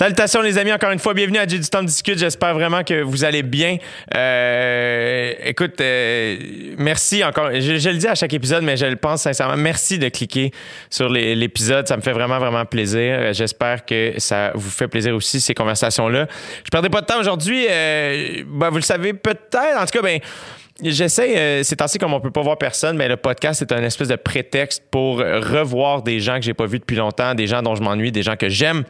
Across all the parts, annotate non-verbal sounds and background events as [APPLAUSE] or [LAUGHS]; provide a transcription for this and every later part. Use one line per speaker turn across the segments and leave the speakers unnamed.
Salutations les amis, encore une fois, bienvenue à J'ai du temps de discute. J'espère vraiment que vous allez bien. Euh, écoute, euh, merci encore. Je, le dis à chaque épisode, mais je le pense sincèrement. Merci de cliquer sur l'épisode. Ça me fait vraiment, vraiment plaisir. Euh, J'espère que ça vous fait plaisir aussi, ces conversations-là. Je perdrai pas de temps aujourd'hui. Euh, ben, vous le savez peut-être. En tout cas, ben. J'essaie, euh, c'est ainsi comme on peut pas voir personne, mais le podcast est un espèce de prétexte pour revoir des gens que j'ai pas vus depuis longtemps, des gens dont je m'ennuie, des gens que j'aime.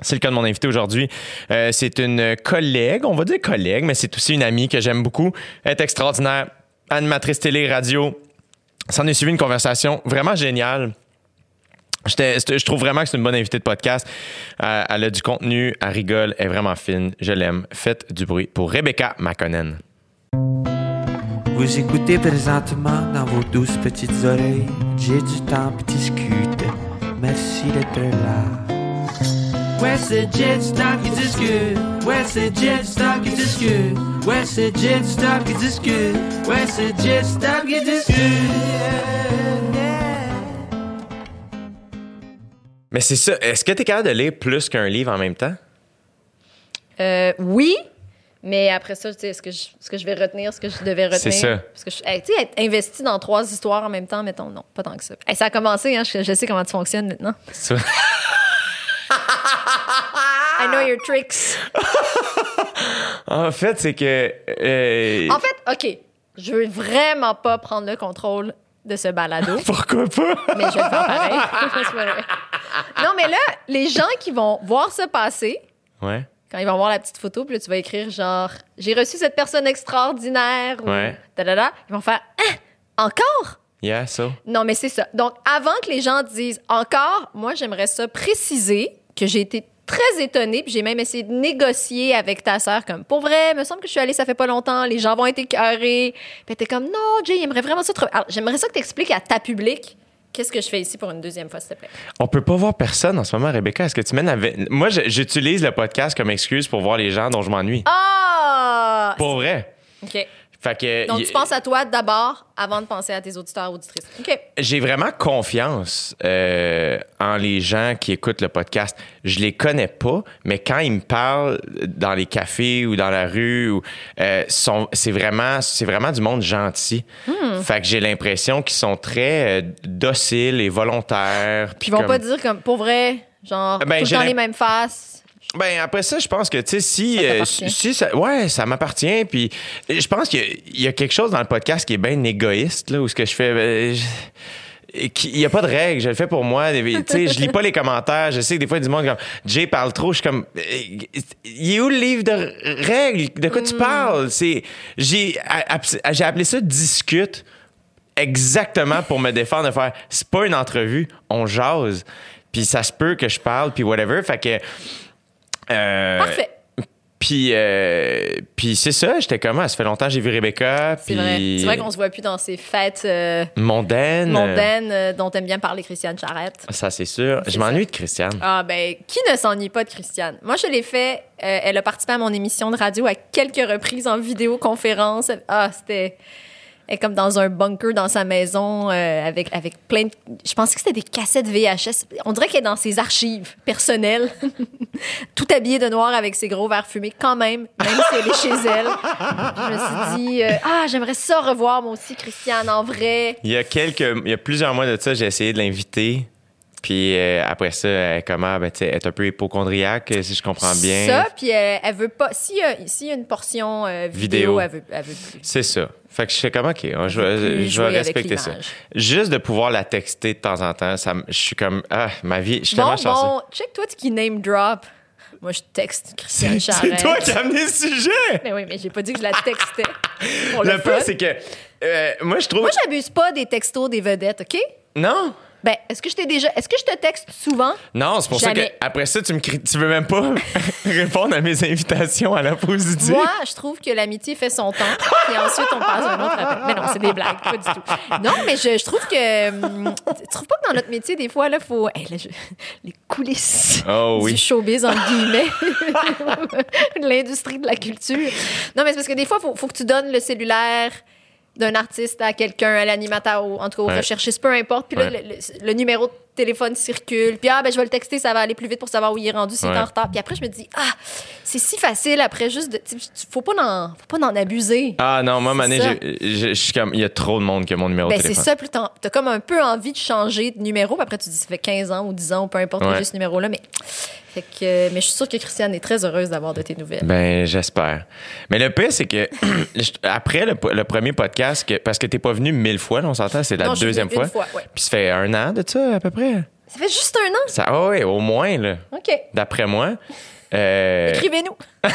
C'est le cas de mon invité aujourd'hui. Euh, c'est une collègue, on va dire collègue, mais c'est aussi une amie que j'aime beaucoup. Elle est extraordinaire, animatrice télé, radio. S'en est suivi une conversation vraiment géniale. Je trouve vraiment que c'est une bonne invitée de podcast. Euh, elle a du contenu, elle rigole, elle est vraiment fine. Je l'aime. Faites du bruit pour Rebecca McConnell.
Vous écoutez présentement dans vos douces petites oreilles. J'ai du temps pour discuter. Merci d'être là. Ouais, c'est Jet Stop qui discute. Ouais, c'est Jet Stop qui discute. Ouais, c'est Jet Stop qui discute. Ouais, c'est Jet Stop qui discute.
Mais c'est ça. Est-ce que tu es capable de lire plus qu'un livre en même temps?
Euh, oui, mais après ça, tu sais, est-ce que, je, est-ce que je vais retenir ce que je devais retenir?
C'est ça.
Parce que, je- hey, tu sais, être investi dans trois histoires en même temps, mettons, non, pas tant que ça. Hey, ça a commencé, hein, je, je sais comment tu fonctionnes maintenant. [LAUGHS] I know your tricks. [LAUGHS]
En fait, c'est que. euh,
En fait, OK, je veux vraiment pas prendre le contrôle de ce balado, [LAUGHS]
Pourquoi pas?
mais je vais le faire pareil. [LAUGHS] Non, mais là, les gens qui vont voir ça passer,
Ouais.
quand ils vont voir la petite photo, puis là, tu vas écrire genre j'ai reçu cette personne extraordinaire ou
Ouais.
da-da-da, ils vont faire Ah, encore?
Yeah, ça.
Non, mais c'est ça. Donc avant que les gens disent encore, moi j'aimerais ça préciser que j'ai été très étonnée, puis j'ai même essayé de négocier avec ta sœur comme pour vrai, me semble que je suis allée ça fait pas longtemps, les gens vont être écœurés. Puis t'es comme non, Jay, j'aimerais vraiment ça trop. Alors, j'aimerais ça que tu expliques à ta public qu'est-ce que je fais ici pour une deuxième fois s'il te plaît?
On peut pas voir personne en ce moment, Rebecca. Est-ce que tu mènes avec. Moi, j'utilise le podcast comme excuse pour voir les gens dont je m'ennuie.
Ah
Pour vrai.
OK.
Fait que.
Donc,
y-
tu penses à toi d'abord avant de penser à tes auditeurs auditrices.
J'ai vraiment confiance euh, en les gens qui écoutent le podcast. Je les connais pas, mais quand ils me parlent dans les cafés ou dans la rue, euh, c'est vraiment, vraiment du monde gentil.
Hmm.
Fait que j'ai l'impression qu'ils sont très euh, dociles et volontaires.
Puis ils vont
comme-
pas dire comme, pour vrai, genre,
Ben,
tout le temps les mêmes faces.
Ben après ça, je pense que tu sais si
Ça
euh, si ça ouais, ça m'appartient puis je pense qu'il y y, a quelque chose dans le podcast qui est bien égoïste là où ce que je fais je- qui- il y a pas de règles, je le fais pour moi, tu sais, je lis pas les commentaires, je sais que des fois du monde comme Jay parle trop, je suis comme euh, il est où le livre de règles, de quoi tu
Hmm.
parles? C'est j'ai j'ai appelé ça discute exactement pour me défendre de faire c'est pas une entrevue, on jase. Puis ça se peut que je parle puis whatever, fait que euh,
Parfait.
Puis, euh, puis c'est ça, j'étais comme, ah, ça fait longtemps que j'ai vu Rebecca.
C'est
Puis
vrai. C'est vrai qu'on se voit plus dans ces fêtes euh,
Mondaine.
mondaines euh, dont aime bien parler Christiane Charrette.
Ça, c'est sûr.
C'est
Je m'ennuie de Christiane.
Ah ben, qui ne s'ennuie pas de Christiane? Moi, je l'ai fait. elle a participé à mon émission de radio à quelques reprises en vidéoconférence. Ah, c'était... Est comme dans un bunker dans sa maison euh, avec, avec plein de... Je pensais que c'était des cassettes VHS. On dirait qu'elle est dans ses archives personnelles. [LAUGHS] Tout habillée de noir avec ses gros verres fumés quand même, même si elle est chez elle. Je me suis dit, euh, ah, j'aimerais ça revoir moi aussi Christiane en vrai.
Il y a quelques, il y a plusieurs mois de ça, j'ai essayé de l'inviter. Puis euh, après ça, elle, est comme, ah, ben, elle est un peu hypochondriaque, si je comprends bien.
Ça, puis elle, elle veut pas... S'il y, y a une portion euh, vidéo,
Vidéo.
Elle, veut, elle veut plus.
C'est ça. Fait que je suis comme, OK, hein, je vais, je respecter ça. Juste de pouvoir la texter de temps en temps, ça, je suis comme, ah, ma vie, je suis
Bon,
tellement chanceux.
bon, check toi qui name drop. Moi, je texte Christiane
C'est
Charrette.
toi qui as amené le sujet!
Mais oui, mais j'ai pas dit que je la textais. [LAUGHS] Pour
Le
le,
c'est que, euh, moi, je trouve.
Moi, j'abuse pas des textos des vedettes, OK?
Non!
Ben, est-ce que je t'ai déjà. Est-ce que je te texte souvent?
Non, c'est pour ça que après ça, tu me tu veux même pas [LAUGHS] répondre à mes invitations à la positive.
Moi, je trouve que l'amitié fait son temps. Et ensuite, on passe à un autre appel. Mais non, c'est des blagues, pas du tout. Non, mais je, je trouve que. hum, Tu trouves pas que dans notre métier, des fois, là, faut. Hey, là, je- Les coulisses
Oh oui.
du showbiz, entre guillemets. [LAUGHS] l'industrie de la culture. Non, mais c'est parce que des fois, il faut, faut que tu donnes le cellulaire d'un artiste à quelqu'un, à l'animateur, ou en tout cas au
Ouais.
recherchiste, peu importe. Puis là,
Ouais.
le, le- le numéro téléphone circule. Puis, ah, ben, je vais le texter, ça va aller plus vite pour savoir où il est rendu, s'il est
Ouais.
en retard. Puis après, je me dis, ah, c'est si facile après juste de. Faut pas en, faut pas en abuser.
Ah non, moi,
C'est
Mané, je suis comme. Il y a trop de monde qui a mon numéro
Ben,
de
c'est
téléphone.
ça, plus t'as comme un peu envie de changer de numéro. Puis après, tu dis, ça fait 15 ans ou 10 ans ou peu importe
Ouais.
j'ai ce numéro-là. Mais, fait que, mais je suis sûre que Christiane est très heureuse d'avoir de tes nouvelles.
Ben, j'espère. Mais le pire, c'est que [CLEARS THROAT] après le, le premier podcast, que- parce que t'es pas venu mille fois, là, on s'entend, c'est la
Non,
deuxième fois.
fois, ouais.
Puis ça fait un an de ça, à peu près.
Ça fait juste un an.
Ça, ah ouais, au moins, là,
OK.
d'après moi. Euh,
Écrivez-nous. [LAUGHS]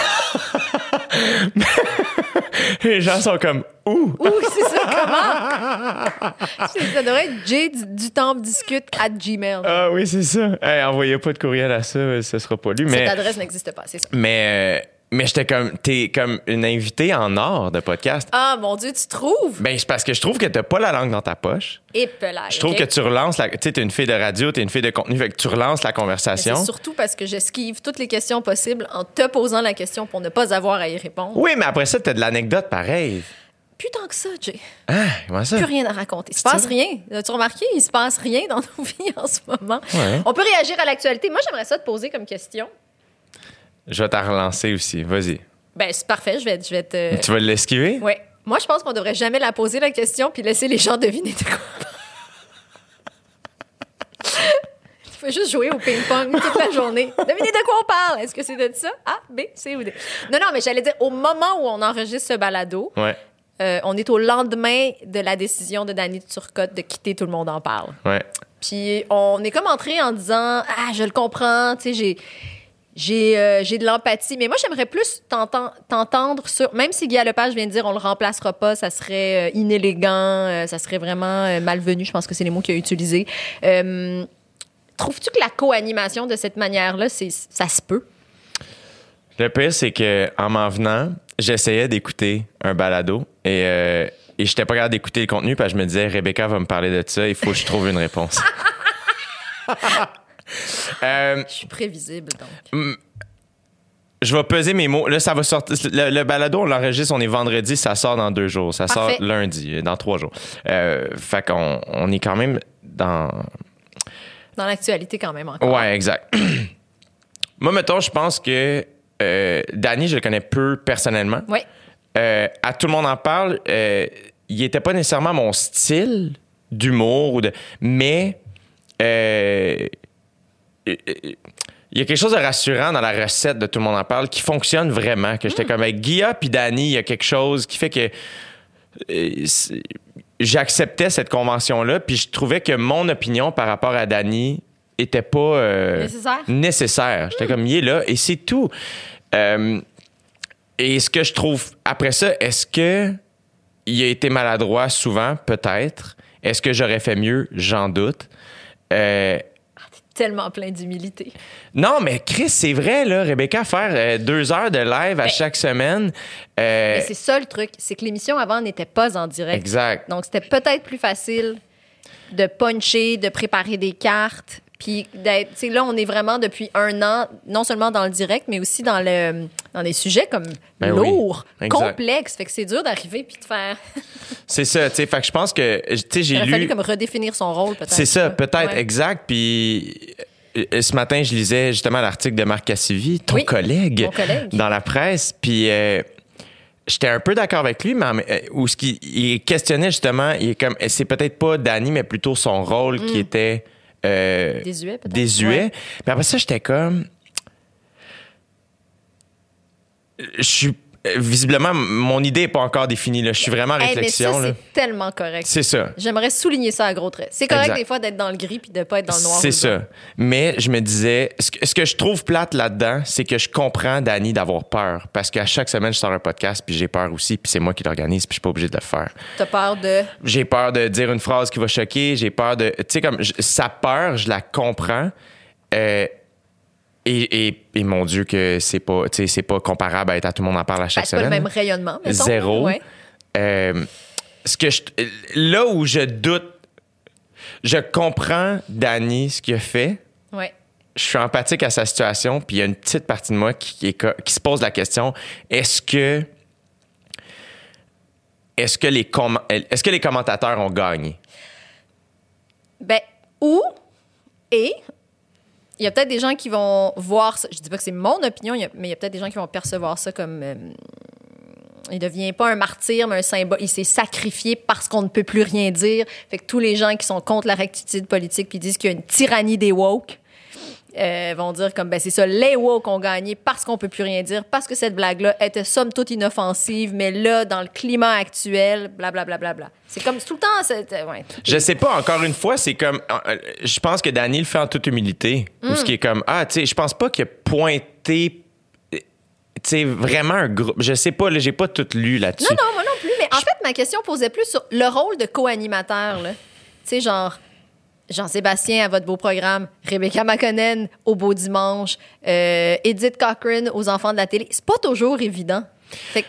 les gens sont comme Ouh!
Ouh, c'est ça, comment? Ça devrait être J du, du temple discute at Gmail.
Ah oui, c'est ça. Hey, envoyez pas de courriel à ça, ce sera pas lu.
Cette
Mais,
adresse n'existe pas, c'est ça.
mais, euh, mais j'étais comme, t'es comme une invitée en or de podcast.
Ah, mon Dieu, tu trouves?
Ben, c'est parce que je trouve que t'as pas la langue dans ta poche.
Et.
Je trouve que tu relances la. Tu sais, t'es une fille de radio, t'es une fille de contenu, fait que tu relances la conversation.
C'est surtout parce que j'esquive toutes les questions possibles en te posant la question pour ne pas avoir à y répondre.
Oui, mais après ça, t'as de l'anecdote pareil.
Plus tant que ça, Jay.
Ah, comment ça?
Plus rien à raconter. Il se passe rien. As-tu remarqué? Il se passe rien dans nos [LAUGHS] vies en ce moment.
Ouais.
On peut réagir à l'actualité. Moi, j'aimerais ça te poser comme question.
Je vais t'en relancer aussi. Vas-y.
Ben, c'est parfait. Je vais, je vais te.
Tu vas l'esquiver?
Ouais. Moi, je pense qu'on devrait jamais la poser, la question, puis laisser les gens deviner de quoi. Tu peux juste jouer au ping-pong toute la journée. Devinez de quoi on parle. Est-ce que c'est de ça? A, B, C ou D? Non, non, mais j'allais dire, au moment où on enregistre ce balado,
Ouais.
euh, on est au lendemain de la décision de Danny Turcotte de quitter Tout le monde en parle.
Ouais.
Puis on est comme entré en disant Ah, je le comprends, tu sais, j'ai. J'ai euh, de l'empathie, mais moi, j'aimerais plus t'enten- t'entendre sur. Même si Guy Lepage vient de dire on le remplacera pas, ça serait euh, inélégant, euh, ça serait vraiment euh, malvenu, je pense que c'est les mots qu'il a utilisés. Trouves-tu que la co-animation de cette manière-là, ça se peut?
Le pire, c'est que en m'en venant, j'essayais d'écouter un balado et, et j'étais pas capable d'écouter le contenu parce que je me disais, Rebecca va me parler de ça, il faut que je trouve une réponse. [LAUGHS] [LAUGHS] Euh,
Je suis prévisible, donc.
je vais peser mes mots. Là, ça va sortir. Le, le balado, on l'enregistre, on est vendredi, ça sort dans deux jours. Ça
Parfait.
sort lundi, euh, dans trois jours. Euh, fait qu'on on est quand même dans.
Dans l'actualité, quand même, encore.
Ouais, exact. [CLEARS THROAT] Moi, mettons, je pense que euh, Danny, je le connais peu personnellement.
Oui.
Euh, à tout le monde en parle. euh, il était pas nécessairement mon style d'humour, ou de, mais il y a quelque chose de rassurant dans la recette de tout le monde en parle qui fonctionne vraiment. Que j'étais comme avec Guilla puis Danny, il y a quelque chose qui fait que euh, j'acceptais cette convention-là, puis je trouvais que mon opinion par rapport à Danny était pas euh,
Nécessaire?
nécessaire. J'étais comme il est là et c'est tout. Euh, et ce que je trouve après ça, est-ce que il a été maladroit souvent, peut-être. Est-ce que j'aurais fait mieux, j'en doute. Euh,
Tellement plein d'humilité.
non, mais Chris, c'est vrai, là, Rebecca, faire euh, deux heures de live à
Ben,
chaque semaine. euh,
Mais c'est ça le truc, c'est que l'émission avant n'était pas en direct.
exact.
Donc, c'était peut-être plus facile de puncher, de préparer des cartes. Puis, d'être. là, on est vraiment depuis un an, non seulement dans le direct, mais aussi dans, le, dans des sujets comme
Ben
lourds, complexes. Fait que c'est dur d'arriver puis de faire. [LAUGHS]
C'est ça, tu sais. Fait que je pense que, tu sais, j'ai
Il aurait
lu.
fallu comme redéfinir son rôle, peut-être.
C'est ça, peut-être,
Ouais.
exact. Puis euh, ce matin, je lisais justement l'article de Marc Cassivi, ton
Oui,
collègue, dans la presse. Puis euh, j'étais un peu d'accord avec lui, mais euh, où ce qu'il il questionnait justement, il est comme, c'est peut-être pas Danny, mais plutôt son rôle qui était euh.
Désuet, peut-être?
désuet.
Ouais.
Puis après ça, j'étais comme, je suis visiblement mon idée est pas encore définie là. Je suis vraiment en
Hey, mais
réflexion
ça, c'est tellement correct.
C'est ça.
J'aimerais souligner ça à gros traits. C'est correct
Exact.
des fois d'être dans le gris puis de pas être dans le noir.
C'est ça.
blanc.
Mais je me disais, ce que, ce que je trouve plate là-dedans, c'est que je comprends Dani d'avoir peur. Parce qu'à chaque semaine, je sors un podcast, puis j'ai peur aussi, puis c'est moi qui l'organise, puis je suis pas obligé de le faire.
T'as peur de?
J'ai peur de dire une phrase qui va choquer, j'ai peur de. Tu sais, comme, je- sa peur, je la comprends. Euh, et, et, et mon Dieu, que c'est pas, c'est pas comparable à être à tout le monde en parle à
Ben,
chaque
c'est pas le
semaine.
même rayonnement. mettons.
Zéro.
Ouais.
Euh, ce que je, là où je doute, je comprends Danny ce qu'il a fait.
Ouais.
Je suis empathique à sa situation, puis il y a une petite partie de moi qui, qui est se pose la question est-ce que est-ce que les est-ce que les commentateurs ont gagné?
Ben, ou Et il y a peut-être des gens qui vont voir ça. Je dis pas que c'est mon opinion, mais il y a peut-être des gens qui vont percevoir ça comme. euh, il devient pas un martyr, mais un symbole. Il s'est sacrifié parce qu'on ne peut plus rien dire. Fait que tous les gens qui sont contre la rectitude politique puis disent qu'il y a une tyrannie des woke euh, vont dire comme ben c'est ça, les woke ont gagné parce qu'on peut plus rien dire, parce que cette blague-là était somme toute inoffensive, mais là, dans le climat actuel, blablabla. Bla, bla, bla, bla. C'est comme tout le temps. euh, Ouais,
Je sais pas, encore une fois, c'est comme. euh, Je pense que Danny le fait en toute humilité. Ou ce qui est comme. Ah, tu sais, je pense pas qu'il a pointé. Tu sais, vraiment un groupe. Je sais pas, là, j'ai pas tout lu là-dessus.
Non, non, moi non plus. Mais en fait, ma question posait plus sur le rôle de co-animateur. là. Tu sais, genre, Jean-Sébastien à votre beau programme, Rebecca McConnell au beau dimanche, euh, Edith Cochrane aux enfants de la télé. C'est pas toujours évident.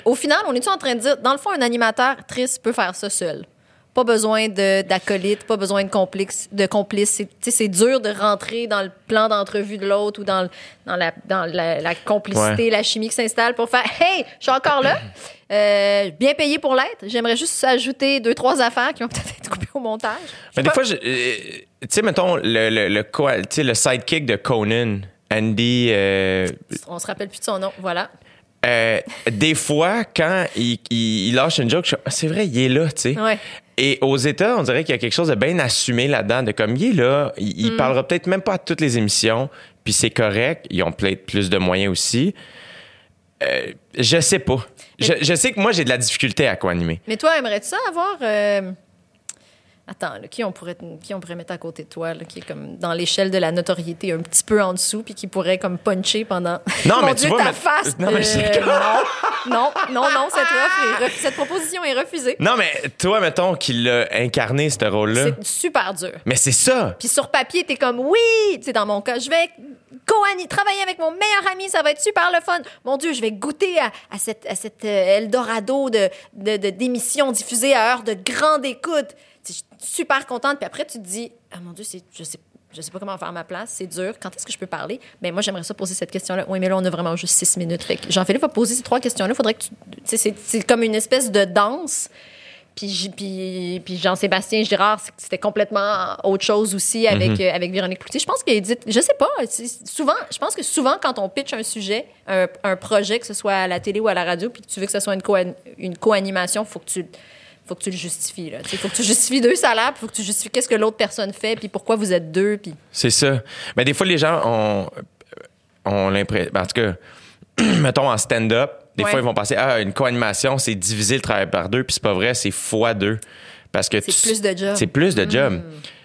Au final, on est-tu en train de dire, dans le fond, un animateur triste peut faire ça seul? Pas besoin d'acolyte, pas besoin de complice. De complice. C'est, dur de rentrer dans le plan d'entrevue de l'autre ou dans, dans, la, dans la, la complicité,
Ouais.
la chimie qui s'installe pour faire Hey, je suis encore là. [CLEARS THROAT] Euh, bien payé pour l'être. J'aimerais juste ajouter deux, trois affaires qui vont peut-être être coupées au montage.
Mais des
pas.
fois, euh, tu sais, mettons, le, le, le, sidekick de Conan, Andy. euh,
On se rappelle plus de son nom. Voilà.
euh, des fois, quand il, il- il lâche une joke, je suis, Ah, c'est vrai, il est là, tu sais.
Ouais.
Et aux États, on dirait qu'il y a quelque chose de bien assumé là-dedans, de comme il est là, il,
Mm.
parlera peut-être même pas à toutes les émissions, puis c'est correct, ils ont peut-être plus de moyens aussi. Euh, je sais pas. Je, je sais que moi, j'ai de la difficulté à co-animer.
Mais toi, aimerais-tu ça avoir. euh, Attends, là, qui, on pourrait, qui on pourrait mettre à côté de toi, là, qui est comme dans l'échelle de la notoriété un petit peu en dessous, puis qui pourrait comme puncher pendant.
Non, [LAUGHS]
Mon
mais
Dieu,
tu vois,
ta
mais-
face.
Non, mais c'est-
non, non, non, cette, offre est ref- cette proposition est refusée.
Non, mais toi, mettons qu'il a incarné ce rôle-là.
C'est super dur.
Mais c'est ça.
Puis sur papier, t'es comme oui, tu sais, dans mon cas, je vais co-ani- travailler avec mon meilleur ami, ça va être super le fun. Mon Dieu, je vais goûter à, à cette, à cette euh, Eldorado de, de, de- d'émissions diffusées à heure de grande écoute. Je suis super contente. Puis après, tu te dis, ah mon Dieu, je sais je sais pas comment faire ma place, c'est dur. Quand est-ce que je peux parler? Mais moi, j'aimerais ça poser cette question-là. Oui, mais là, on a vraiment juste six minutes. Fait Jean-Philippe va poser ces trois questions-là. Faudrait que tu. c'est, c'est comme une espèce de danse. Puis, puis, puis Jean-Sébastien Girard, c'était complètement autre chose aussi avec, euh, avec Véronique Cloutier. Je pense qu'Edith, je sais pas, souvent, je pense que souvent, quand on pitch un sujet, un, un projet, que ce soit à la télé ou à la radio, puis que tu veux que ce soit une, co une co-animation, faut que tu faut que tu le justifies. Là. Il faut que tu justifies deux salaires, il faut que tu justifies qu'est-ce que l'autre personne fait, puis pourquoi vous êtes deux. Puis...
C'est ça. Mais des fois, les gens ont, ont l'impression. En tout cas, [CLEARS THROAT] mettons en stand-up, des
Ouais.
fois, ils vont penser Ah, une co-animation, c'est diviser le travail par deux, puis c'est pas vrai, c'est fois deux. Parce que
C'est plus de job.
C'est plus de job.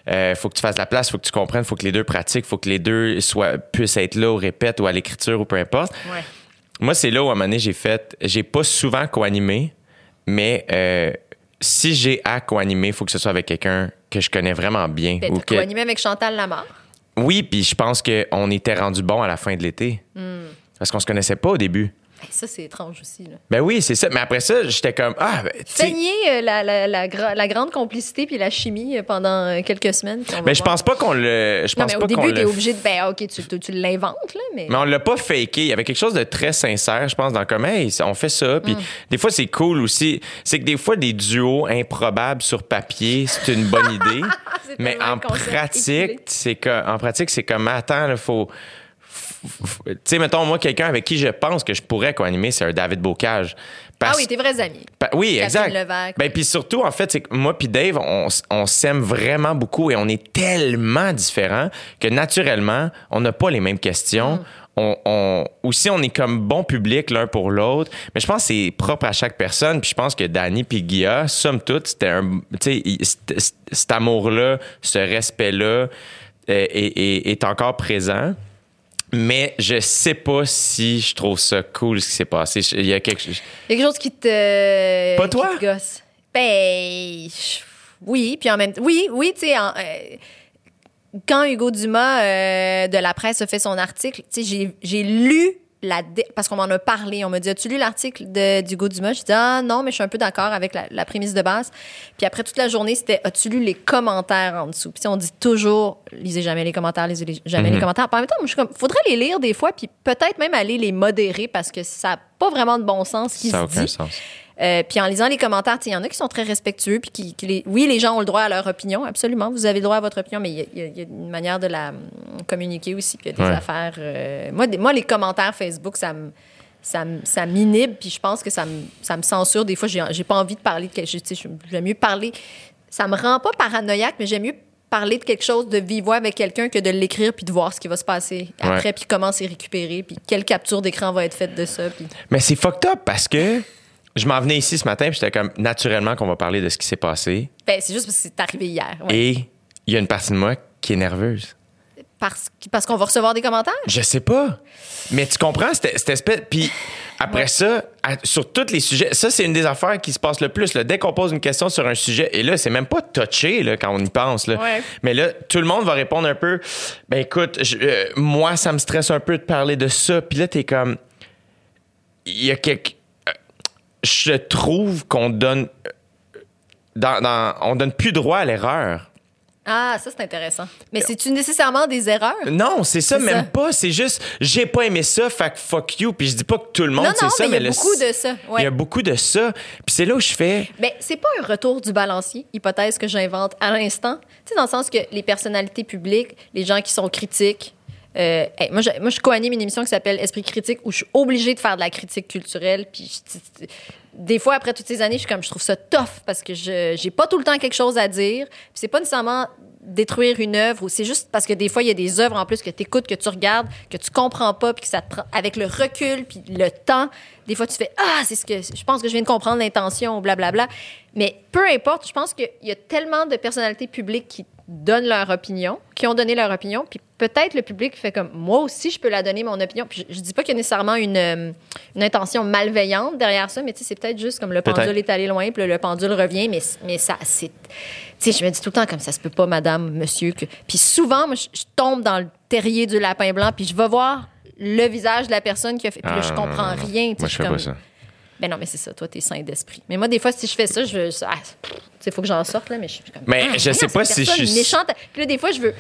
Euh, faut que tu fasses la place, faut que tu comprennes, faut que les deux pratiquent, faut que les deux soient, puissent être là au répète ou à l'écriture ou peu importe.
Ouais.
Moi, c'est là où à un moment donné, j'ai fait. J'ai pas souvent co-animé, mais euh, si j'ai à co-animer, il faut que ce soit avec quelqu'un que je connais vraiment bien.
Ben,
ou que-
co-animé avec Chantal Lamarre?
oui, puis je pense qu'on était rendu bon à la fin de l'été. Parce qu'on se connaissait pas au début.
Ben, ça, c'est étrange aussi. Là.
Ben oui, c'est ça. Mais après ça, j'étais comme, ah, ben,
euh, la, la, la, gra- la grande complicité puis la chimie euh, pendant euh, quelques semaines.
Mais je pense pas qu'on le. Je
Non,
pense
mais au début, t'es obligé de. Ben, OK, tu, tu, tu l'inventes, là, mais.
Mais on l'a pas faké. Il y avait quelque chose de très sincère, je pense, dans comme, hey, on fait ça.
Mm.
Puis des fois, c'est cool aussi. C'est que des fois, des duos improbables sur papier, c'est une bonne [LAUGHS] idée. Mais en pratique, c'est que, en pratique, c'est comme, attends, il faut. Tu sais, mettons, moi, quelqu'un avec qui je pense que je pourrais co-animer, c'est un David Bocage.
Ah oui, tes vrais amis.
Pa- oui,
Catherine
exact.
Levac.
Ben, puis surtout, en fait, c'est que moi puis Dave, on, s'aime vraiment beaucoup et on est tellement différents que naturellement, on n'a pas les mêmes questions.
Mm.
On, on- aussi, on est comme bon public l'un pour l'autre. Mais je pense que c'est propre à chaque personne. Puis je pense que Danny puis Guilla, somme toute, c'était un... Tu sais, cet- amour-là, ce respect-là est, est- est encore présent. Mais je sais pas si je trouve ça cool ce qui s'est passé. Il y a quelque chose...
Il y a quelque chose qui te.
Pas
qui
toi?
te gosse. Ben. Oui, puis en même temps. Oui, oui, tu sais. en- euh, quand Hugo Dumas euh, de la presse a fait son article, tu sais, j'ai- j'ai lu la. dé- Parce qu'on m'en a parlé. On m'a dit As-tu lu l'article de- d'Hugo Dumas? J'ai dit Ah non, mais je suis un peu d'accord avec la, la prémisse de base. Puis après toute la journée, c'était As-tu lu les commentaires en dessous? Puis on dit toujours Lisez jamais les commentaires, lisez les- jamais
Mhm.
les commentaires. Puis en même temps, moi, je suis comme Faudrait les lire des fois, puis peut-être même aller les modérer parce que ça n'a pas vraiment de bon sens ce qui
Ça n'a
se
aucun
dit.
sens.
Euh, puis en lisant les commentaires, il y en a qui sont très respectueux. Puis qui, qui les- oui, les gens ont le droit à leur opinion, absolument. Vous avez le droit à votre opinion, mais il y a- y, y une manière de la hum, communiquer aussi. Puis il y a des
Ouais.
affaires. euh, moi, des- moi, les commentaires Facebook, ça me. Ça, ça m'inhibe, puis je pense que ça me, ça me censure. Des fois, j'ai, pas envie de parler de quelque chose. J'aime mieux parler. Ça me rend pas paranoïaque, mais j'aime mieux parler de quelque chose de voix avec quelqu'un que de l'écrire puis de voir ce qui va se passer après,
Ouais.
puis comment c'est récupéré, puis quelle capture d'écran va être faite de ça. Puis...
Mais c'est fucked up parce que je m'en venais ici ce matin, puis j'étais comme naturellement qu'on va parler de ce qui s'est passé.
Ben, c'est juste parce que c'est arrivé hier. ouais.
Et il y a une partie de moi qui est nerveuse.
Parce, parce qu'on va recevoir des commentaires?
Je sais pas. Mais tu comprends cette, espèce. Puis après ça, à- sur tous les sujets, ça, c'est une des affaires qui se passe le plus. là. Dès qu'on pose une question sur un sujet, et là, c'est même pas touché là, quand on y pense. Là.
Ouais.
Mais là, tout le monde va répondre un peu Ben écoute, je- euh, moi, ça me stresse un peu de parler de ça. Puis là, t'es comme. Il y a quelque. Je trouve qu'on donne. Dans, dans- on donne plus droit à l'erreur.
Ah, ça, c'est intéressant. Mais c'est-tu nécessairement des erreurs?
Non, c'est ça, même
ça.
pas. C'est juste, j'ai pas aimé ça, fait que fuck you. Puis je dis pas que tout le monde c'est ça,
mais il y a beaucoup de ça, ouais.
Il y a beaucoup de ça. Puis c'est là où je fais.
Ben, c'est pas un retour du balancier, hypothèse que j'invente à l'instant. Tu sais, dans le sens que les personnalités publiques, les gens qui sont critiques. Euh, moi, je, moi, je co-anime une émission qui s'appelle Esprit critique où je suis obligée de faire de la critique culturelle. Puis, des fois, après toutes ces années, je suis comme, je trouve ça tough parce que je j'ai pas tout le temps quelque chose à dire. Puis, c'est pas nécessairement détruire une œuvre ou c'est juste parce que des fois, il y a des œuvres en plus que tu écoutes, que tu regardes, que tu comprends pas, puis que ça avec le recul, puis le temps, des fois, tu fais Ah, c'est ce que je pense que je viens de comprendre l'intention, blablabla. Mais peu importe, je pense qu'il y a tellement de personnalités publiques qui donnent leur opinion, qui ont donné leur opinion, puis peut-être le public fait comme moi aussi, je peux la donner mon opinion. Puis je, je dis pas qu'il y a nécessairement une, euh, une intention malveillante derrière ça, mais tu sais, c'est peut-être juste comme le pendule est allé loin, puis le, le pendule revient, mais, mais ça, c'est. Tu sais, je me dis tout le temps comme ça se peut pas, madame, monsieur. Que... Puis souvent, moi, je, je tombe dans le terrier du lapin blanc, puis je vais voir le visage de la personne qui a fait. Puis là, je
Ah,
comprends rien.
Moi, je fais
suis
pas ça.
Ben non, mais c'est ça, toi, t'es sain d'esprit. Mais moi, des fois, si je fais ça, je veux. Ah, tu sais, faut que j'en sorte, là, mais je suis comme.
Mais
Ah,
je sais pas si je suis-
méchante. Puis là, des fois, je veux.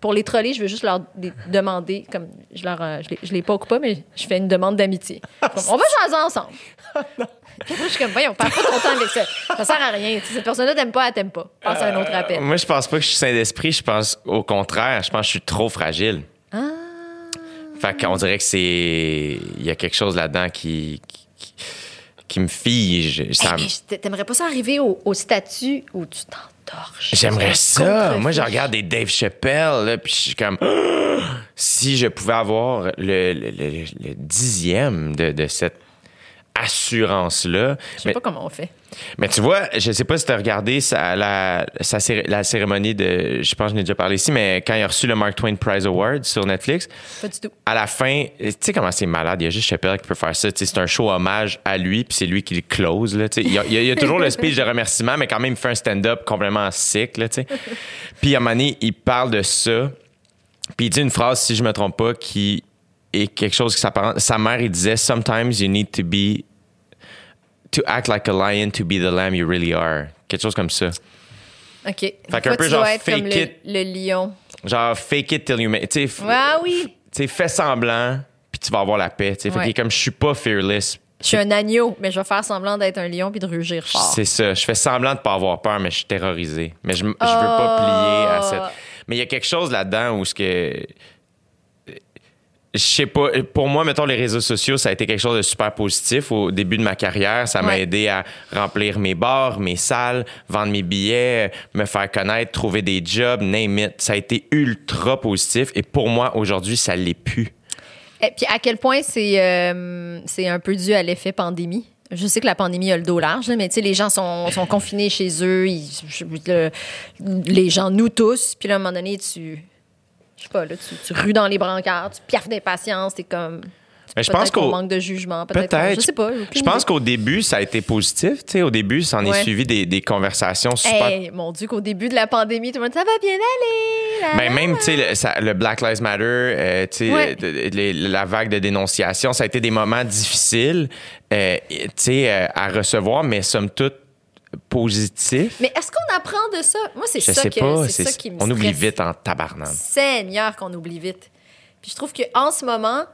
Pour les troller, je veux juste leur demander, comme je leur, euh, je les, je les poke pas, mais je fais une demande d'amitié. Comme, on va [LAUGHS] jaser ensemble. Puis après, je suis comme, voyons, perds pas ton temps avec ça. Ça sert à rien. Tu sais, cette personne-là t'aime pas, elle t'aime pas. Passe à un autre appel.
Moi, je pense pas que je suis sain d'esprit. Je pense au contraire. Je pense que je suis trop fragile.
Ah.
Fait qu'on dirait que c'est. Il y a quelque chose là-dedans qui. qui, me fige. Ça
Hey, T'aimerais pas ça arriver au, au statut où tu
J'aimerais ça. Moi, je regarde des Dave Chappelle, là, puis je suis comme, [GASPS] si je pouvais avoir le, le- le- le dixième de, de cette assurance-là.
Je sais
Mais,
pas comment on fait.
mais tu vois, je sais pas si tu as regardé sa- la, sa la cérémonie de, je pense que je n'ai déjà parlé ici, mais quand il a reçu le Mark Twain Prize Award sur Netflix,
Pas du tout.
à la fin, tu sais comment c'est malade, il y a juste Chappelle qui peut faire ça. C'est un show hommage à lui, puis c'est lui qui le close. Là, il, y a, il y a- il y a toujours le [LAUGHS] speech de remerciement, mais quand même, il fait un stand-up complètement sick. Là, [LAUGHS] puis à un moment donné, il parle de ça, puis il dit une phrase, si je me trompe pas, qui est quelque chose qui s'apparente. Sa mère, il disait Sometimes you need to be. To act like a lion to be the lamb you really are. Quelque chose comme ça.
OK. Fait
qu'un peu genre
comme
fake
le,
it.
le lion.
Genre, fake it till you make. Sais, f-
Ah oui!
tu fais semblant, puis tu vas avoir la paix. tu sais. Fait
Ouais.
qu'il est comme je suis pas fearless.
Je suis un agneau, mais je vais faire semblant d'être un lion puis de rugir fort.
C'est ça. Je fais semblant de pas avoir peur, mais je suis terrorisé. Mais je, je veux pas plier à
Oh.
cette. Mais il y a quelque chose là-dedans où ce que. Je sais pas. Pour moi, mettons, les réseaux sociaux, ça a été quelque chose de super positif. Au début de ma carrière, ça m'a
Ouais.
aidé à remplir mes bars, mes salles, vendre mes billets, me faire connaître, trouver des jobs, name it. Ça a été ultra positif. Et pour moi, aujourd'hui, ça l'est plus.
Et puis à quel point c'est euh, c'est un peu dû à l'effet pandémie? Je sais que la pandémie a le dos large, mais tu sais, les gens sont, sont confinés chez eux. ils- je- le- les gens, nous tous. Puis là, à un moment donné, tu. Je sais pas, là, tu, tu rues dans les brancards, tu piaffes d'impatience, t'es comme.
Mais je pense
qu'on
qu'au-
manque de jugement. Peut-être. Je sais pas.
Je pense qu'au début, ça a été positif. Tu sais, au début, ça en est suivi des, des conversations super.
Hey, mon Dieu, qu'au début de la pandémie, tout le monde ça va bien aller. là,
Ben, même, tu sais, le, Black Lives Matter, euh, tu sais,
Ouais.
euh, la vague de dénonciation, ça a été des moments difficiles, euh, tu sais, euh, à recevoir, mais somme toute positifs.
Mais est-ce qu'on apprend de ça? Moi, c'est ça,
sais
que,
pas.
c'est
c'est-
ça qui me
on oublie vite en tabarnak.
Seigneur qu'on oublie vite. Puis je trouve qu'en ce moment,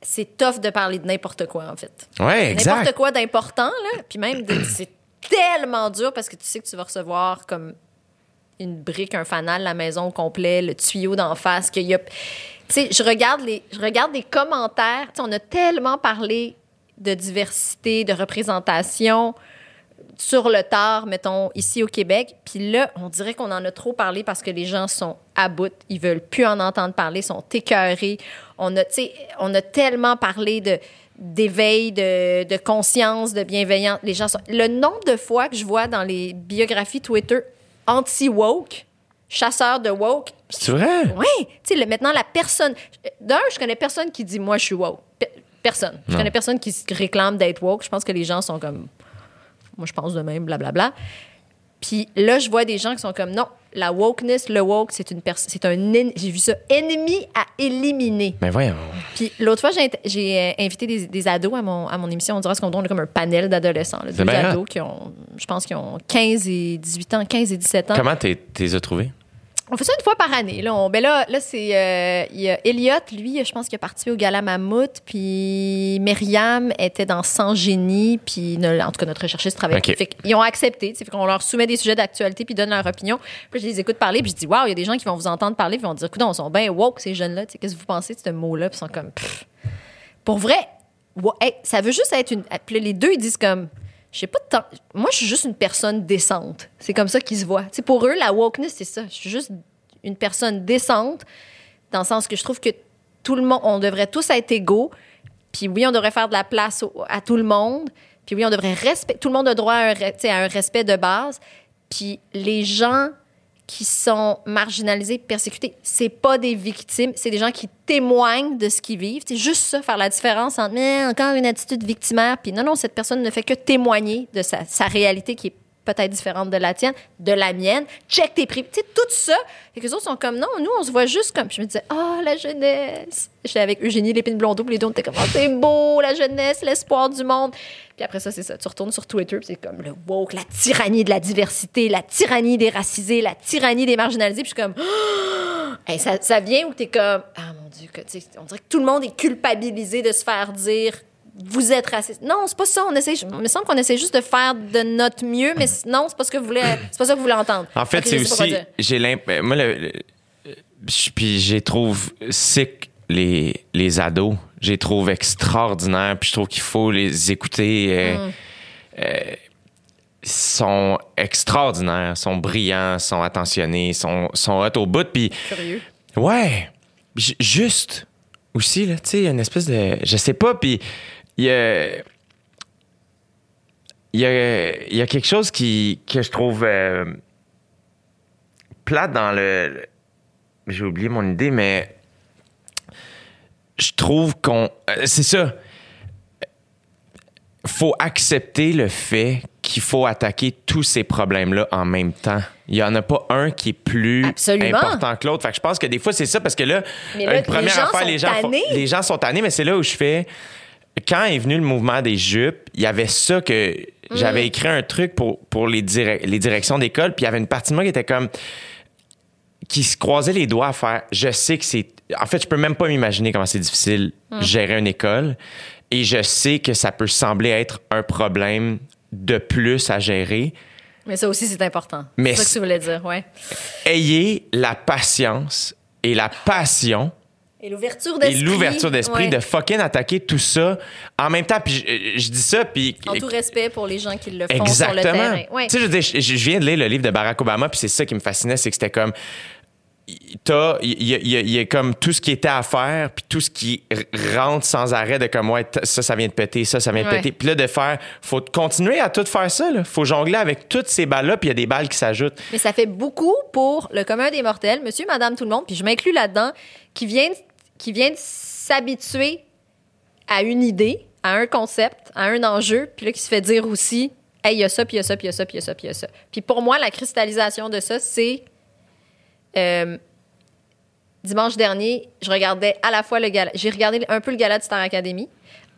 c'est tough de parler de n'importe quoi, en fait.
Ouais, exact.
N'importe quoi d'important, là. Puis même, de- [CLEARS THROAT] c'est tellement dur parce que tu sais que tu vas recevoir comme une brique, un fanal, la maison au complet, le tuyau d'en face, qu'il y a... Tu sais, je regarde les, je regarde les commentaires. Tu sais, on a tellement parlé de diversité, de représentation sur le tard, mettons, ici au Québec. Puis là, on dirait qu'on en a trop parlé parce que les gens sont à bout. Ils veulent plus en entendre parler, sont écœurés. On a, on a tellement parlé de d'éveil, de, de conscience, de bienveillance. Les gens sont... Le nombre de fois que je vois dans les biographies Twitter anti-woke, chasseurs de woke,
C'est vrai?
oui, tu sais, maintenant, la personne. D'un, je connais personne qui dit moi, je suis woke. Pe- Personne. Je
Non.
connais personne qui se réclame d'être woke. Je pense que les gens sont comme. Moi, je pense de même, blablabla. Puis là, je vois des gens qui sont comme non, la wokeness, le woke, c'est une. C'est un. J'ai vu ça, ennemi à éliminer.
Mais voyons.
Puis l'autre fois, j'ai euh, invité des, des ados à mon, à mon émission. On dirait ce qu'on donne comme un panel d'adolescents. Des ados qui ont, je pense, qui ont 15 et 18 ans, 15 et 17 ans.
Comment t'es- t'es les as trouvés?
On fait ça une fois par année. Là, on, ben là, là c'est. euh, il y a Elliot, lui, je pense qu'il a participé au Gala Mammouth. Puis Myriam était dans Sans Génie. Puis en tout cas, notre recherchiste travaille.
OK.
Fait qu'ils ont accepté. qu'on leur soumet des sujets d'actualité. Puis ils donnent leur opinion. Puis je les écoute parler. Puis je dis, waouh, il y a des gens qui vont vous entendre parler. Puis ils vont dire, écoute, on sont bien woke, ces jeunes-là. Qu'est-ce que vous pensez de ce mot-là? Puis ils sont comme, Pff. Pour vrai, hey, ça veut juste être une. Puis là, les deux, ils disent comme. Je sais pas de. Moi, je suis juste une personne décente. C'est comme ça qu'ils se voient. Tu sais, pour eux, la wokeness, c'est ça. Je suis juste une personne décente, dans le sens que je trouve que tout le monde, on devrait tous être égaux. Puis oui, on devrait faire de la place à tout le monde. Puis oui, on devrait respecter. Tout le monde a droit à un respect de base. Puis les gens qui sont marginalisés, persécutés, c'est pas des victimes, c'est des gens qui témoignent de ce qu'ils vivent. C'est juste ça, faire la différence entre encore une attitude victimaire, puis non, non, cette personne ne fait que témoigner de sa, sa réalité qui est peut-être différente de la tienne, de la mienne. Check tes prix. Tu sais, tout ça. Et que les autres sont comme, non, nous, on se voit juste comme. Puis je me disais, oh, la jeunesse. J'étais avec Eugénie Lépine Blondeau, puis les deux, on était comme, oh, c'est beau, la jeunesse, l'espoir du monde. Puis après ça, c'est ça. Tu retournes sur Twitter, puis c'est comme le woke, la tyrannie de la diversité, la tyrannie des racisés, la tyrannie des marginalisés. Puis je suis comme, [GASPS] Hey, ça, vient où t'es comme, ah mon Dieu, on dirait que tout le monde est culpabilisé de se faire dire, vous êtes raciste. Non, c'est pas ça. On essaie, il me semble qu'on essaie juste de faire de notre mieux, mais non, c'est pas ce que vous voulez, c'est pas ça que vous voulez entendre.
En fait, c'est aussi. J'ai l'impression. Moi, le, puis j'ai trouve sick les, les ados. J'ai trouve extraordinaire. Puis je trouve qu'il faut les écouter. euh,
Mm.
euh, sont extraordinaires, sont brillants, sont attentionnés, sont, sont hot au bout. Puis
Curieux.
Ouais. Juste aussi, là, tu sais, il y a une espèce de. Je sais pas, puis il y a. Il y a, il y a quelque chose qui, que je trouve euh, plate dans le. J'ai oublié mon idée, mais je trouve qu'on. euh, c'est ça. Faut accepter le fait qu'il faut attaquer tous ces problèmes-là en même temps. Il y en a pas un qui est plus
Absolument.
important que l'autre. Fait que je pense que des fois, c'est ça parce que là, une première
les gens
affaire,
sont
les gens, les gens sont tannés, mais c'est là où je fais. Quand est venu le mouvement des jupes, il y avait ça que
Mm.
j'avais écrit un truc pour, pour les, direc- les directions d'école, puis il y avait une partie de moi qui était comme qui se croisait les doigts à faire je sais que c'est en fait je peux même pas m'imaginer comment c'est difficile
Mm.
gérer une école et je sais que ça peut sembler être un problème de plus à gérer
Mais ça aussi, c'est important.
Mais
c'est ça que tu voulais dire, ouais.
ayez la patience et la passion
Et l'ouverture
et
d'esprit.
l'ouverture d'esprit
ouais.
de fucking attaquer tout ça en même temps puis je, je dis ça puis
En tout respect pour les gens qui le font
Exactement.
sur le terrain. Ouais.
Tu sais, je, veux dire, je, je viens de lire le livre de Barack Obama, puis c'est ça qui me fascinait, c'est que c'était comme. T'as, il y, a- y y comme tout ce qui était à faire, puis tout ce qui rentre sans arrêt de comme, ouais, ça, ça vient de péter, ça, ça vient de
Ouais.
péter. Puis là, de faire, faut continuer à tout faire ça, là. Faut jongler avec toutes ces balles-là, puis il y a des balles qui s'ajoutent.
Mais ça fait beaucoup pour le commun des mortels, monsieur, madame, tout le monde, puis je m'inclus là-dedans, qui viennent, qui viennent s'habituer à une idée, à un concept, à un enjeu, puis là, qui se fait dire aussi, hey, il y a ça, puis il y a ça, puis il y a ça, puis il y a ça, puis il y a ça. Puis pour moi, la cristallisation de ça, c'est. euh, dimanche dernier, je regardais à la fois le gala. J'ai regardé un peu le gala de Star Academy,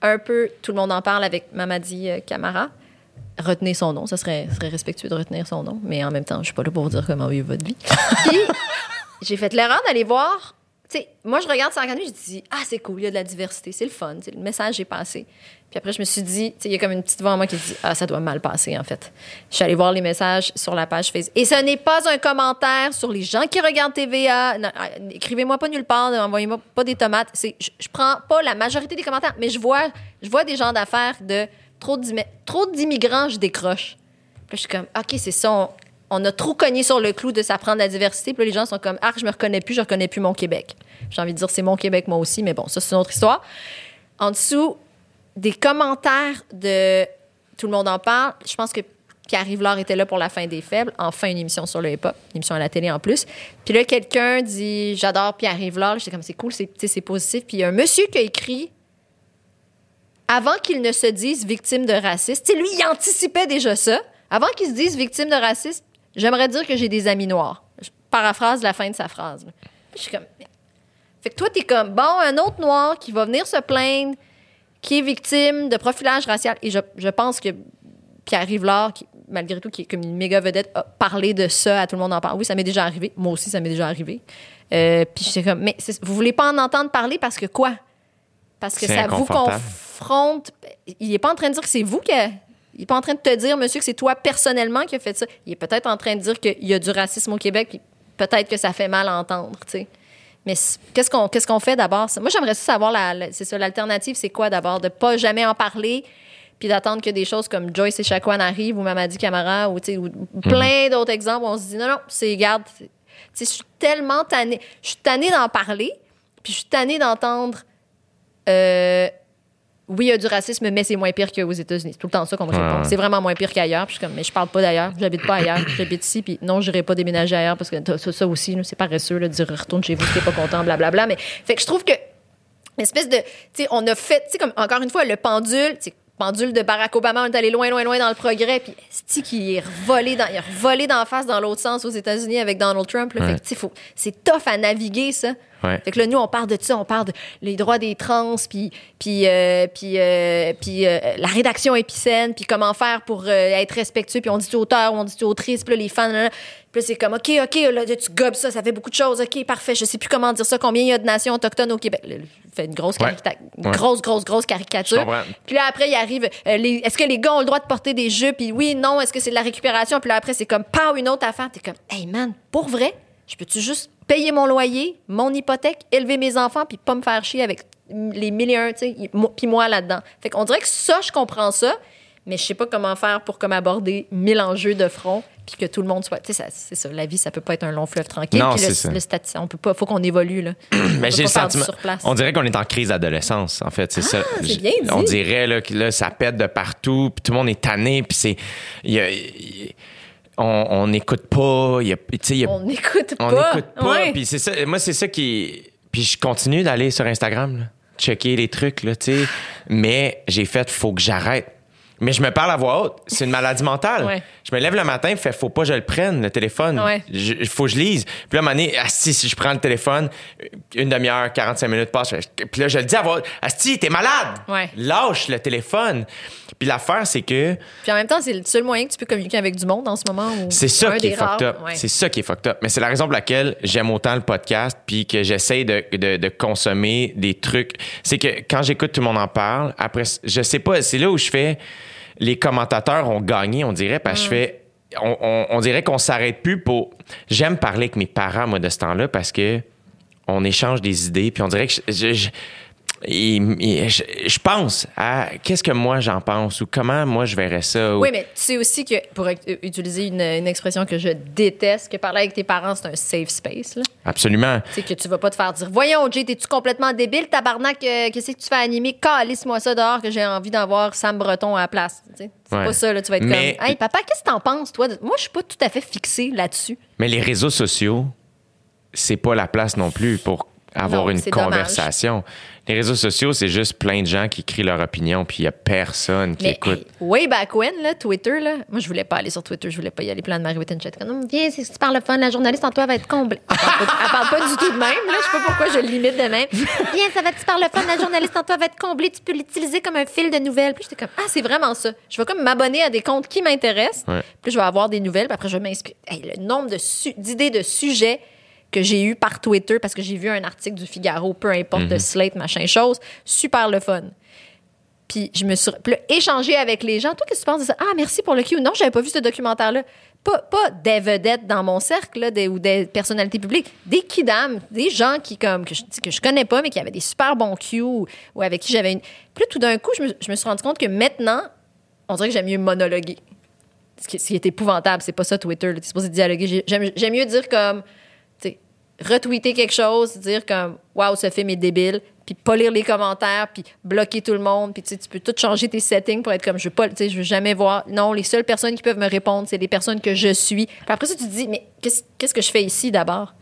un peu Tout le monde en parle avec Mamadi euh, Camara. Retenez son nom, ça serait, ça serait respectueux de retenir son nom, mais en même temps, je suis pas là pour vous dire comment vivre votre vie. Puis, [LAUGHS] j'ai fait l'erreur d'aller voir. Moi, je regarde ça en je dis, ah, c'est cool, il y a de la diversité, c'est le fun, le message est passé. Puis après, je me suis dit, il y a comme une petite voix en moi qui dit, ah, ça doit mal passer, en fait. Je suis allée voir les messages sur la page Facebook. Et ce n'est pas un commentaire sur les gens qui regardent TVA. Ah, Écrivez-moi pas nulle part, envoyez-moi pas des tomates. Je, je prends pas la majorité des commentaires, mais je vois, vois des gens d'affaires de trop d'immi- trop d'immigrants, je décroche. Puis je suis comme, OK, c'est ça. On, on a trop cogné sur le clou de s'apprendre la diversité. Puis là, les gens sont comme, ah, je me reconnais plus, je reconnais plus mon Québec. J'ai envie de dire, c'est mon Québec, moi aussi, mais bon, ça, c'est une autre histoire. En dessous, des commentaires de Tout le monde en parle. Je pense que Pierre Rivlard était là pour la fin des faibles. Enfin, une émission sur le hip-hop, une émission à la télé en plus. Puis là, quelqu'un dit J'adore Pierre Rivlard. J'étais comme C'est cool, c'est positif. Puis il y a un monsieur qui a écrit avant qu'il ne se dise victime de racisme. Lui, il anticipait déjà ça. Avant qu'il se dise victime de racisme, j'aimerais dire que j'ai des amis noirs. Je paraphrase la fin de sa phrase. je suis comme. Fait que toi, t'es comme, bon, un autre noir qui va venir se plaindre, qui est victime de profilage racial. Et je, je pense que Pierre Rivlard, qui, malgré tout, qui est comme une méga vedette, a parlé de ça à tout le monde en parle. Oui, ça m'est déjà arrivé. Moi aussi, ça m'est déjà arrivé. Euh, puis j'étais comme, mais vous voulez pas en entendre parler parce que quoi? Parce que ça vous confronte. Il est pas en train de dire que c'est vous qui. a- Il est pas en train de te dire, monsieur, que c'est toi personnellement qui a fait ça. Il est peut-être en train de dire qu'il y a du racisme au Québec, puis peut-être que ça fait mal à entendre, tu sais. Mais qu'est-ce qu'on qu'est-ce qu'on fait d'abord? Moi, j'aimerais savoir, la, c'est ça, l'alternative, c'est quoi d'abord? De pas jamais en parler, puis d'attendre que des choses comme Joyce et Chacoan arrivent, ou Mamadi Camara, ou, ou- ou plein d'autres exemples où on se dit, non, non, c'est, garde, je suis tellement tannée. Je suis tannée d'en parler, puis je suis tannée d'entendre, euh, oui, il y a du racisme, mais c'est moins pire qu'aux États-Unis. C'est tout le temps ça qu'on me répond.
ouais.
C'est vraiment moins pire qu'ailleurs. Puis je suis comme, mais je parle pas d'ailleurs. J'habite pas ailleurs. J'habite ici. Puis non, je n'irai pas déménager ailleurs parce que ça, ça aussi, c'est paresseux là, de dire retourne chez vous si t'es pas content, blablabla. Mais fait que je trouve que espèce de, tu sais, on a fait, tu sais, comme encore une fois, le pendule, tu pendule de Barack Obama, on est allé loin, loin, loin dans le progrès, puis c'est qui est revolé dans, il est revolé d'en face dans l'autre sens aux États-Unis avec Donald Trump. Là,
Ouais.
Fait que, tu sais, faut- c'est tough à naviguer ça.
Ouais.
Fait que là, nous, on parle de ça, on parle de les droits des trans, puis puis euh, puis euh, puis euh, la rédaction épicène, puis comment faire pour être respectueux, puis on dit auteur, on dit autrice, puis là, les fans, là, puis là, c'est comme, OK, OK, là, tu gobes ça, ça fait beaucoup de choses, OK, parfait, je sais plus comment dire ça, combien il y a de nations autochtones au Québec. Là, fait une grosse,
Ouais.
carica- une
Ouais.
grosse, grosse, grosse caricature. Puis là, après, il arrive, les- est-ce que les gars ont le droit de porter des jupes? Puis oui, non, est-ce que c'est de la récupération? Puis là, après, c'est comme, pas une autre affaire. T'es comme, hey man, pour vrai, je peux-tu juste payer mon loyer, mon hypothèque, élever mes enfants, puis pas me faire chier avec les mille et un, tu sais, moi- puis moi là-dedans. Fait qu'on dirait que ça, je comprends ça, mais je sais pas comment faire pour comme aborder mille enjeux de front, puis que tout le monde soit. Tu sais, ça- c'est ça, la vie, ça peut pas être un long fleuve tranquille.
Non, c'est ça.
le stati- on peut pas, faut qu'on évolue, là. [CLEARS THROAT]
Mais
On
j'ai le sentiment. dirait qu'on est en crise d'adolescence, en fait. C'est ça.
bien dit.
On dirait là, que là, ça pète de partout, puis tout le monde est tanné, puis c'est. y a- on n'écoute pas. y a- y a-
On n'écoute pas.
on n'écoute pas. Puis c'est ça. Moi, c'est ça qui. Puis je continue d'aller sur Instagram, là, checker les trucs, là, tu sais. Mais j'ai fait, faut que j'arrête. Mais je me parle à voix haute. C'est une maladie mentale.
Ouais.
Je me lève le matin, il fait, faut pas que je le prenne, le téléphone.
Ouais.
Il faut que je lise. Puis là, à un moment donné, si je prends le téléphone, une demi-heure, 45 minutes passent. Puis là, je le dis à voix haute, Asti, t'es malade!
Ouais.
Lâche le téléphone. Puis l'affaire, c'est que
Puis en même temps, c'est le seul moyen que tu peux communiquer avec du monde en ce moment.
c'est ça qui est fucked up. C'est ça qui est fucked up. Mais c'est la raison pour laquelle j'aime autant le podcast puis que j'essaie de, de, de consommer des trucs. C'est que quand j'écoute tout le monde en parle, après, je sais pas, c'est là où je fais les commentateurs ont gagné, on dirait, parce que je fais. On, on- on dirait qu'on s'arrête plus pour. J'aime parler avec mes parents, moi, de ce temps-là, parce que on échange des idées, puis on dirait que je, je- je- il- je- je pense à qu'est-ce que moi j'en pense ou comment moi je verrais ça. ou-
Oui, mais tu sais aussi que, pour euh, utiliser une, une expression que je déteste, que parler avec tes parents, c'est un safe space. Là.
Absolument.
Tu sais, que tu vas pas te faire dire Voyons, Jay, t'es-tu complètement débile, tabarnak, euh, qu'est-ce que tu fais animer? Calisse-moi ça dehors que j'ai envie d'en voir Sam Breton à la place. C'est
Ouais.
pas ça, là. Tu vas être
Mais-
comme Hey, papa, qu'est-ce que t'en penses, toi? Moi, je suis pas tout à fait fixée là-dessus.
Mais les réseaux sociaux, c'est pas la place non plus pour avoir
Non,
une
dommage.
conversation. Les réseaux sociaux, c'est juste plein de gens qui écrivent leur opinion, puis il y a personne qui
Mais
écoute.
way back when, là, Twitter, là, moi, je voulais pas aller sur Twitter, je voulais pas y aller plein de Marie Whitten Chat. Comme, viens, c'est tu parles le fun, la journaliste en toi va être comble. Elle parle, pas, elle parle pas du tout de même, là. Je sais pas pourquoi je le limite de même. Viens, ça va, tu parles le fun, la journaliste en toi va être comblée, tu peux l'utiliser comme un fil de nouvelles. Puis j'étais comme, ah, c'est vraiment ça. Je vais comme m'abonner à des comptes qui m'intéressent.
Ouais.
Puis je vais avoir des nouvelles, puis après, je vais m'inspirer. Hey, le nombre de su- d'idées de sujets que j'ai eu par Twitter parce que j'ai vu un article du Figaro, peu importe, de Slate, machin chose. Super le fun. Puis je me suis échangé avec les gens. Toi, qu'est-ce que tu penses de ça? Ah, merci pour le Q. Non, j'avais pas vu ce documentaire-là. Pas, pas des vedettes dans mon cercle là, des- ou des personnalités publiques, des kidams, des gens qui comme que je, que je connais pas, mais qui avaient des super bons Q ou, ou avec qui j'avais une. Puis là, tout d'un coup, je me, je me suis rendu compte que maintenant, on dirait que j'aime mieux monologuer. Ce qui, ce qui est épouvantable, c'est pas ça Twitter. T'es supposé dialoguer. J'ai- J'aime j'aime mieux dire comme, retweeter quelque chose, dire comme, waouh, ce film est débile, puis pas lire les commentaires, puis bloquer tout le monde, puis tu peux tout changer tes settings pour être comme, je veux pas, je veux jamais voir. Non, les seules personnes qui peuvent me répondre, c'est les personnes que je suis. Puis après ça, tu te dis, mais qu'est-ce que je fais ici d'abord?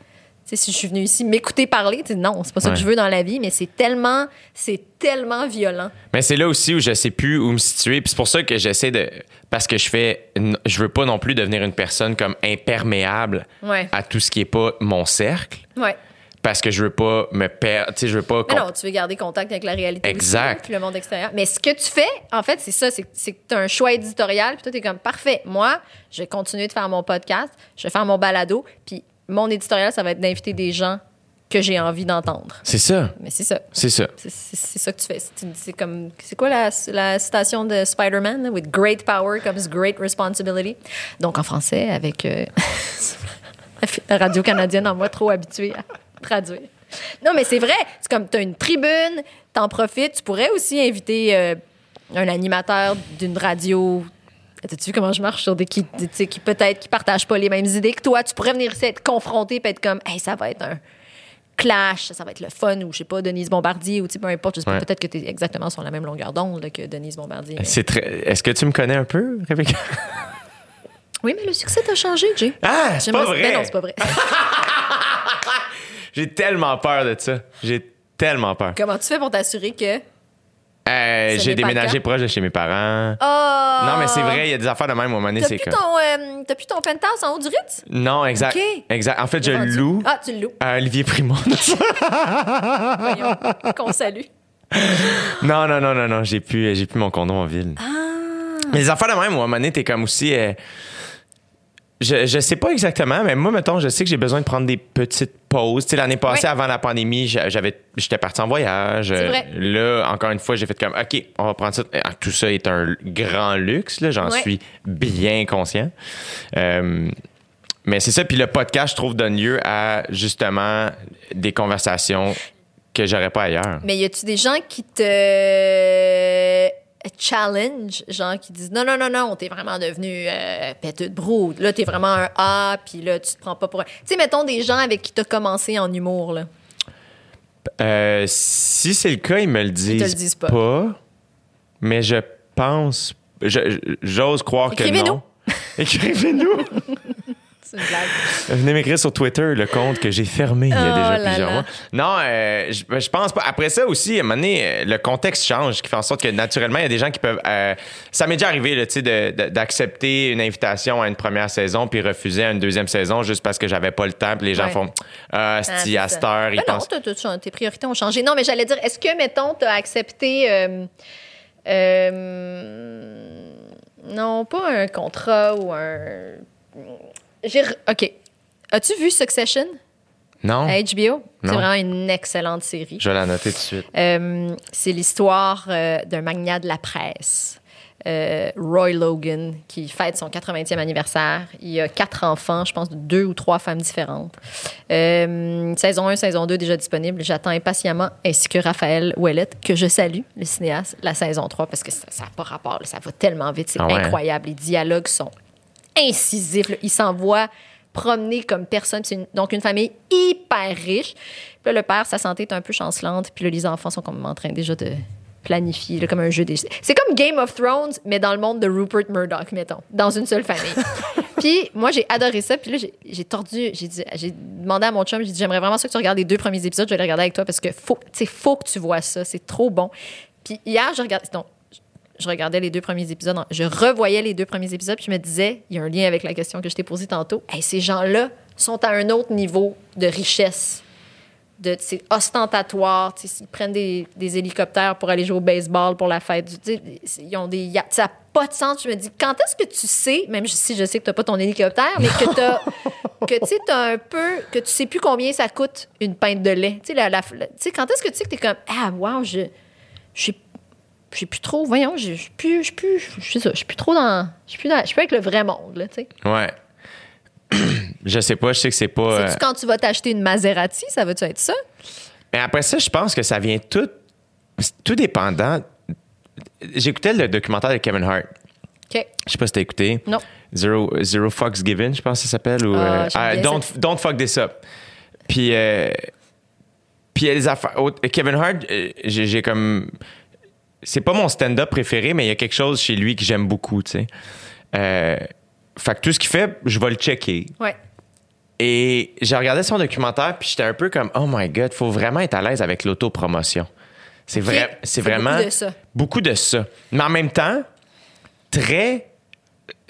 Sais, si je suis venue ici m'écouter parler, non, c'est pas ça
Ouais.
que je veux dans la vie, mais c'est tellement, c'est tellement violent.
Mais c'est là aussi où je sais plus où me situer. Puis c'est pour ça que j'essaie de. Parce que je fais. Je veux pas non plus devenir une personne comme imperméable
Ouais.
à tout ce qui est pas mon cercle.
Ouais.
Parce que je veux pas me perdre. Tu sais, je veux pas.
Mais non, tu veux garder contact avec la réalité. aussi,
Exact.
hein, puis le monde extérieur. Mais ce que tu fais, en fait, c'est ça, c'est c'est que tu as un choix éditorial, puis toi, tu es comme, parfait, moi, je vais continuer de faire mon podcast, je vais faire mon balado, puis mon éditorial, ça va être d'inviter des gens que j'ai envie d'entendre.
C'est ça.
Mais c'est ça.
C'est ça.
C'est- ça que tu fais. C'est comme. C'est quoi la, la citation de Spider-Man? With great power comes great responsibility? Donc, en français, avec euh, [LAUGHS] la radio canadienne en moi trop habituée à traduire. Non, mais c'est vrai. C'est comme tu as une tribune, t'en profites. Tu pourrais aussi inviter euh, un animateur d'une radio. T'as-tu vu comment je marche sur des qui, tu sais, qui peut-être qui partagent pas les mêmes idées que toi? Tu pourrais venir ici être confronté et être comme, hey, ça va être un clash, ça va être le fun, ou je sais pas, Denise Bombardier, ou peu importe, je sais pas,
Ouais.
peut-être que tu es exactement sur la même longueur d'onde que Denise Bombardier. mais-
C'est très. Est-ce que tu me connais un peu, Rebecca?
Oui, mais le succès t'a changé, Jay.
Ah, c'est pas vrai.
Ben non, c'est pas vrai. [LAUGHS]
J'ai tellement peur de ça. J'ai tellement peur.
Comment tu fais pour t'assurer que.
Euh, j'ai déménagé proche de chez mes parents.
Oh!
Non, mais c'est vrai, il y a des affaires de même à un moment donné,
T'as
c'est
plus,
comme.
ton, euh, t'as plus ton penthouse en haut du Ritz?
Non, exact. Exact. En fait, je
Vendu.
loue
Ah, tu le loues.
à Olivier Primo. [LAUGHS]
Voyons. Qu'on salue.
non, non, non, non, non, j'ai plus, plus mon condo en ville.
Ah!
Mais les affaires de même, à un moment donné, t'es comme aussi. euh, je, je sais pas exactement, mais moi, mettons, je sais que j'ai besoin de prendre des petites pauses. Tu sais, l'année passée, avant la pandémie, j'a- j'avais, j'étais parti en voyage.
C'est vrai.
Là, encore une fois, j'ai fait comme, OK, on va prendre ça. Ah, Tout ça est un grand luxe, là, j'en suis bien conscient. Euh, mais c'est ça. Puis le podcast, je trouve, donne lieu à justement des conversations que j'aurais pas ailleurs.
Mais y a-tu des gens qui te challenge, genre qui disent non, non, non, non, t'es vraiment devenu euh, péteux de brou. Là, t'es vraiment un A, puis là, tu te prends pas pour un. Tu sais, mettons des gens avec qui t'as commencé en humour, là.
Euh, si c'est le cas, ils me le disent,
te le disent pas.
mais je pense, j'ose croire que non. [LAUGHS] Écrivez-nous.
C'est une blague. [LAUGHS]
Venez m'écrire sur Twitter le compte que j'ai fermé il y a
Oh
déjà
là
plusieurs
là.
mois. Non, euh, je, ben, je pense pas. Après ça aussi, à un moment donné, euh, le contexte change, qui fait en sorte que naturellement, il y a des gens qui peuvent. euh, ça m'est déjà arrivé, tu d'accepter une invitation à une première saison puis refuser à une deuxième saison juste parce que j'avais pas le temps. Puis les gens
Ouais.
font Ah,
Ah, c'est
à cette heure, ils
Ben
pensent.
tes priorités ont changé. Non, mais j'allais dire, est-ce que, mettons, t'as accepté. euh, euh, non, pas un contrat ou un. J'ai re- OK. As-tu vu Succession?
Non,
à HBO? C'est vraiment une excellente série.
je vais la noter tout de suite.
Euh, c'est l'histoire euh, d'un magnat de la presse, euh, Roy Logan, qui fête son 80e anniversaire. Il a quatre enfants, je pense, de deux ou trois femmes différentes. Euh, saison 1, saison 2 déjà disponible. J'attends impatiemment, ainsi que Raphaël Ouellette, que je salue, le cinéaste, la saison 3, parce que ça n'a pas rapport. là. ça va tellement vite. C'est
Ah ouais.
incroyable. Les dialogues sont incisifs. là. Il s'envoie promener comme personne. C'est donc une famille hyper riche. Puis là, le père, sa santé est un peu chancelante. Puis là, les enfants sont comme en train déjà de planifier, là, comme un jeu des... C'est comme Game of Thrones, mais dans le monde de Rupert Murdoch, mettons, dans une seule famille. [LAUGHS] puis moi, j'ai adoré ça. Puis là, j'ai- tordu, j'ai dit- j'ai demandé à mon chum, j'ai dit, j'aimerais vraiment ça que tu regardes les deux premiers épisodes. Je vais les regarder avec toi parce que faut, faut que tu vois ça. C'est trop bon. Puis hier, je regardais... je regardais les deux premiers épisodes, je revoyais les deux premiers épisodes, puis je me disais, il y a un lien avec la question que je t'ai posée tantôt. Ces gens-là sont à un autre niveau de richesse de c'est ostentatoire. Ils prennent des, hélicoptères pour aller jouer au baseball pour la fête. Ils ont des. Ça n'a pas de sens. Je me dis, quand est-ce que tu sais, même si je sais que tu n'as pas ton hélicoptère, mais que tu [LAUGHS] que tu un peu, que tu sais plus combien ça coûte une pinte de lait. La, quand est-ce que tu sais que tu es comme, ah, wow, je je sais je sais plus trop, voyons, je suis plus, je suis plus, je sais ça, je suis plus trop dans, je suis plus dans, je suis plus avec le vrai monde, là, tu sais.
Ouais. [CLEARS THROAT] je sais pas, je sais que c'est pas. euh,
quand tu vas t'acheter une Maserati, ça va-tu être ça?
Mais après ça, je pense que ça vient tout, tout dépendant. J'écoutais le documentaire de Kevin Hart.
OK.
Je sais pas si t'as écouté.
Non.
Zero, Zero Fucks Given, je pense que ça s'appelle. Ou,
Ah,
euh, ah, don't, don't Fuck This Up. Puis, euh, puis il y a des affaires. Kevin Hart, euh, j'ai comme. C'est pas mon stand-up préféré, mais il y a quelque chose chez lui que j'aime beaucoup, tu sais. Euh, fait que tout ce qu'il fait, je vais le checker.
Ouais.
Et j'ai regardé son documentaire, puis j'étais un peu comme, oh my God, faut vraiment être à l'aise avec l'autopromotion. C'est vrai, C'est vraiment
beaucoup de ça.
beaucoup de ça. Mais en même temps, très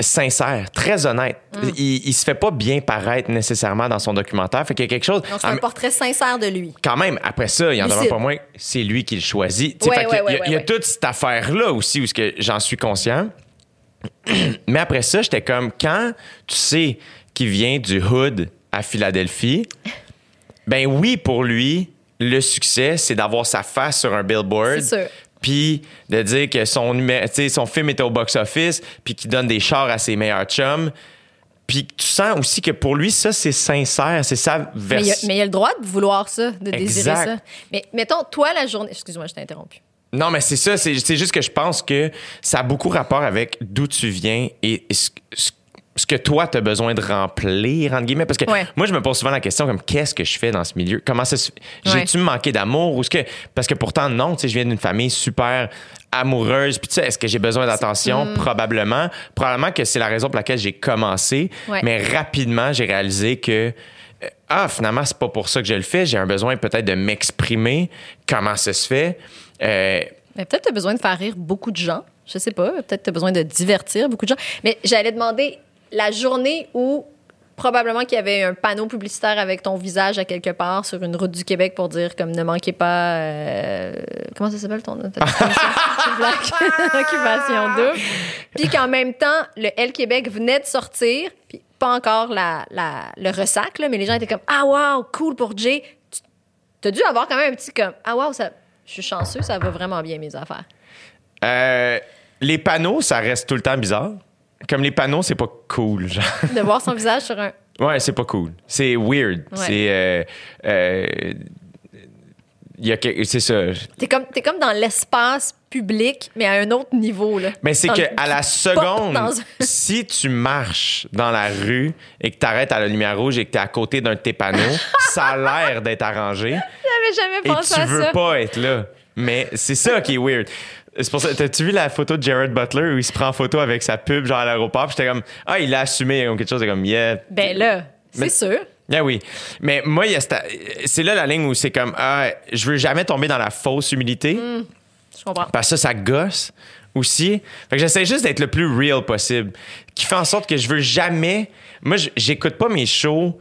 sincère, très honnête.
Mm.
Il, il se fait pas bien paraître nécessairement dans son documentaire. Fait qu'il y a quelque chose.
Donc, c'est un portrait sincère de lui.
quand même, après ça, il y en demeure pas moins, c'est lui qui le choisit.
Ouais,
fait
ouais,
il y a,
ouais,
il y a
ouais.
toute cette affaire-là aussi où que j'en suis conscient. [CLEARS THROAT] Mais après ça, j'étais comme, quand tu sais qu'il vient du hood à Philadelphie, ben oui, pour lui, le succès, c'est d'avoir sa face sur un billboard. Puis de dire que son, film était au box-office, puis qu'il donne des chars à ses meilleurs chums. Puis tu sens aussi que pour lui, ça, c'est sincère, c'est sa
Mais il,
version.
mais il y a le droit de vouloir ça, de désirer ça. Mais mettons, toi, la journée. Excuse-moi, je t'ai interrompu.
Non, mais c'est ça. C'est c'est juste que je pense que ça a beaucoup rapport avec d'où tu viens et, et ce, ce- ce que toi, tu as besoin de remplir, entre guillemets? Parce que
Ouais.
moi, je me pose souvent la question comme qu'est-ce que je fais dans ce milieu? Comment ça se? J'ai-tu manqué d'amour? Ou ce que. Parce que pourtant, non, tu sais, je viens d'une famille super amoureuse. Puis tu sais, est-ce que j'ai besoin d'attention?
Hmm.
Probablement. Probablement que c'est la raison pour laquelle j'ai commencé.
Ouais.
Mais rapidement, j'ai réalisé que. euh, Ah, finalement, c'est pas pour ça que je le fais. J'ai un besoin peut-être de m'exprimer. Comment ça se fait? Euh,
Mais peut-être tu as besoin de faire rire beaucoup de gens. Je sais pas. Peut-être tu as besoin de divertir beaucoup de gens. Mais j'allais demander la journée où probablement qu'il y avait un panneau publicitaire avec ton visage à quelque part sur une route du Québec pour dire comme ne manquez pas euh, comment ça s'appelle ton [LAUGHS] [LAUGHS] occupation double. Puis qu'en même temps le L Québec venait de sortir puis pas encore la, la- le ressac là, mais les gens étaient comme ah wow cool pour Jay. Tu as dû avoir quand même un petit comme ah wow ça je suis chanceux ça va vraiment bien mes affaires.
Euh, les panneaux, ça reste tout le temps bizarre. Comme les panneaux, c'est pas cool. genre.
de voir son visage sur un
Ouais, c'est pas cool. C'est weird.
Ouais.
C'est. euh, euh, c'est ça.
T'es comme, t'es comme dans l'espace public, mais à un autre niveau. Là.
Mais c'est que
le-
à la
tu
seconde,
dans [LAUGHS]
si tu marches dans la rue et que tu arrêtes à la lumière rouge et que tu es à côté d'un de tes panneaux, [LAUGHS] ça a l'air d'être arrangé
J'avais jamais
et
pensé
tu
à
veux
ça.
pas être là. Mais c'est ça qui est weird. C'est pour ça. T'as-tu vu la photo de Jared Butler où il se prend en photo avec sa pub genre à l'aéroport? Puis j'étais comme ah il l'a assumé comme quelque chose de comme yeah
Ben là, c'est sûr.
Ah oui. Mais moi, c'est là la ligne où c'est comme, ah, je veux jamais tomber dans la fausse humilité.
Je comprends.
Parce que ça, ça gosse aussi. Fait que j'essaie juste d'être le plus real possible. Qui fait en sorte que je veux jamais. Moi, j'écoute pas mes shows.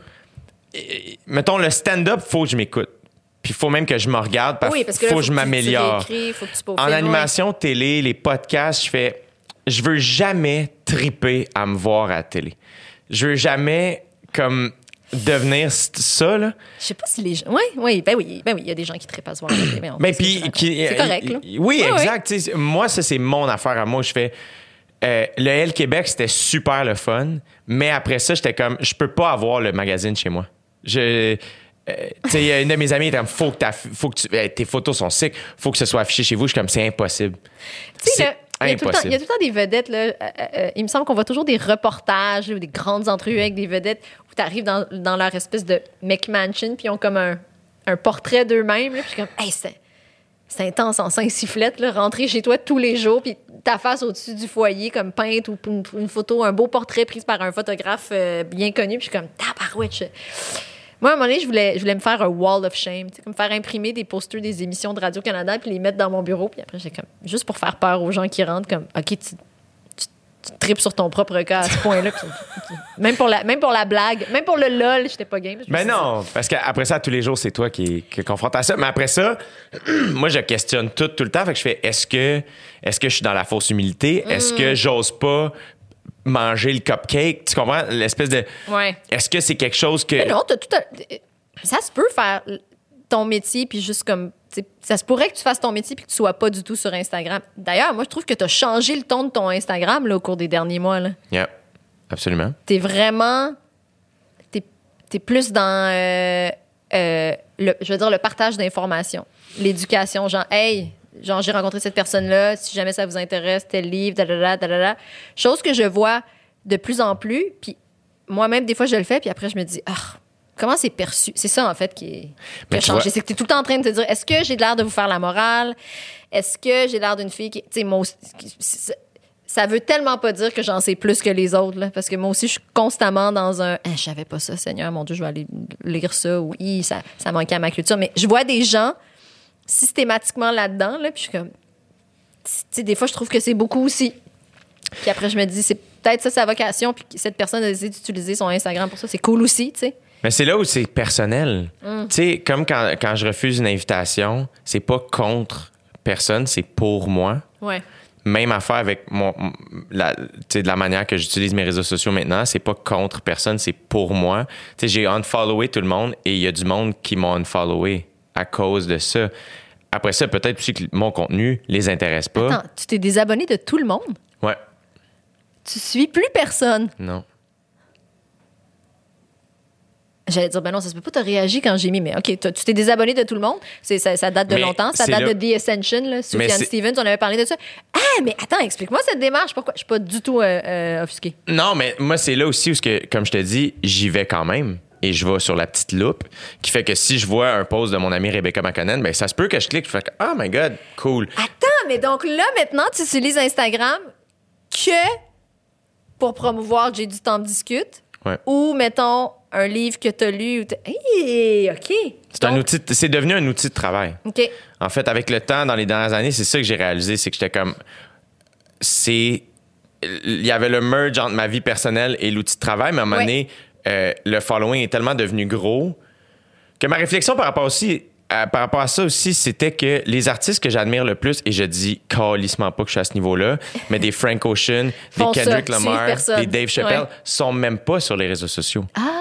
Et- Mettons, le stand-up, faut que je m'écoute. Puis il faut même que je me regarde parce
oui,
qu'il
parce que là,
faut que je m'améliore. En animation télé, les podcasts, je fais. Je veux jamais triper à me voir à la télé. Je veux jamais comme devenir ça là.
Je sais pas si les gens. Oui, oui, ben oui, ben oui, il y a des gens qui trippent à se voir. à la télé, mais on que
puis
c'est correct, là.
Oui, exact. Moi, ça c'est mon affaire à moi. Je fais euh, le L Québec, c'était super le fun, mais après ça, j'étais comme je peux pas avoir le magazine chez moi. Je euh, une de mes amies était comme faut que, faut que tu, tes photos sont sick, faut que ce soit affiché chez vous. Je suis comme c'est impossible. C'est
il y, a tout le temps, des vedettes. Là, euh, euh, il me semble qu'on voit toujours des reportages ou des grandes entrevues avec des vedettes où tu arrives dans, dans leur espèce de McMansion puis ils ont comme un, un portrait d'eux-mêmes. Puis je suis comme, hey, c'est, c'est intense en cinq sifflettes, là, rentrer chez toi tous les jours puis ta face au-dessus du foyer comme peinte ou une, une photo, un beau portrait pris par un photographe euh, bien connu. Puis je suis comme, tabarouette. Moi, à un moment donné, je voulais, je voulais me faire un wall of shame, comme faire imprimer des posters des émissions de Radio-Canada puis les mettre dans mon bureau. Puis après, j'ai comme, juste pour faire peur aux gens qui rentrent, comme, OK, tu, tu, tu tripes sur ton propre cas à ce point-là. même, pour la, même pour la blague, même pour le lol, j'étais pas game. Me
Ben non, parce qu'après ça, tous les jours, c'est toi qui, qui est confronté à ça. Mais après ça, [CLEARS THROAT] moi, je questionne tout, tout le temps. Fait que je fais, est-ce que, est-ce que je suis dans la fausse humilité? Est-ce
Mm.
que j'ose pas manger le cupcake? Tu comprends? L'espèce de.
Ouais.
Est-ce que c'est quelque chose que.
Mais non, t'as tout à- ça se peut faire ton métier, puis juste comme. tu Ça se pourrait que tu fasses ton métier puis que tu sois pas du tout sur Instagram. D'ailleurs, moi, je trouve que tu as changé le ton de ton Instagram là, au cours des derniers mois. Là.
Yeah, absolument.
T'es vraiment. T'es es plus dans. euh, euh, le, je veux dire, le partage d'informations. L'éducation, genre, hey, genre, j'ai rencontré cette personne-là, si jamais ça vous intéresse, tel livre, da, da. Chose que je vois de plus en plus, puis moi-même, des fois, je le fais, puis après, je me dis, ah, comment c'est perçu? C'est ça, en fait, qui, est, qui
Mais
a
tu
changé. C'est que t'es tout le temps en train de te dire, est-ce que j'ai l'air de vous faire la morale? Est-ce que j'ai l'air d'une fille qui. Tu sais, moi aussi- ça veut tellement pas dire que j'en sais plus que les autres, là, parce que moi aussi, je suis constamment dans un Ah, Je savais pas ça, Seigneur, mon Dieu, je vais aller lire ça, ou ça, ça manquait à ma culture. Mais je vois des gens systématiquement là-dedans, là, puis je suis comme. Tu sais, des fois, je trouve que c'est beaucoup aussi. Puis après, je me dis, c'est peut-être ça sa vocation, puis cette personne a décidé d'utiliser son Instagram pour ça. C'est cool aussi, tu sais.
Mais c'est là où c'est personnel.
Mm.
Tu sais, comme quand, quand je refuse une invitation, c'est pas contre personne, c'est pour moi.
Ouais.
Même affaire avec mon, la, tu sais, de la manière que j'utilise mes réseaux sociaux maintenant, c'est pas contre personne, c'est pour moi. Tu sais, j'ai unfollowé tout le monde et il y a du monde qui m'a unfollowé à cause de ça. Après ça, peut-être aussi que mon contenu les intéresse pas.
Attends, tu t'es désabonné de tout le monde?
Ouais,
Tu suis plus personne?
non.
J'allais dire, ben non, ça se peut pas, t'as réagi quand j'ai mis, mais OK, tu t'es désabonné de tout le monde. C'est, ça, ça date de
Mais
longtemps. Ça date
là-
de The Ascension, là. Sufjan Stevens, on avait parlé de ça. Ah, mais attends, explique-moi cette démarche. Pourquoi? Je suis pas du tout euh, euh, offusquée.
Non, mais moi, c'est là aussi où, que, comme je te dis, j'y vais quand même. Et je vais sur la petite loupe, qui fait que si je vois un post de mon amie Rebecca McConnell, ben ça se peut que je clique, je fais que, oh my god, cool.
Attends, mais donc là, maintenant, tu utilises Instagram que pour promouvoir J'ai du temps de discute?
Ouais.
ou, mettons, un livre que t'as lu. Ou Hey, OK.
C'est un outil, c'est devenu un outil de travail.
OK.
En fait, avec le temps, dans les dernières années, c'est ça que j'ai réalisé, c'est que j'étais comme, c'est, il y avait le merge entre ma vie personnelle et l'outil de travail, mais à un moment donné, euh, le following est tellement devenu gros que ma réflexion par rapport aussi, à- par rapport à ça aussi, c'était que les artistes que j'admire le plus, et je dis calissement pas que je suis à ce niveau-là, mais des Frank Ocean, des
ça,
Kendrick Lamar, des Dave Chappelle,
Ouais.
sont même pas sur les réseaux sociaux.
Ah!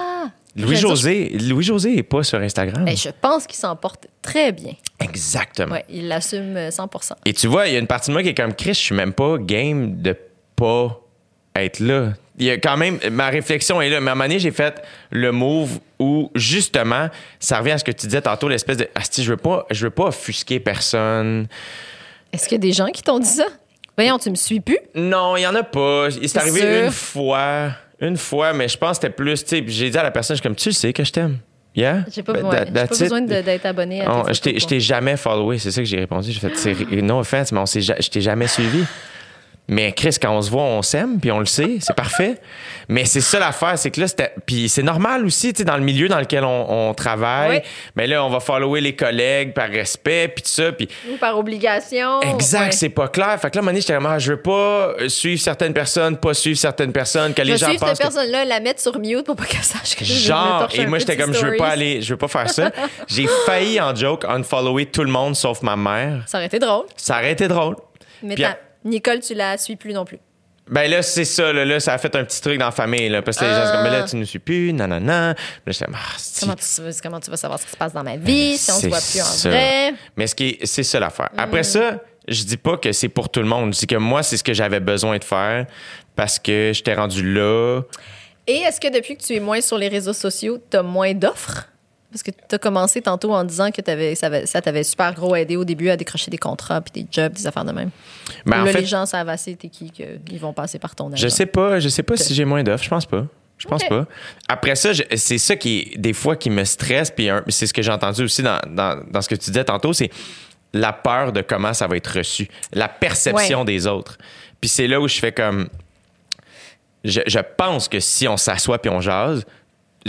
Louis-José, Louis-José est pas sur Instagram.
Ben, je pense qu'il s'en porte très bien.
Exactement.
Ouais, il l'assume euh, 100%
Et tu vois, il y a une partie de moi qui est comme Chris, je suis même pas game de pas être là. Il y a quand même, ma réflexion est là. Mais à un moment donné, j'ai fait le move où, justement, ça revient à ce que tu disais tantôt, l'espèce de, Asti, je veux pas, je veux pas offusquer personne.
Est-ce qu'il y a des gens qui t'ont dit ça? Voyons, tu me suis plus?
Non, il y en a pas. C'est arrivé
sûr?
une fois, une fois, mais je pense que c'était plus, tu sais, j'ai dit à la personne, je suis comme, tu le sais que je t'aime. Yeah?
J'ai pas,
Ben,
pas besoin d'être abonné à
On- je t'ai- jamais followé, c'est ça que j'ai répondu. J'ai fait, c'est- no offense, mais on s'est je t'ai jamais suivi. Mais Chris, quand on se voit, on s'aime, puis on le sait, c'est parfait. Mais c'est ça l'affaire, c'est que là, c'était. Puis c'est normal aussi, tu sais, dans le milieu dans lequel on, on travaille.
Oui.
Mais là, on va follower les collègues par respect, puis tout ça. Puis
Ou par obligation.
exact,
ouais.
c'est pas clair. Fait que là, à un moment donné, j'étais comme, ah, je veux pas suivre certaines personnes, pas suivre certaines personnes, que
Je
les gens
suivre
pensent.
cette
que-
personne-là, la mettre sur mute pour pas qu'elle sache que
Genre, et moi j'étais comme, je veux pas aller, je veux pas faire ça. [LAUGHS] J'ai failli en joke unfollower tout le monde sauf ma mère.
Ça aurait été drôle.
Ça aurait été drôle.
Mais
Puis
Nicole, tu la suis plus non plus.
Ben là, c'est ça, là, là, ça a fait un petit truc dans la famille, là, parce que les gens sont comme, ben là, tu ne suis plus, nanana. Là, comme, ah,
Comment tu, vas- comment tu vas savoir ce qui se passe dans ma vie si on se voit plus en
ça.
vrai?
Mais ce qui est- c'est ça l'affaire.
Mm.
Après ça, je dis pas que c'est pour tout le monde. Je dis que moi, c'est ce que j'avais besoin de faire parce que j'étais rendu là.
Et est-ce que depuis que tu es moins sur les réseaux sociaux, tu as moins d'offres? Parce que tu as commencé tantôt en disant que ça avait- ça t'avait super gros aidé au début à décrocher des contrats puis des jobs, des affaires de même.
Ben,
Ou
en
là,
fait,
les gens savent assez t'es qui qu'ils vont passer par ton
Je
agent.
sais pas, je sais pas si j'ai moins d'offres, je pense pas. Je pense pas. Après ça, je- c'est ça qui des fois qui me stresse puis c'est ce que j'ai entendu aussi dans, dans, dans ce que tu disais tantôt, c'est la peur de comment ça va être reçu, la perception
Ouais.
des autres. Puis c'est là où je fais comme je, je pense que si on s'assoit puis on jase,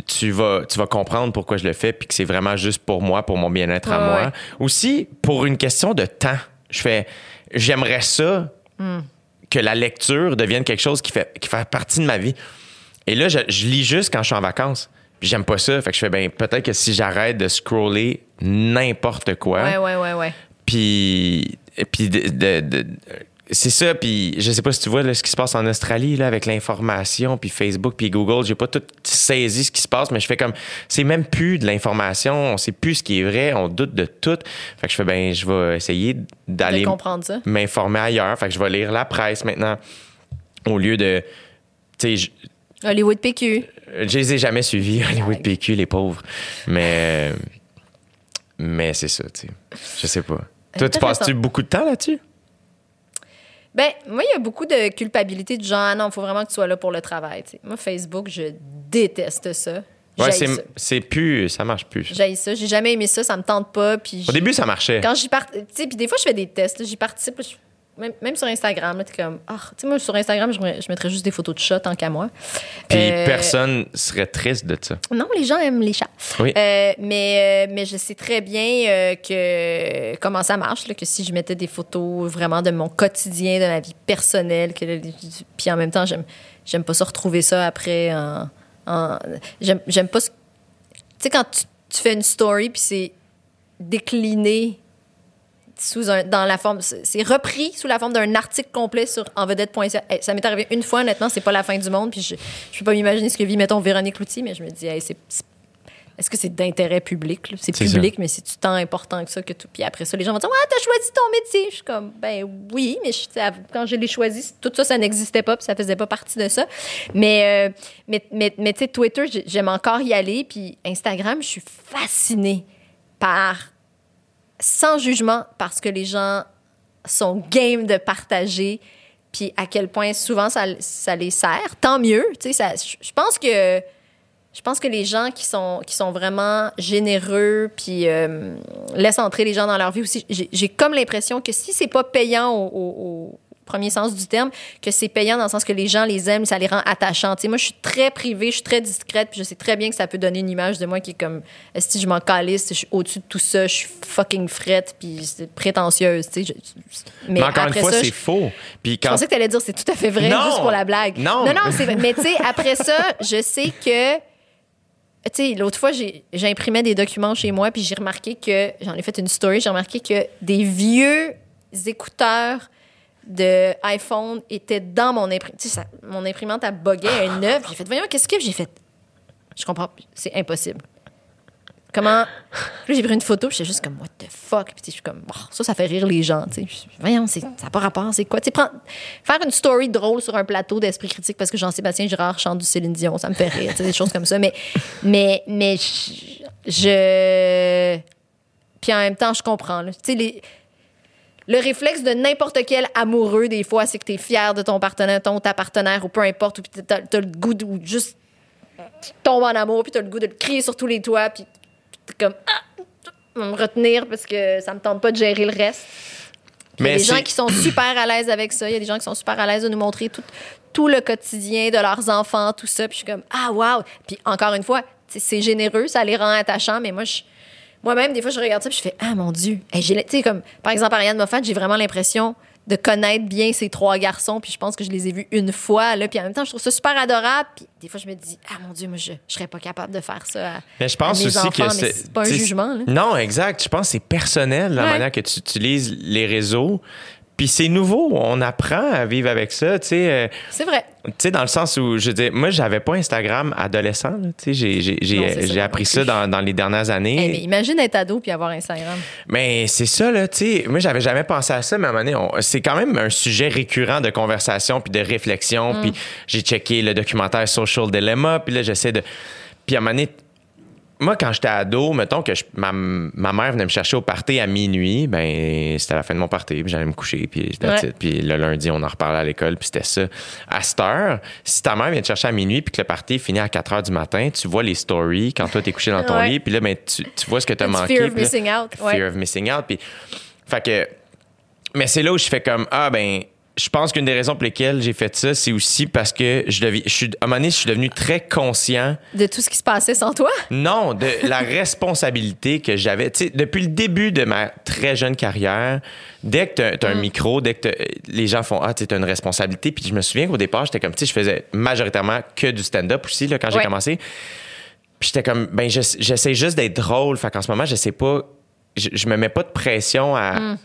tu vas, tu vas comprendre pourquoi je le fais puis que c'est vraiment juste pour moi, pour mon bien-être à moi.
ouais.
Aussi, pour une question de temps. Je fais, j'aimerais ça que la lecture devienne quelque chose qui fait, qui fait partie de ma vie. Et là, je, je lis juste quand je suis en vacances. Puis j'aime pas ça. Fait que je fais, ben, peut-être que si j'arrête de scroller n'importe quoi,
Ouais, ouais, ouais, ouais.
puis, puis de- de- de- c'est ça. Puis je sais pas si tu vois là, ce qui se passe en Australie là, avec l'information, puis Facebook, puis Google. J'ai pas tout saisi ce qui se passe, mais je fais comme, c'est même plus de l'information. On sait plus ce qui est vrai. On doute de tout. Fait que je fais, ben, je vais essayer d'aller m'informer ailleurs. Fait que je vais lire la presse maintenant au lieu de, tu sais,
Hollywood PQ.
je les ai jamais suivis, [LAUGHS] Hollywood PQ, les pauvres. Mais, mais c'est ça, tu sais. Je sais pas. Toi, tu
Intéressant.
passes-tu beaucoup de temps là-dessus?
Ben, moi, il y a beaucoup de culpabilité du genre, ah non, il faut vraiment que tu sois là pour le travail. Moi, Facebook, je déteste ça.
Ouais, c'est, plus. Ça marche plus.
J'haïs ça. J'ai jamais aimé ça. Ça me tente pas. Puis
Au début, ça marchait.
quand j'y part, puis des fois je fais des tests, j'y participe, je- même, même sur Instagram, t'es comme, ah, tu sais, moi sur Instagram, je, me- je mettrais juste des photos de chats tant qu'à moi.
Puis
Euh,
personne serait triste de ça.
Non, les gens aiment les chats.
Oui.
Euh, mais, euh, mais je sais très bien euh, que comment ça marche, là, que si je mettais des photos vraiment de mon quotidien, de ma vie personnelle, que, puis en même temps, j'aime, j'aime pas ça retrouver ça après. En, en- j'aime, j'aime pas. ce- Tu sais, quand tu, tu fais une story, puis c'est décliné sous un, dans la forme, c'est c'est repris sous la forme d'un article complet sur envedette.ca. Hey, ça m'est arrivé une fois, honnêtement, c'est pas la fin du monde, puis je, je peux pas m'imaginer ce que vit, mettons, Véronique Cloutier, mais je me dis, hey, c'est, c'est- est-ce que c'est d'intérêt public? C'est
C'est
public, mais c'est-tu tant important que ça que tout? Puis après ça, les gens vont dire, ah, t'as choisi ton métier. Je suis comme, ben oui, mais je- quand je l'ai choisi, tout ça, ça n'existait pas, puis ça faisait pas partie de ça. Mais, euh, mais, mais, mais tu sais, Twitter, j'ai- j'aime encore y aller, puis Instagram, je suis fascinée par sans jugement parce que les gens sont game de partager puis à quel point souvent ça, ça les sert tant mieux je pense que je pense que les gens qui sont qui sont vraiment généreux puis euh, laissent entrer les gens dans leur vie aussi j'ai comme l'impression que si c'est pas payant au premier sens du terme que c'est payant dans le sens que les gens les aiment ça les rend attachants tu sais moi je suis très privée je suis très discrète puis je sais très bien que ça peut donner une image de moi qui est comme si je m'en calisse je suis au-dessus de tout ça je suis fucking frette puis c'est prétentieuse tu sais je-
Mais, encore une fois, c'est
je-
faux. Puis
je
quand.
pensais que tu allais dire c'est tout à fait vrai,
Non!
juste pour la blague.
Non!
non, non c'est vrai. Mais tu sais, après ça, je sais que. Tu sais, l'autre fois, j'ai- j'imprimais des documents chez moi, puis j'ai remarqué que. J'en ai fait une story, j'ai remarqué que des vieux écouteurs de iPhone étaient dans mon imprimante. Tu sais, mon imprimante, buguait, elle est neuve. J'ai fait, voyons, qu'est-ce que j'ai fait? Je comprends, c'est impossible. Comment? Là, j'ai pris une photo, puis j'étais juste comme, what the fuck? Puis je suis comme, Oh, ça, ça fait rire les gens. tu sais. Voyons, ça n'a pas rapport, c'est quoi? Tu sais, faire une story drôle sur un plateau d'esprit critique parce que Jean-Sébastien Girard chante du Céline Dion, ça me fait rire, tu sais, des choses comme ça. Mais, mais, mais je. Puis en même temps, je comprends. Tu sais, les. Le réflexe de n'importe quel amoureux, des fois, c'est que tu es fier de ton partenaire, ton ta partenaire, ou peu importe, ou t'as as le goût de ou juste tu tombes en amour, puis t'as le goût de le crier sur tous les toits, puis t'es comme ah, me retenir parce que ça me tente pas de gérer le reste. Puis Il y a
Mais
des gens qui sont super à l'aise avec ça. Il y a des gens qui sont super à l'aise de nous montrer tout, tout le quotidien de leurs enfants, tout ça. Puis je suis comme, ah, wow. Puis encore une fois, tu c'est généreux, ça les rend attachants, mais moi, je, moi-même, des fois, je regarde ça puis je fais, ah, mon Dieu. Hey, j'ai, comme, par exemple, Ariane Moffat, j'ai vraiment l'impression de connaître bien ces trois garçons, puis je pense que je les ai vus une fois, là, puis en même temps, je trouve ça super adorable, puis des fois, je me dis, ah, mon Dieu, moi, je, je serais pas capable de faire ça à,
Mais je pense
à mes
aussi
enfants,
que c'est.
c'est pas un jugement, là.
Non, exact. Je pense que c'est personnel, la
Ouais.
manière que tu utilises les réseaux. Puis c'est nouveau. On apprend à vivre avec ça. Tu sais, euh,
C'est vrai.
tu sais, dans le sens où, je veux dire, moi, j'avais pas Instagram adolescent. Tu sais, j'ai- appris ça dans, dans les dernières années.
Hey, mais imagine être ado puis avoir Instagram.
Mais c'est ça, là, tu sais. Moi, j'avais jamais pensé à ça, mais à un moment donné, on- c'est quand même un sujet récurrent de conversation puis de réflexion. Puis j'ai checké le documentaire Social Dilemma, puis là, j'essaie de. Puis à un moment donné, moi, quand j'étais ado, mettons que je- ma, ma mère venait me chercher au party à minuit, ben c'était la fin de mon party, puis j'allais me coucher, puis
Ouais.
Puis le lundi, on en reparlait à l'école, puis c'était ça. À cette heure, si ta mère vient te chercher à minuit, puis que le party finit à 4 heures du matin, tu vois les stories quand toi, t'es couché dans ton
Ouais.
lit, puis là, ben, tu, tu vois ce que t'as manqué.
fear of missing out.
Fear of missing out. Puis, fait que, mais c'est là où je fais comme, ah, ben, je pense qu'une des raisons pour lesquelles j'ai fait ça, c'est aussi parce que je suis, à un moment donné, je suis devenu très conscient,
De tout ce qui se passait sans toi?
non, de la responsabilité que j'avais. Tu sais, depuis le début de ma très jeune carrière, dès que tu as, un micro, dès que t'as- les gens font Ah, tu as une responsabilité. Puis je me souviens qu'au départ, j'étais comme, tu sais, je faisais majoritairement que du stand-up aussi, là, quand j'ai
Ouais.
commencé. Puis j'étais comme, ben, j'ess- j'essaie juste d'être drôle. Fait qu'en ce moment, je sais pas. Je, je me mets pas de pression à, à,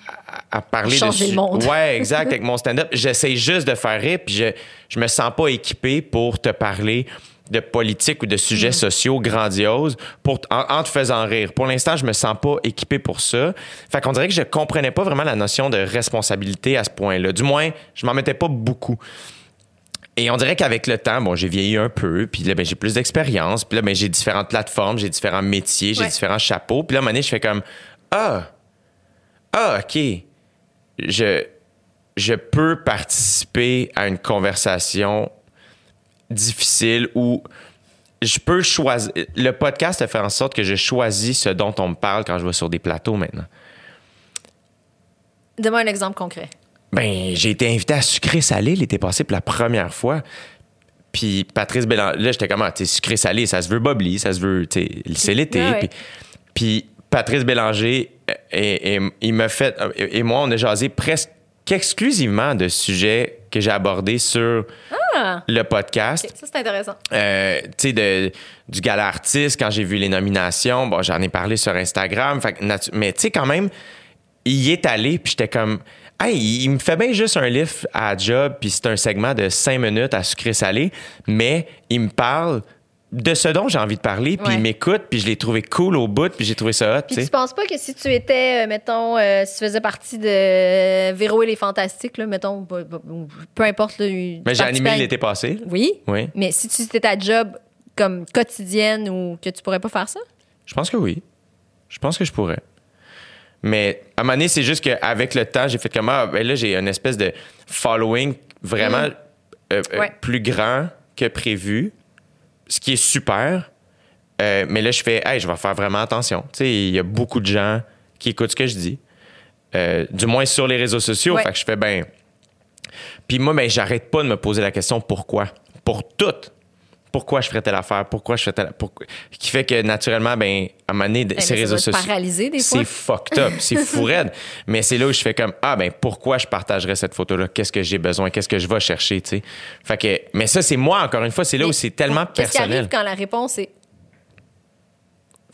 à parler
Changer
de
le monde.
Ouais, exact. Avec mon stand-up, j'essaie juste de faire rire. Puis je, je me sens pas équipé pour te parler de politique ou de sujets sociaux grandioses pour, en, en te faisant rire. Pour l'instant, je me sens pas équipé pour ça. Fait qu'on dirait que je comprenais pas vraiment la notion de responsabilité à ce point-là. Du moins, je m'en mettais pas beaucoup. Et on dirait qu'avec le temps, bon, j'ai vieilli un peu, puis là, ben, j'ai plus d'expérience, puis là, ben, j'ai différentes plateformes, j'ai différents métiers, j'ai
Ouais.
différents chapeaux, puis là, à un moment donné, je fais comme Ah! Ah, OK. Je, je peux participer à une conversation difficile où je peux choisir. Le podcast a fait en sorte que je choisis ce dont on me parle quand je vais sur des plateaux maintenant.
Donne-moi un exemple concret.
Ben, j'ai été invité à Sucré Salé l'été passé pour la première fois. Puis Patrice Bélanger, là, j'étais comme, ah, tu sais, Sucré Salé, ça se veut bobli, ça se veut, tu sais, c'est l'été.
Ouais.
Puis, puis Patrice Bélanger, euh, et, et- il m'a fait, euh, et moi, on a jasé presque exclusivement de sujets que j'ai abordés sur
Ah!
le podcast.
Ça, c'est intéressant.
Euh, tu sais, de- du gala artiste, quand j'ai vu les nominations, bon, j'en ai parlé sur Instagram. Fait mais tu sais, quand même, il est allé, puis j'étais comme, hey, il me fait bien juste un lift à job, puis c'est un segment de cinq minutes à sucré salé, mais il me parle de ce dont j'ai envie de parler, puis
Ouais.
il m'écoute, puis je l'ai trouvé cool au bout, puis j'ai trouvé ça hot,
Puis
tu
penses pas que si tu étais, euh, mettons, euh, si tu faisais partie de Véro et les Fantastiques, là, mettons, peu, importe. Là,
Mais j'ai animé
à
l'été passé.
Oui.
Oui.
Mais si tu étais ta job comme quotidienne ou que tu pourrais pas faire ça?
Je pense que oui. Je pense que je pourrais. Mais à un moment donné, c'est juste qu'avec le temps, j'ai fait comme ah, ben là, j'ai une espèce de following vraiment euh, euh,
Mm. Ouais.
plus grand que prévu, ce qui est super. Euh, mais là, je fais, hey, je vais faire vraiment attention. Tu sais, il y a beaucoup de gens qui écoutent ce que je dis, euh, du moins sur les réseaux sociaux.
Ouais.
Fait que je fais, ben. Puis moi, ben, j'arrête pas de me poser la question pourquoi. Pour tout. Pourquoi je ferais telle affaire? Pourquoi je ferais telle pourquoi... Qui fait que naturellement, ben, à un moment donné,
Eh,
ces réseaux sociaux.
paralyser des fois.
C'est fucked up, c'est fou [LAUGHS] raide. Mais c'est là où je fais comme ah ben pourquoi je partagerais cette photo là Qu'est-ce que j'ai besoin? Qu'est-ce que je vais chercher, tu sais? Fait que mais ça c'est moi encore une fois, c'est là où c'est tellement
Qu'est-ce qui
personnel.
arrive quand la réponse est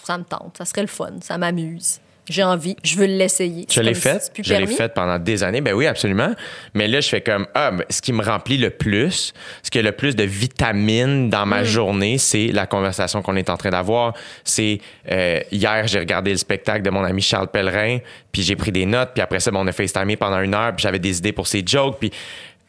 ça me tente, ça serait le fun, ça m'amuse, j'ai envie, je veux l'essayer.
Je l'ai
si
fait, je l'ai pendant des années. Ben oui, absolument. Mais là, je fais comme ah, ben, ce qui me remplit le plus, ce qui a le plus de vitamines dans
Mm.
ma journée, c'est la conversation qu'on est en train d'avoir. C'est euh, hier, j'ai regardé le spectacle de mon ami Charles Pellerin, puis j'ai pris des notes, puis après ça, ben, on a FaceTimé pendant une heure, puis j'avais des idées pour ses jokes, puis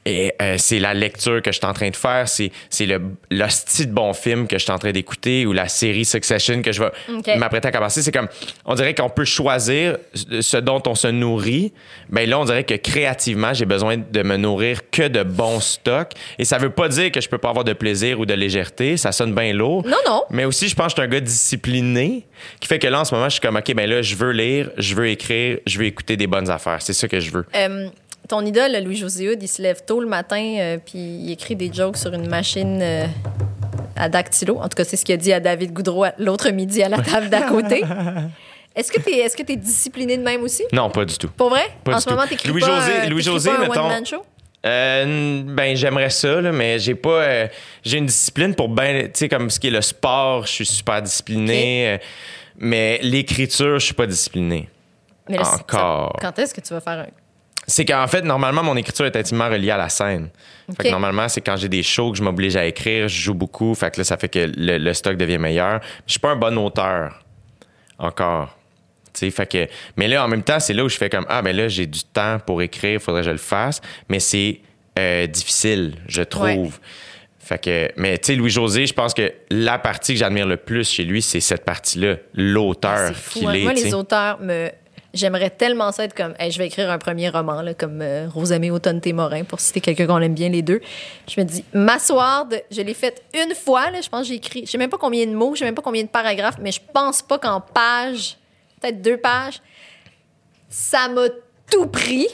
et euh, c'est la lecture que je suis en train de faire, c'est c'est le l'hostie de bon film que je suis en train d'écouter ou la série Succession que je vais
OK.
m'apprêter à commencer. C'est comme, on dirait qu'on peut choisir ce dont on se nourrit. Ben là, on dirait que créativement, j'ai besoin de me nourrir que de bons stocks. Et ça veut pas dire que je peux pas avoir de plaisir ou de légèreté. Ça sonne bien lourd.
Non, non.
Mais aussi, je pense que je suis un gars discipliné qui fait que là, en ce moment, je suis comme, OK, ben là, je veux lire, je veux écrire, je veux écouter des bonnes affaires. C'est ça que je veux.
Euh, ton idole, Louis-José Hood, il se lève tôt le matin euh, puis il écrit des jokes sur une machine euh, à dactylo. En tout cas, c'est ce qu'il a dit à David Goudreau l'autre midi à la table d'à côté. [LAUGHS] Est-ce que tu es, est-ce que es discipliné de même aussi?
Non, pas du tout.
Pour vrai?
Pas
en
du
ce
tout.
moment, t'écris pas, euh,
Louis-José,
t'écris pas un
mettons-
one-man show?
Euh, ben j'aimerais ça là, mais j'ai pas euh, j'ai une discipline pour ben tu sais comme ce qui est le sport, je suis super discipliné euh, mais l'écriture, je suis pas discipliné.
Mais là,
Encore.
ça- quand est-ce que tu vas faire un...
C'est qu'en fait normalement mon écriture est intimement reliée à la scène. Fait que normalement c'est quand j'ai des shows que je m'oblige à écrire, je joue beaucoup, fait que là ça fait que le, le stock devient meilleur. Je suis pas un bon auteur encore. Tu sais, fait que, mais là, en même temps, c'est là où je fais comme Ah, ben là, j'ai du temps pour écrire, faudrait que je le fasse. Mais c'est euh, difficile, je trouve.
Ouais.
Fait que, mais tu sais, Louis-José, je pense que la partie que j'admire le plus chez lui, c'est cette partie-là, l'auteur
fou,
qu'il
hein.
est.
Moi, les auteurs, me... j'aimerais tellement ça être comme, Hey, je vais écrire un premier roman, là, comme euh, Rosamé Automne Témorin, pour citer quelqu'un qu'on aime bien les deux. Je me dis, m'asseoir, de... je l'ai fait une fois, là, je pense que j'ai écrit, je sais même pas combien de mots, je sais même pas combien de paragraphes, mais je pense pas qu'en page, peut-être deux pages, ça m'a tout pris.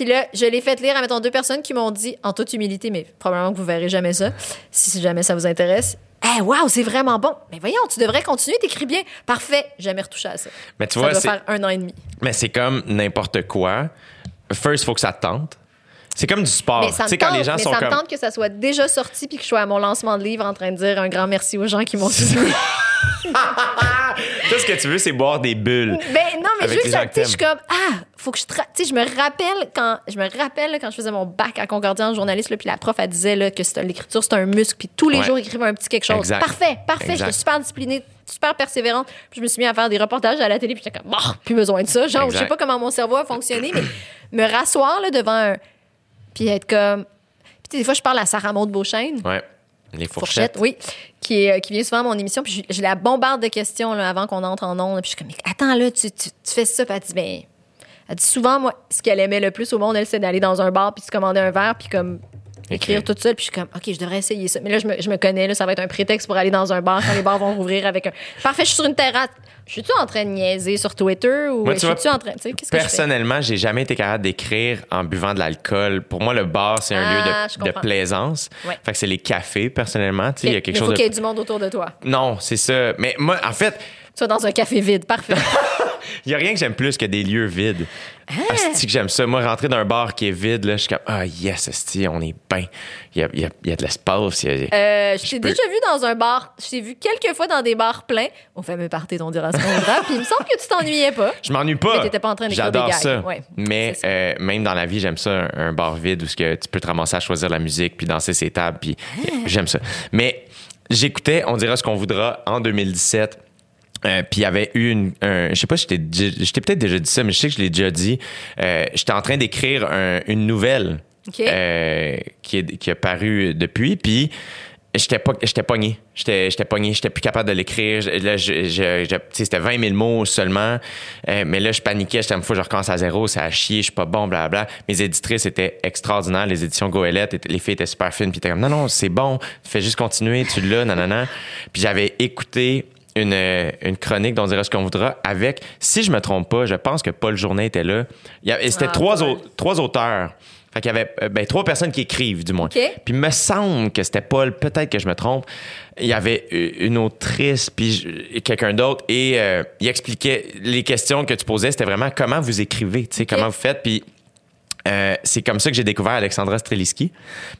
Puis là, je l'ai fait lire à, mettons, deux personnes qui m'ont dit, en toute humilité, mais probablement que vous verrez jamais ça, si jamais ça vous intéresse. Eh, wow, c'est vraiment bon. Mais voyons, tu devrais continuer, t'écris bien. Parfait. Jamais retouché à ça.
Mais tu
ça
vois,
doit faire un an et demi.
Mais c'est comme n'importe quoi. First, faut que ça te tente. C'est comme du sport.
Mais ça me
sais, quand
tente,
les gens
mais
sont
ça
comme.
me tente que ça soit déjà sorti puis que je sois à mon lancement de livre en train de dire un grand merci aux gens qui m'ont [LAUGHS] soutenu.
Tout ce que tu veux, c'est boire des bulles.
Ben non, mais
Avec
que tu sais, je suis comme ah, faut que je tu sais, je me rappelle quand je me rappelle quand je faisais mon bac à Concordia en journaliste puis la prof elle disait là que l'écriture c'est un muscle puis tous les
Ouais.
jours écrire un petit quelque chose.
Exact.
Parfait, parfait, j'étais super disciplinée, super persévérante. Puis je me suis mis à faire des reportages à la télé puis j'étais comme bah, plus besoin de ça. Genre, je sais pas comment mon cerveau a fonctionné mais me rasseoir là devant un puis être comme puis des fois je parle à Sarah Maud Beauchesne
Ouais. Les
Fourchette,
fourchettes.
oui, qui, est, euh, qui vient souvent à mon émission. Puis je, je la bombarde de questions là, avant qu'on entre en ondes. Puis je suis comme, attends, là, tu, tu, tu fais ça. Puis elle dit, ben, elle dit souvent, moi, ce qu'elle aimait le plus au monde, elle, c'est d'aller dans un bar puis se commander un verre puis comme écrire
Écrire.
toute seule. Puis je suis comme, OK, je devrais essayer ça. Mais là, je me, je me connais, là, ça va être un prétexte pour aller dans un bar quand les bars vont rouvrir avec un. Parfait, je suis sur une terrasse. Je suis-tu en train de niaiser sur Twitter ou
Moi,
je
tu vois,
suis-tu en train. Qu'est-ce que je?
Personnellement, j'ai jamais été capable d'écrire en buvant de l'alcool. Pour moi, le bar, c'est un
Ah,
lieu
je
de, de plaisance.
Ouais.
Fait que c'est les cafés, personnellement. Il y a quelque
Mais
chose
faut
de.
qu'il y ait du monde autour de toi.
Non, c'est ça. Mais moi, en fait,
Tu vas dans un café vide. Parfait. [LAUGHS]
il y a rien que j'aime plus que des lieux vides. Asti que j'aime ça. Moi, rentrer dans un bar qui est vide, là, je suis comme, ah, yes, asti, on est bien. Il y a, il y a- il y a de l'espace.
Euh, je t'ai
peux-
déjà vu dans un bar. Je t'ai vu quelques fois dans des bars pleins. Au fameux party dont dira ce qu'on voudra. Puis il me semble que tu t'ennuyais pas.
Je m'ennuie pas.
Mais t'étais pas en train d'écrire
J'adore ça.
Ouais,
Mais
ça.
euh, même dans la vie, j'aime ça, un, un bar vide où que tu peux te ramasser à choisir la musique puis danser ses tables. Puis
Ah.
j'aime ça. Mais j'écoutais On dira ce qu'on voudra en 2017. Euh, puis il y avait eu une, un- je sais pas, t'ai peut-être déjà dit ça, mais je sais que je l'ai déjà dit. Euh, J'étais en train d'écrire un- une nouvelle
OK.
euh, qui, est, qui a paru depuis, puis j'étais pas, j'étais pogné, j'étais, j'étais pogné, j'étais plus capable de l'écrire. Là, je, je- je- c'était 20 000 mots seulement, Euh, mais là je paniquais, j'étais une fois je recommence à zéro, ça a chier, je suis pas bon, blablabla. Mes éditrices étaient extraordinaires, les éditions Goélette, les filles étaient super fines, puis étaient comme non non c'est bon, fais juste continuer, tu l'as, nanana. Puis j'avais écouté une, euh, une chronique dont on dira ce qu'on voudra avec, si je me trompe pas, je pense que Paul Journet était là. Il y avait- C'était
Ah,
trois, au- trois auteurs. Fait qu'il y avait euh, ben, trois personnes qui écrivent, du moins.
OK.
Puis il me semble que c'était Paul, peut-être que je me trompe. Il y avait euh, une autrice, puis et quelqu'un d'autre, et euh, il expliquait les questions que tu posais, c'était vraiment comment vous écrivez, tu sais, comment vous faites. Puis euh, c'est comme ça que j'ai découvert Alexandra Streliski.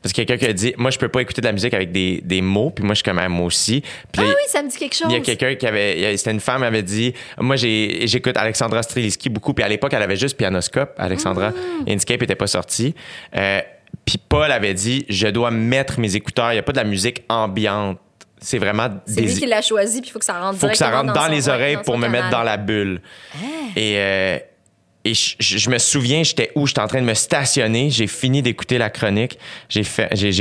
Parce que quelqu'un qui a dit, moi, je peux pas écouter de la musique avec des, des mots, puis moi, je suis comme, Ah, moi aussi. Puis
Ah oui, ça me dit quelque chose.
il y a quelqu'un qui avait. C'était une femme qui avait dit Moi, j'écoute Alexandra Streliski beaucoup. Puis à l'époque, elle avait juste Pianoscope. Alexandra.
Ah.
Inkscape n'était pas sorti. Euh, puis Paul avait dit Je dois mettre mes écouteurs. Il n'y a pas de la musique ambiante. C'est vraiment
C'est lui qui l'a choisi, puis il faut que ça rentre
faut que ça rentre dans, les oreilles
dans
pour me mettre dans la bulle. Et. euh, et je, me souviens, j'étais où? J'étais en train de me stationner. J'ai fini d'écouter la chronique. J'ai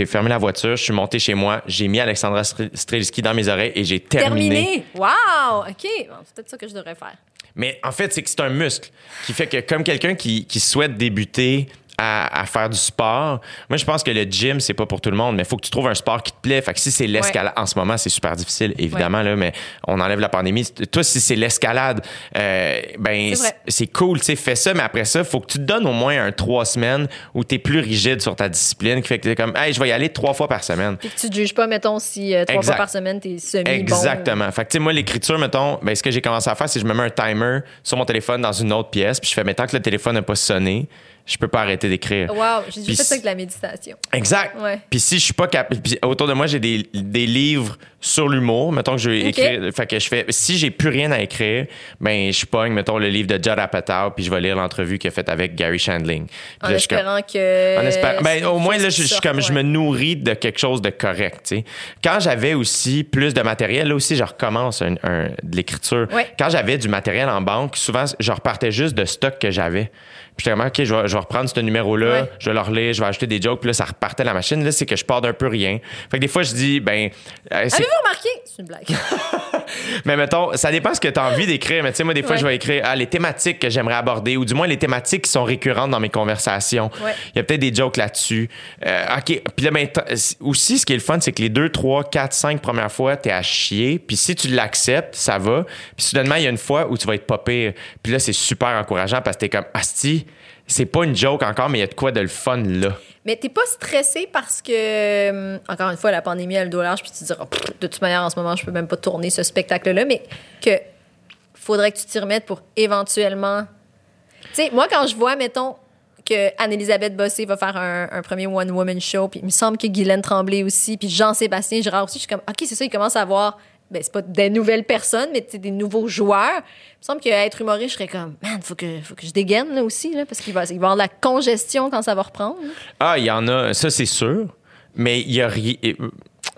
fermé la voiture. Je suis monté chez moi. J'ai mis Alexandra Str- Streliski dans mes oreilles et j'ai terminé.
Terminé. Wow! OK. Bon, c'est peut-être ça que je devrais faire.
Mais en fait, c'est que c'est un muscle qui fait que, comme quelqu'un qui, qui souhaite débuter à, à faire du sport, moi, je pense que le gym, c'est pas pour tout le monde, mais il faut que tu trouves un sport qui te plaît. Fait que si c'est l'escalade, en ce moment, c'est super difficile, évidemment, là, mais on enlève la pandémie. Toi, si c'est l'escalade, euh, ben,
C'est
cool, tu sais, fais ça, mais après ça, faut que tu te donnes au moins un trois semaines où tu es plus rigide sur ta discipline, qui fait que tu es comme, hey, je vais y aller trois fois par semaine.
Puis que tu te juges pas, mettons, si euh, trois
Exact.
fois par semaine, t'es semi-bon.
Exactement. Fait que, tu sais, moi, l'écriture, mettons, ben, ce que j'ai commencé à faire, c'est que je me mets un timer sur mon téléphone dans une autre pièce, puis je fais, mais tant que le téléphone n'a pas sonné, je peux pas arrêter d'écrire.
Wow, j'ai fait ça avec de la méditation.
Exact.
Ouais.
Puis si je suis pas capable, autour de moi, j'ai des, des livres sur l'humour, mettons que je vais écrire, fait que je fais, si j'ai plus rien à écrire, ben, je pogne, mettons, le livre de Judd Apatow, puis je vais lire l'entrevue qu'il a faite avec Gary Shandling.
En
là, je
espérant que.
en espérant- ben, au moins, là, je,
sorte,
comme, je me nourris de quelque chose de correct, tu sais. Quand j'avais aussi plus de matériel, là aussi, je recommence un- un- de l'écriture.
Ouais.
Quand j'avais du matériel en banque, souvent, je repartais juste de stock que j'avais. Puis j'étais comme, OK, je vais, je vais reprendre ce numéro-là,
Ouais.
je vais le relire, je vais acheter des jokes, puis là, ça repartait la machine. Là, c'est que je pars d'un peu rien. Fait que des fois, je dis, ben, euh,
Avez-vous remarqué? C'est une blague. [LAUGHS]
mais mettons, ça dépend ce que tu as envie d'écrire. Mais tu sais, moi, des fois,
Ouais.
je vais écrire ah, les thématiques que j'aimerais aborder, ou du moins les thématiques qui sont récurrentes dans mes conversations.
Ouais.
Il y a peut-être des jokes là-dessus. Euh, OK. Puis là, ben, aussi, ce qui est le fun, c'est que les deux, trois, quatre, cinq premières fois, t'es à chier. Puis si tu l'acceptes, ça va. Puis soudainement, il y a une fois où tu vas être pas pire. Puis là, c'est super encourageant parce que t'es comme, Asti, c'est pas une joke encore, mais il y a de quoi de le fun là.
Mais t'es pas stressé parce que, euh, encore une fois, la pandémie a le dos large, puis tu te dis, Oh, de toute manière, en ce moment, je peux même pas tourner ce spectacle-là, mais que faudrait que tu t'y remettes pour éventuellement. Tu sais, moi, quand je vois, mettons, que Anne-Elisabeth Bossé va faire un, premier one-woman show, puis il me semble que Guylaine Tremblay aussi, puis Jean-Sébastien Girard aussi, je suis comme, OK, c'est ça, il commence à avoir. Ben, c'est pas des nouvelles personnes, mais des nouveaux joueurs. Il me semble qu'être humoriste, je serais comme, man, faut que, faut que je dégaine là aussi, là, parce qu'il va, il va y avoir de la congestion quand ça va reprendre. là.
Ah, il y en a, ça c'est sûr, mais il y a rien.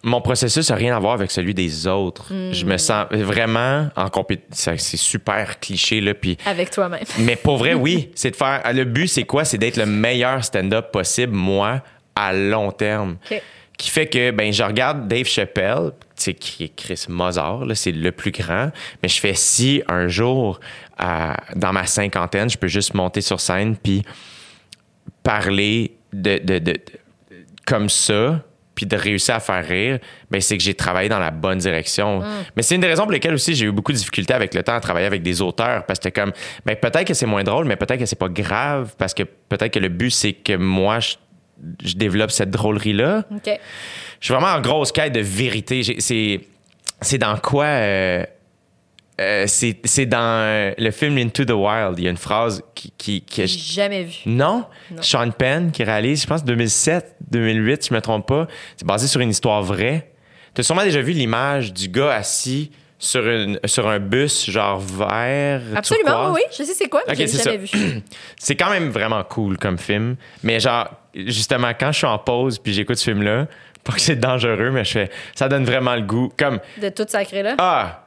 Mon processus n'a rien à voir avec celui des autres. Je me sens vraiment en compétition. C'est super cliché, là. Puis
Avec toi-même. [LAUGHS]
Mais pour vrai, oui. C'est de faire. Le but, c'est quoi? C'est d'être le meilleur stand-up possible, moi, à long terme.
OK.
Qui fait que, ben, je regarde Dave Chappelle, sais, qui est Chris Mozart, c'est le plus grand. Mais je fais si un jour, dans ma cinquantaine, je peux juste monter sur scène puis parler de, de, de- de- comme ça, puis de réussir à faire rire, ben c'est que j'ai travaillé dans la bonne direction. Mais c'est une des raisons pour lesquelles aussi j'ai eu beaucoup de difficultés avec le temps à travailler avec des auteurs parce que comme ben peut-être que c'est moins drôle, mais peut-être que c'est pas grave parce que peut-être que le but c'est que moi je, je développe cette drôlerie là.
OK.
Je suis vraiment en grosse quête de vérité. C'est dans quoi euh, euh, c'est dans le film Into the Wild. Il y a une phrase qui qui, qui
J'ai jamais vu.
non?
Non.
Sean Penn qui réalise, je pense 2007, 2008, si je me trompe pas. C'est basé sur une histoire vraie. T'as sûrement déjà vu l'image du gars assis sur, une, sur un bus genre vert.
Absolument,
turquoise.
oui. Je sais c'est quoi, mais
Ok,
j'ai
c'est
jamais
ça.
vu. [CLEARS THROAT]
C'est quand même vraiment cool comme film. Mais genre, justement, quand je suis en pause puis j'écoute ce film-là, pas que c'est dangereux, mais je fais, ça donne vraiment le goût. Comme,
De tout sacré là.
ah!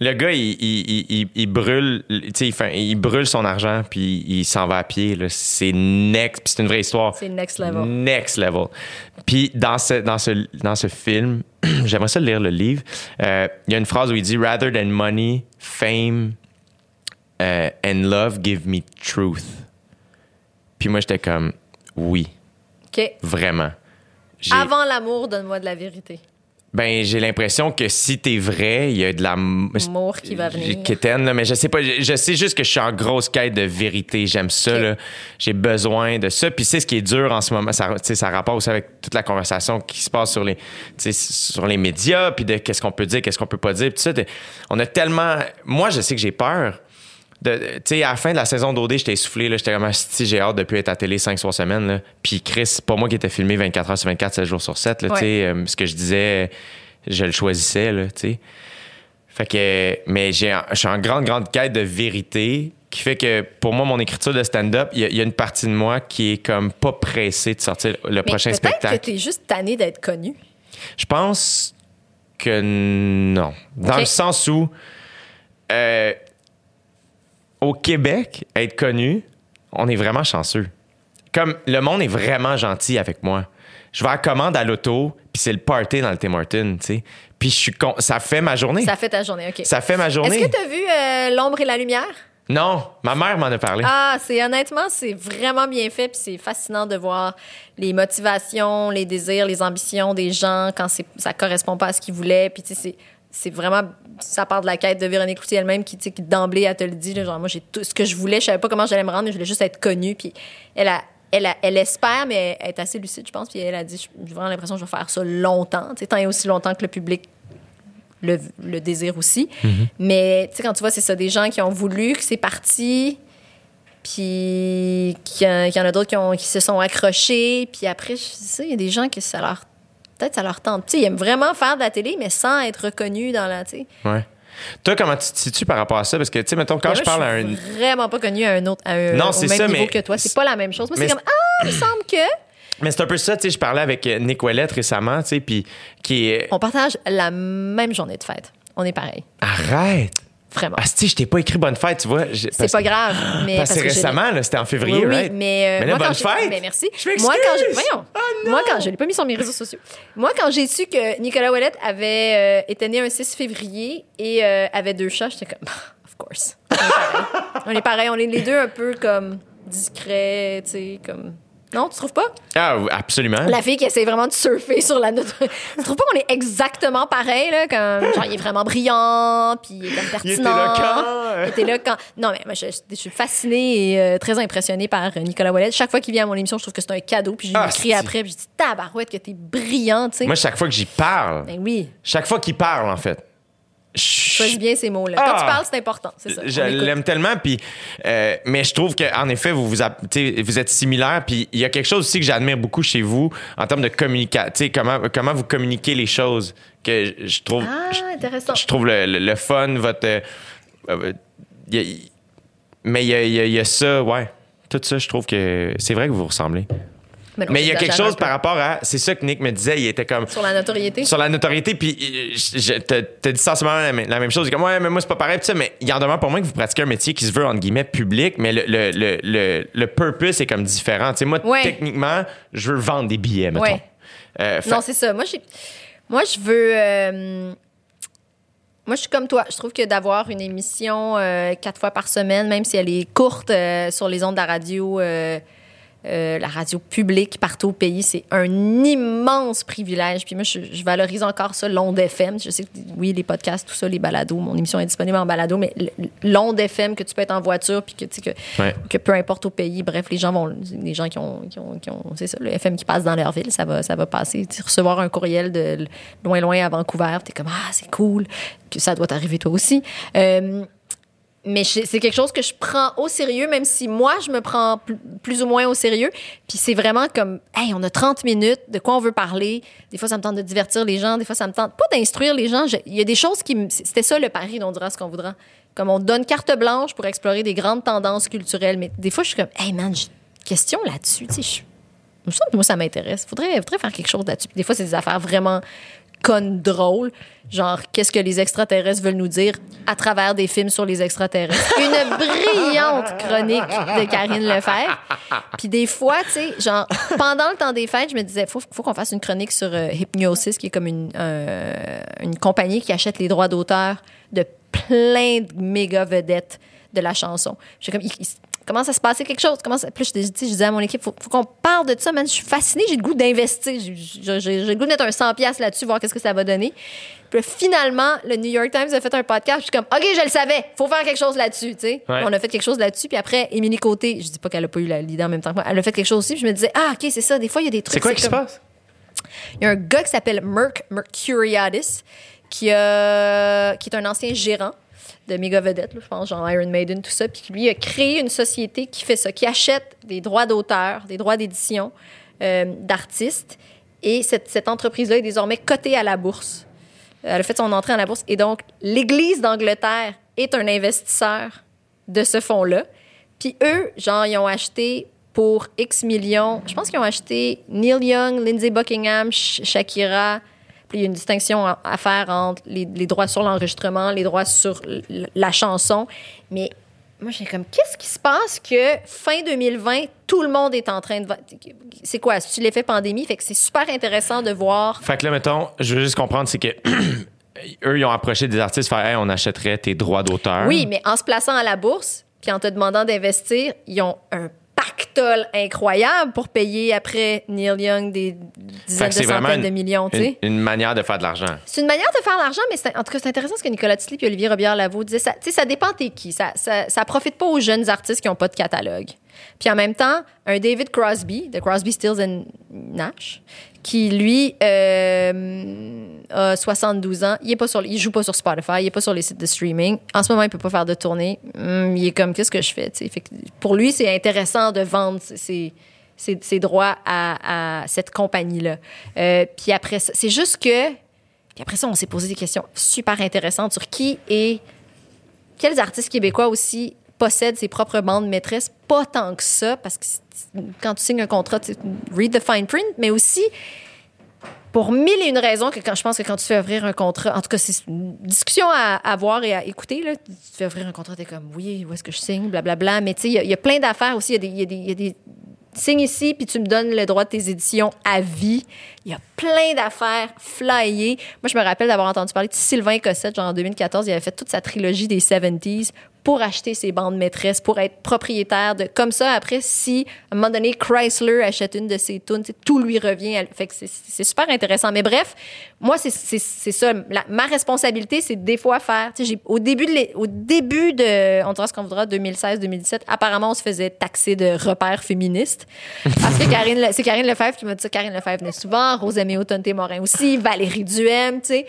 Le gars, il, il, il, il- brûle, il, fait- il brûle son argent puis il s'en va à pied. C'est next, puis c'est une vraie histoire.
C'est next level.
Next level. Puis dans ce, dans ce, dans ce film, [CLEARS THROAT] j'aimerais ça lire le livre. euh, Il y a une phrase où il dit Rather than money, fame euh, and love, give me truth. Puis moi, j'étais comme Oui,
OK.
vraiment.
Avant l'amour, donne-moi de la vérité.
Ben, j'ai l'impression que si t'es vrai, il y a de la
Amour qui va venir.
J'ai quétaine, là, mais je sais pas. Je, je sais juste que je suis en grosse quête de vérité. J'aime ça. Là. J'ai besoin de ça. Puis c'est ce qui est dur en ce moment. Ça, tu sais, ça rapporte aussi avec toute la conversation qui se passe sur les, tu sais, sur les médias, puis de qu'est-ce qu'on peut dire, qu'est-ce qu'on peut pas dire. Puis tout ça, on a tellement. Moi, je sais que j'ai peur. Tu sais, à la fin de la saison d'OD, j'étais essoufflé. J'étais comme, si j'ai hâte de plus être à télé 5 soirs semaine. Là. Puis Chris, c'est pas moi qui était filmé 24 heures sur 24, 7 jours sur 7. Là, tu
Ouais.
sais. Euh, ce que je disais, je le choisissais. Là, tu sais. Fait que, mais j'ai, je suis en grande, grande quête de vérité qui fait que pour moi, mon écriture de stand-up, il y, a- il y a une partie de moi qui est comme pas pressée de sortir le
Mais
prochain
peut-être que
spectacle.
t'es juste tanné d'être connu.
Je pense que non. Dans le sens où, euh, au Québec, être connu, on est vraiment chanceux. Comme le monde est vraiment gentil avec moi. Je vais à la commande à l'auto, puis c'est le party dans le Tim Hortons, tu sais. Puis je suis con- ça fait ma journée.
Ça fait ta journée, OK.
Ça fait ma journée.
Est-ce que t'as vu euh, L'ombre et la lumière?
Non, ma mère m'en a parlé.
Ah, c'est honnêtement, c'est vraiment bien fait, puis c'est fascinant de voir les motivations, les désirs, les ambitions des gens quand ça correspond pas à ce qu'ils voulaient. Puis tu sais, c'est, c'est vraiment, ça part de la quête de Véronique Cloutier elle-même qui, qui d'emblée, elle te le dit, là, genre moi j'ai tout ce que je voulais, je savais pas comment j'allais me rendre, mais je voulais juste être connue. Puis elle a, elle, a- elle espère, mais elle est assez lucide, je pense. Puis elle a dit, j'ai vraiment l'impression que je vais faire ça longtemps, tant et aussi longtemps que le public le, le désir aussi. Mais tu sais, quand tu vois, c'est ça, des gens qui ont voulu, que c'est parti, puis qu'il y, en a d'autres qui, qui se sont accrochés, puis après, je sais, il y a des gens que ça leur. Peut-être ça leur tente. Tu sais, ils aiment vraiment faire de la télé, mais sans être reconnus dans la. Tu sais.
Ouais. Toi, comment tu te situes par rapport à ça? Parce que, tu sais, mettons, quand je parle à
suis
un.
vraiment pas connue à un autre, à un,
Non,
au
c'est
même
ça,
niveau
mais-
que toi. C'est pas la même chose. Moi, c'est comme ah, il me semble que
Mais c'est un peu ça, tu sais. Je parlais avec euh, Nick Ouellette récemment, tu sais, puis qui est.
on partage la même journée de fête. On est pareil,
Arrête!
Vraiment.
Ah, si, je t'ai pas écrit bonne fête, tu vois.
c'est
parce-
pas grave, mais
Parce c'est
que
récemment, c'était en février,
Oui, oui,
right?
mais, euh,
Mais là,
moi, quand
bonne
j'ai-
fête!
Merci.
Je!
Moi, quand voyons,
Ah, non!
moi, quand je l'ai pas mis sur mes réseaux sociaux. Moi, quand j'ai su que Nicolas Ouellette avait euh, été né un 6 février et euh, avait deux chats, j'étais comme, of course. On est pareil. on est pareil. On est les deux un peu comme discrets, tu sais, comme Non, tu trouves pas?
Ah, absolument.
La fille qui essaie vraiment de surfer sur la note. [LAUGHS] tu trouves pas qu'on est exactement pareil, là? Comme, genre, il est vraiment brillant, puis il est comme pertinent.
Il était là quand?
Il était là quand. Non, mais moi, je, je suis fascinée et euh, très impressionnée par Nicolas Wallet. Chaque fois qu'il vient à mon émission, je trouve que c'est un cadeau, puis je lui
Ah,
écris
c'est-
après, puis je dis, tabarouette, que t'es brillant, tu sais.
Moi, chaque fois que j'y parle,
Ben oui,
chaque fois qu'il parle, en fait,
choisis bien ces mots-là.
Ah!
Quand tu parles, c'est important, c'est ça.
Je l'aime tellement, puis euh, mais je trouve qu'en effet, vous vous, êtes similaires, puis il y a quelque chose aussi que j'admire beaucoup chez vous en termes de communication, comment, comment vous communiquez les choses, que je, je trouve,
Ah, intéressant.
je trouve le, le- le fun, votre... euh, euh, il y a- mais il y a, y a ça, ouais. Tout ça, je trouve que c'est vrai que vous vous ressemblez.
Non,
Mais il y a quelque chose par rapport à... C'est ça que Nick me disait, il était comme
Sur la notoriété?
sur la notoriété, puis euh, je- je- t'as dit sensiblement la, même- la même chose. Comme, ouais, mais moi, c'est pas pareil, pis ça, mais il en demeure pour moi que vous pratiquez un métier qui se veut, entre guillemets, public, mais le, le, le, le, le purpose est comme différent. Tu sais, moi,
Ouais.
techniquement, je veux vendre des billets, mettons.
Ouais.
Euh,
Non, c'est ça. Moi, j'ai... Moi, je veux. euh, Moi, je suis comme toi. Je trouve que d'avoir une émission euh, quatre fois par semaine, même si elle est courte euh, sur les ondes de la radio, euh, la radio publique partout au pays, c'est un immense privilège. Puis moi, je, je valorise encore ça, l'onde FM. Je sais que, oui, les podcasts, tout ça, les balados, mon émission est disponible en balado, mais l'onde FM, que tu peux être en voiture, puis que, tu sais, que,
Ouais.
que peu importe au pays, bref, les gens vont, les gens qui ont, qui ont, qui ont- c'est ça, le FM qui passe dans leur ville, ça va, ça va passer. Tu sais, recevoir un courriel de loin, loin à Vancouver, t'es comme, ah, c'est cool, que ça doit t'arriver toi aussi. Euh, mais c'est quelque chose que je prends au sérieux, même si moi, je me prends pl- plus ou moins au sérieux. Puis c'est vraiment comme, hey, on a 30 minutes, de quoi on veut parler. Des fois, ça me tente de divertir les gens, des fois, ça me tente pas d'instruire les gens. Il y a des choses qui. C'était ça le pari, on dira ce qu'on voudra. Comme on donne carte blanche pour explorer des grandes tendances culturelles. Mais des fois, je suis comme, hey man, j'ai question là-dessus. Tu sais, je- moi, ça m'intéresse. Faudrait, faudrait faire quelque chose là-dessus. Des fois, c'est des affaires vraiment connes drôles. Genre, qu'est-ce que les extraterrestres veulent nous dire à travers des films sur les extraterrestres? [LAUGHS] Une brillante chronique de Karine Lefebvre. Puis des fois, tu sais, genre, pendant le temps des fêtes, je me disais, faut, faut qu'on fasse une chronique sur euh, Hypnosis, qui est comme une, euh, une compagnie qui achète les droits d'auteur de plein de méga vedettes de la chanson. J'ai comme, il- commence à se passer quelque chose? Commence à- Plus je, dis- je disais à mon équipe, faut, faut qu'on parle de ça, man. Je suis fascinée, j'ai le goût d'investir. J'ai le goût de mettre un 100$ piastres là-dessus, voir qu'est-ce que ça va donner. Puis finalement, le New York Times a fait un podcast. Je suis comme, OK, je le savais, faut faire quelque chose là-dessus, tu sais.
Ouais.
On a fait quelque chose là-dessus. Puis après, Émilie Côté, je dis pas qu'elle a pas eu la l'idée en même temps que moi, elle a fait quelque chose aussi. Puis je me disais, ah, OK, c'est ça. Des fois, il y a des trucs.
C'est quoi qui se passe?
il y a un gars qui s'appelle Merc Mercuriadis, qui, qui est un ancien gérant de méga vedettes, je pense, genre Iron Maiden, tout ça, puis lui a créé une société qui fait ça, qui achète des droits d'auteur, des droits d'édition euh, d'artistes. Et cette, cette entreprise-là est désormais cotée à la bourse. Elle a fait son entrée à la bourse. Et donc, l'Église d'Angleterre est un investisseur de ce fonds-là. Puis eux, genre, ils ont acheté pour X millions. Je pense qu'ils ont acheté Neil Young, Lindsey Buckingham, Sh- Shakira. Puis il y a une distinction à à faire entre les, les droits sur l'enregistrement, les droits sur la chanson. Mais moi, j'ai comme, qu'est-ce qui se passe que fin 2020, tout le monde est en train de. C'est quoi? C'est l'effet pandémie? Fait que c'est super intéressant de voir.
Fait que là, mettons, je veux juste comprendre, c'est que [CLEARS THROAT] eux, ils ont approché des artistes, faire, hey, on achèterait tes droits d'auteur.
Oui, mais en se plaçant à la bourse, puis en te demandant d'investir, ils ont un pactole incroyable pour payer après Neil Young des dizaines de centaines
une,
de millions,
une, une manière de faire de l'argent.
C'est une manière de faire l'argent, mais en tout cas, c'est intéressant ce que Nicolas Tisley et Olivier Robillard-Lavaux disaient. Ça, ça dépend t'es qui. Ça, ça, ça profite pas aux jeunes artistes qui n'ont pas de catalogue. Puis en même temps, un David Crosby, de Crosby, Stills and Nash, qui lui euh, a 72 ans, il est pas sur, il joue pas sur Spotify, il est pas sur les sites de streaming. En ce moment, il peut pas faire de tournée. Hum, il est comme qu'est-ce que je fais, pour lui, c'est intéressant de vendre ses, droits à, cette compagnie-là. Euh, puis après c'est juste que puis après ça, on s'est posé des questions super intéressantes sur qui et quels artistes québécois aussi possèdent ses propres bandes maîtresses. Pas tant que ça, parce que quand tu signes un contrat, tu read the fine print, mais aussi pour mille et une raisons que quand je pense que quand tu fais ouvrir un contrat, en tout cas, c'est une discussion à avoir et à écouter. Là. Tu fais ouvrir un contrat, t'es comme oui, où est-ce que je signe, blablabla. Mais tu sais, il y a- plein d'affaires aussi. Il y a des- il y y a des signe ici, puis tu me donnes le droit de tes éditions à vie. Il y a plein d'affaires flyées. Moi, je me rappelle d'avoir entendu parler de Sylvain Cossette, genre en 2014. Il avait fait toute sa trilogie des 70s pour acheter ses bandes maîtresses, pour être propriétaire de. Comme ça, après, si à un moment donné Chrysler achète une de ses tunes, tout lui revient. Elle- Fait que c'est- super intéressant. Mais bref, moi, c'est- ça. La- ma responsabilité, c'est des fois faire. Au début de, l'é- au début de, on dira ce qu'on voudra, 2016-2017, apparemment, on se faisait taxer de repères féministes. [LAUGHS] Parce que Karine, c'est Karine Lefebvre qui m'a dit ça. Karine Lefebvre venait souvent, Rosamé Autonté Morin aussi, Valérie Duhem, tu sais.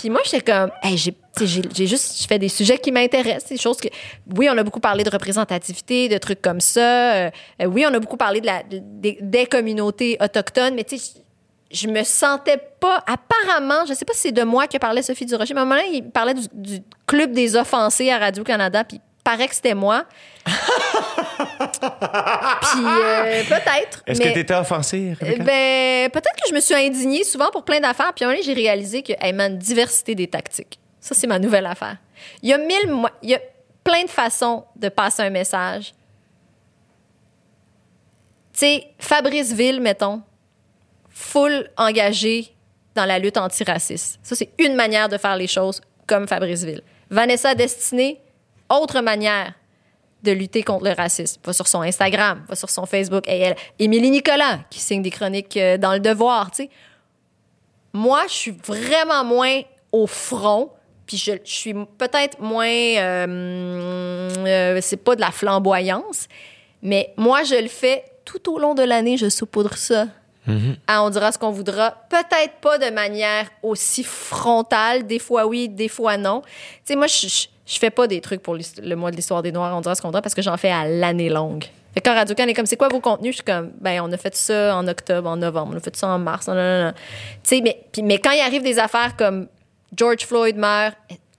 Puis moi, j'étais comme, hey, j'ai j'ai juste, je fais des sujets qui m'intéressent, des choses que, oui, on a beaucoup parlé de représentativité, de trucs comme ça. Euh, euh, oui, on a beaucoup parlé de la, des, des communautés autochtones, mais tu sais, je me sentais pas. Apparemment, je sais pas si c'est de moi que parlait Sophie Durocher, mais à un moment, il parlait du, du club des offensés à Radio-Canada, puis paraît que c'était moi. [LAUGHS] puis euh, peut-être.
Est-ce que tu étais offensée, Rebecca?
ben, peut-être que je me suis indignée souvent pour plein d'affaires. Puis à un moment donné, j'ai réalisé que, hey man, diversité des tactiques. Ça, c'est ma nouvelle affaire. Il y a mille, il y a plein de façons de passer un message. Tu sais, Fabrice Ville, mettons, full engagé dans la lutte antiraciste. Ça, c'est une manière de faire les choses comme Fabrice Ville. Vanessa Destinée, autre manière de lutter contre le racisme. Va sur son Instagram, va sur son Facebook. Et elle, Émilie Nicolas, qui signe des chroniques euh, dans Le Devoir, tu sais. Moi, je suis vraiment moins au front, puis je, je suis peut-être moins... euh, euh, c'est pas de la flamboyance, mais moi, je le fais tout au long de l'année, je saupoudre ça. Ah, on dira ce qu'on voudra. Peut-être pas de manière aussi frontale. Des fois oui, des fois non. Tu sais, moi, je, je, je fais pas des trucs pour le mois de l'histoire des Noirs, on dira ce qu'on voudra, parce que j'en fais à l'année longue. Fait que quand Radio-Can est comme, c'est quoi vos contenus? Je suis comme, ben, on a fait ça en octobre, en novembre, on a fait ça en mars. Tu sais, mais, puis- mais quand il arrive des affaires comme George Floyd meurt,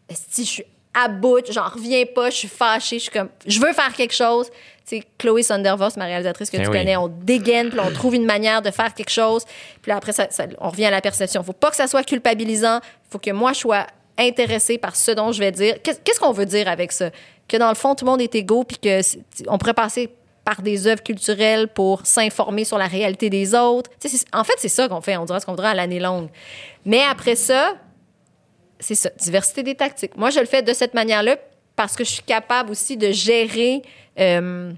si je suis à bout, j'en reviens pas, je suis fâchée, je suis comme, je veux faire quelque chose. Tu sais, Chloé Sondervoss, ma réalisatrice que
Eh
tu
oui.
connais, on dégaine, puis on trouve une manière de faire quelque chose. Puis là, après, ça, ça- on revient à la perception. faut pas que ça soit culpabilisant. faut que moi, je sois intéressée par ce dont je vais dire. Qu'est- Qu'est-ce qu'on veut dire avec ça? Que dans le fond, tout le monde est égaux, puis que on pourrait passer par des œuvres culturelles pour s'informer sur la réalité des autres. Tu sais, c'est- en fait, c'est ça qu'on fait. On dira ce qu'on voudra à l'année longue. Mais après ça, c'est ça, diversité des tactiques. Moi, je le fais de cette manière-là parce que je suis capable aussi de gérer, euh,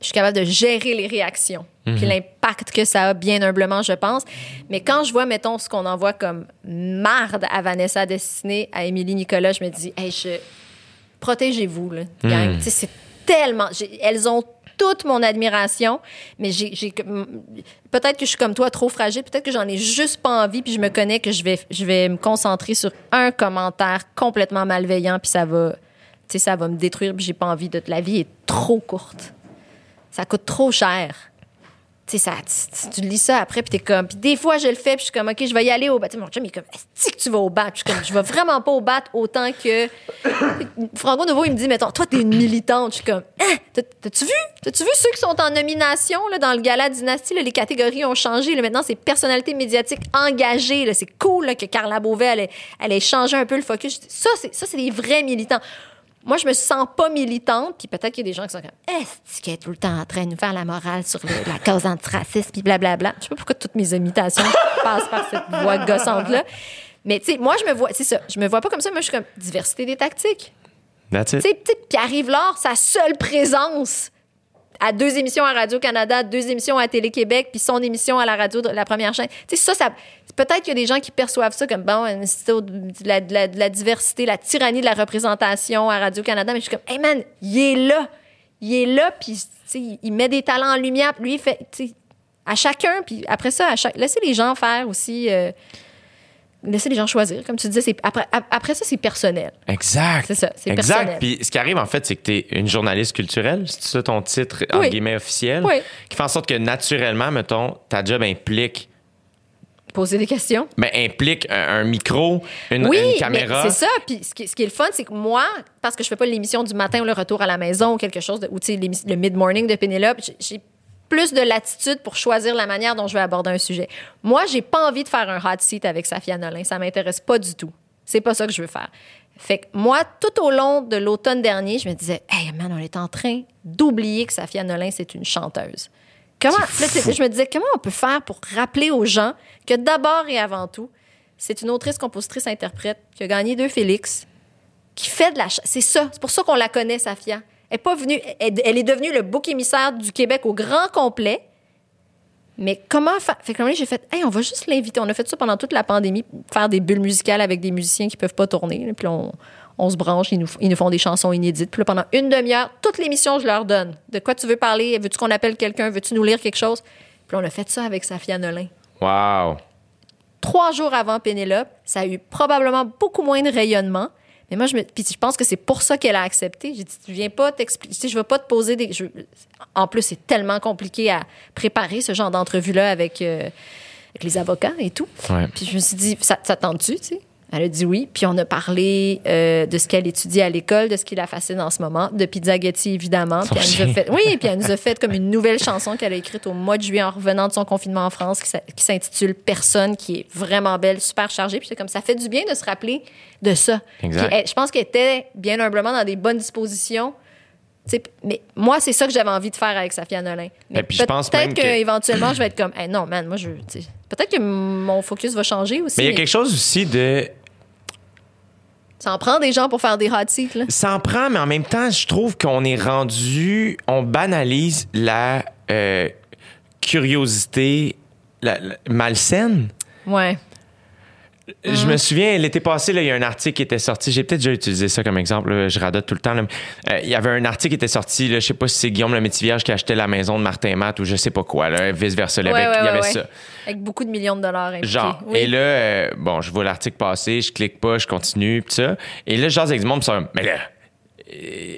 je suis capable de gérer les réactions, puis l'impact que ça a, bien humblement, je pense. Mais quand je vois, mettons, ce qu'on envoie comme marde à Vanessa Destiné, à Émilie Nicolas, je me dis, hey, je... protégez-vous, là, sais, c'est tellement... Elles ont toute mon admiration, mais j'ai, peut-être que je suis comme toi trop fragile, peut-être que j'en ai juste pas envie, puis je me connais que je vais, je vais me concentrer sur un commentaire complètement malveillant, puis ça va, ça va me détruire, puis j'ai pas envie de. La vie est trop courte, ça coûte trop cher. Tu sais, tu, lis ça après, puis t'es comme. Puis des fois, je le fais, puis je suis comme, OK, je vais y aller au bat. Mon chum, il est comme, est-ce que tu vas au bat? Je suis comme, je vais vraiment pas au bat autant que. Franco Nouveau, il me dit, mettons, toi, t'es une militante. Je suis comme, t'as- t'as-tu vu? T'as-tu vu ceux qui sont en nomination là, dans le gala Dynastie? là, les catégories ont changé. là. maintenant, c'est personnalité médiatique engagée. C'est cool là, que Carla Beauvais, elle ait, elle ait changé un peu le focus. Ça, c'est des vrais militants. Moi, je me sens pas militante, puis peut-être qu'il y a des gens qui sont comme Est-ce qu'elle est tout le temps en train de nous faire la morale sur le- la cause antiraciste, puis blablabla? Je sais pas pourquoi toutes mes imitations [LAUGHS] passent par cette voix gossante-là. Mais tu sais, moi, je me vois, c'est ça, je me vois pas comme ça, moi, je suis comme diversité des tactiques.
That's it.
Tu sais, tu sais, Pierre-Yves Laure, sa seule présence à deux émissions à Radio-Canada, deux émissions à Télé-Québec, puis son émission à la radio de la première chaîne. Tu sais, ça, ça peut-être qu'il y a des gens qui perçoivent ça comme, bon, de la, de la- de la diversité, la tyrannie de la représentation à Radio-Canada, mais je suis comme, hey man, il est là. Il est là, puis il- met des talents en lumière, puis lui, il fait, tu sais, à chacun, puis après ça, à chaque, laissez les gens faire aussi, euh, laissez les gens choisir. Comme tu disais, c'est, après, ap- après ça, c'est personnel.
Exact.
C'est ça, c'est
exact.
personnel.
Puis ce qui arrive, en fait, c'est que tu es une journaliste culturelle. C'est ça ton titre, en
Oui.
guillemets, officiel.
Oui.
Qui fait en sorte que naturellement, mettons, ta job implique,
Poser des questions.
ben, implique un, un micro, une,
oui,
une caméra.
mais c'est ça. Puis ce qui, ce qui est le fun, c'est que moi, parce que je fais pas l'émission du matin ou le retour à la maison ou quelque chose, de, ou tu sais, l'émis- le mid-morning de Pénélope, j'ai- j'ai plus de latitude pour choisir la manière dont je vais aborder un sujet. Moi, j'ai pas envie de faire un hot seat avec Safia Nolin. Ça m'intéresse pas du tout. C'est pas ça que je veux faire. Fait que moi, tout au long de l'automne dernier, je me disais, hey man, on est en train d'oublier que Safia Nolin, c'est une chanteuse. Comment, là, je me disais, comment on peut faire pour rappeler aux gens que d'abord et avant tout, c'est une autrice, compositrice, interprète qui a gagné deux Félix, qui fait de la. C'est ça. C'est pour ça qu'on la connaît, Safia. Elle est pas venue. Elle, elle est devenue le bouc émissaire du Québec au grand complet. Mais comment faire? Fait que j'ai fait, hey, on va juste l'inviter. On a fait ça pendant toute la pandémie, faire des bulles musicales avec des musiciens qui peuvent pas tourner. Puis on, on se branche, ils nous, ils nous font des chansons inédites. Puis là, pendant une demi-heure, toute l'émission, je leur donne. De quoi tu veux parler? Veux-tu qu'on appelle quelqu'un? Veux-tu nous lire quelque chose? Puis on a fait ça avec Safia Nolin.
Wow.
Trois jours avant Pénélope, ça a eu probablement beaucoup moins de rayonnement. Mais moi, je, me, puis je pense que c'est pour ça qu'elle a accepté. J'ai dit, je viens pas t'expliquer, tu sais, je vais pas te poser des... je- en plus, c'est tellement compliqué à préparer ce genre d'entrevue-là avec, euh, avec les avocats et tout.
Ouais.
Puis je me suis dit, ça, ça tente-tu, tu sais? Elle a dit oui. Puis on a parlé euh, de ce qu'elle étudie à l'école, de ce qui la fascine en ce moment, de Pizzaghetti, évidemment. Puis elle nous a fait, oui, puis elle nous a fait comme une nouvelle chanson qu'elle a écrite au mois de juillet en revenant de son confinement en France, qui s'intitule Personne, qui est vraiment belle, super chargée. Puis c'est comme ça fait du bien de se rappeler de ça.
Exact.
Puis elle- je pense qu'elle était bien humblement dans des bonnes dispositions. Mais moi, c'est ça que j'avais envie de faire avec Safia Nolin. Mais peut-être
même que-
qu'éventuellement, je vais être comme, Hey, non, man, moi, je. Peut-être que mon focus va changer aussi.
Mais il y a
mais
quelque chose aussi de.
Ça en prend des gens pour faire des hot seats, là?
Ça en prend, mais en même temps, je trouve qu'on est rendu. On banalise la euh, curiosité la- la- malsaine.
Ouais.
Je me souviens, l'été passé, là, il y a un article qui était sorti. J'ai peut-être déjà utilisé ça comme exemple. là, je radote tout le temps. là. Euh, il y avait un article qui était sorti. Je sais pas si c'est Guillaume le Métivierge qui achetait la maison de Martin Matt ou je sais pas quoi. Là, vice versa. là,
Ouais,
il y avait
ouais.
ça.
Avec beaucoup de millions de dollars impliqués.
Genre,
Oui.
et là, euh, bon, je vois l'article passer, je clique pas, je continue, pis ça. Et là, je jase avec du monde, pis ça, mais là, euh,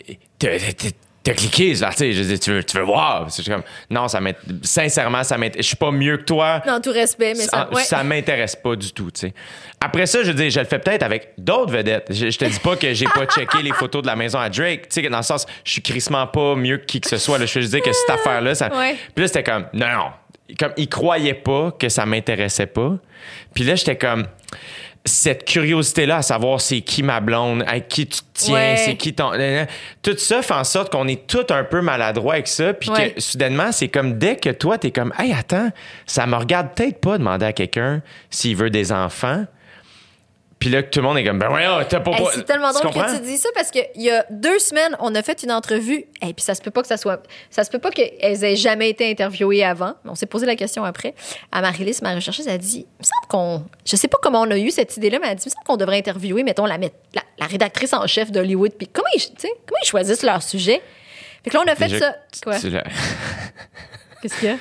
t'as- cliqué sur l'article, je dis, tu veux, tu veux voir? C'est comme, non, ça sincèrement, ça m'intéresse. Je suis pas mieux que toi.
Non, tout respect, mais ça.
Ça,
ouais.
ça m'intéresse pas du tout, tu sais. Après ça, je dire, je le fais peut-être avec d'autres vedettes. Je, je te dis pas que j'ai pas checké les photos de la maison à Drake, tu sais, dans le sens, je suis crissement pas mieux que qui que ce soit. Là. Je veux juste dire que cette affaire-là, ça.
Ouais.
Puis là, c'était comme, non, non. Comme, il croyait pas que ça m'intéressait pas. Puis là, j'étais comme, cette curiosité-là à savoir c'est qui ma blonde, avec qui tu te tiens,
Ouais.
c'est qui ton. Tout ça fait en sorte qu'on est tout un peu maladroit avec ça. Puis
Ouais.
que soudainement, c'est comme dès que toi, t'es comme, hey, attends, ça me regarde peut-être pas demander à quelqu'un s'il veut des enfants. Puis là, tout le monde est comme, ben voyons, t'as pas.
Hey, c'est tellement drôle que tu dis ça parce qu'il y a deux semaines, on a fait une entrevue. Et puis ça se peut pas que ça soit. Ça se peut pas qu'elles aient jamais été interviewées avant. On s'est posé la question après. À Marie-Lys, ma rechercheuse, a dit Il me semble qu'on. Je sais pas comment on a eu cette idée-là, mais elle a dit Il me semble qu'on devrait interviewer, mettons, la, la, la rédactrice en chef d'Hollywood. Puis comment ils, comment ils choisissent leur sujet? Fait que là, on a fait
Déjà,
ça. Quoi? Qu'est-ce qu'il y a?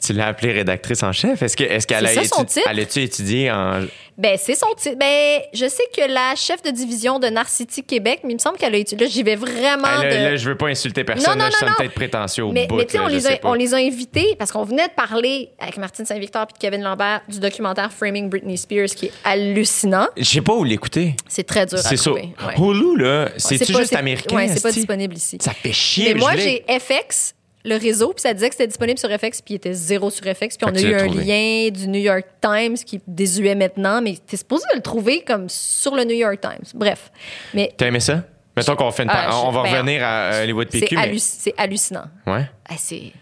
Tu l'as appelée rédactrice en chef. Est-ce que est-ce qu'elle a,
C'est
elle a-tu étudié en.
Ben, c'est son titre. Ben, je sais que la chef de division de Narcity Québec, mais il me semble qu'elle a étudié. Là, j'y vais vraiment.
Là,
de...
là, je veux pas insulter personne.
Non, non,
là, je
non,
peut-être prétentieux au
Mais,
bout.
mais tu sais, on, les a- on les a invités parce qu'on venait de parler avec Martine Saint-Victor et Kevin Lambert du documentaire Framing Britney Spears qui est hallucinant.
Je sais pas où l'écouter.
C'est très dur à
C'est ça.
trouver. Ouais.
Hulu, là,
pas-
juste américain?
Ouais, c'est pas disponible ici.
Ça fait chier.
Mais moi, j'ai FX, le réseau, puis ça disait que c'était disponible sur FX, puis il était zéro sur FX. Puis on a eu un lien du New York Times qui désuet maintenant, mais t'es supposé le trouver comme sur le New York Times. Bref. Mais
T'as aimé ça? Mettons qu'on fait une
Ah,
On va
ben,
revenir à Hollywood
c'est
PQ, mais.
halluc- c'est hallucinant.
Ouais.
Ah, c'est.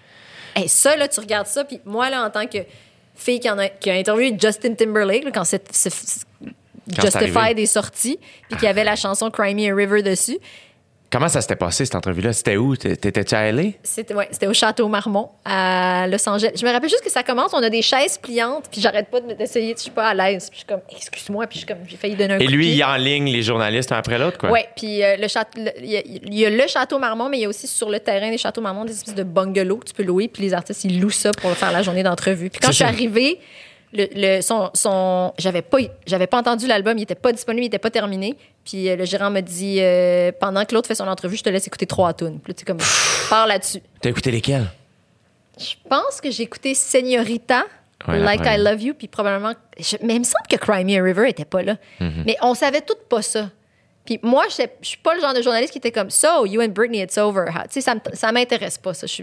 Hey, ça, là, tu regardes ça, puis moi, là, en tant que fille qui, en a, qui a interviewé Justin Timberlake, là, quand c'est,
arrivé.
est sorti, puis qu'il y avait la chanson Cry Me a River dessus,
Comment ça s'était passé, cette entrevue-là? C'était où? T'é- T'étais-tu à LA?
c'était, ouais, c'était au Château Marmont, à Los Angeles. Je me rappelle juste que ça commence, on a des chaises pliantes, puis j'arrête pas de- d'essayer, je suis pas à l'aise. Puis je suis comme, excuse-moi, puis je suis comme, j'ai failli donner un
Et
coup de
lui,
pied.
il en ligne les journalistes un après l'autre, quoi?
Ouais, puis euh, le château, il y, y a le château Marmont, mais il y a aussi sur le terrain des châteaux Marmont des espèces de bungalows que tu peux louer, puis les artistes ils louent ça pour faire la journée d'entrevue. Puis quand je suis arrivée, le, le- son, son j'avais pas, j'avais pas entendu l'album, il était pas disponible, il était pas terminé. Puis euh, le gérant m'a dit euh, pendant que l'autre fait son entrevue, je te laisse écouter trois tunes. Puis tu comme pars là-dessus.
T'as écouté lesquels?
Je pense que j'ai écouté Señorita,
Ouais,
Like I. Love You, puis probablement. je- mais il me semble que Cry Me a River était pas là.
Mhm.
Mais on savait toutes pas ça. Puis moi, je suis pas le genre de journaliste qui était comme So, you and Britney, it's over. Tu sais, ça, me- ça m'intéresse pas, ça. Je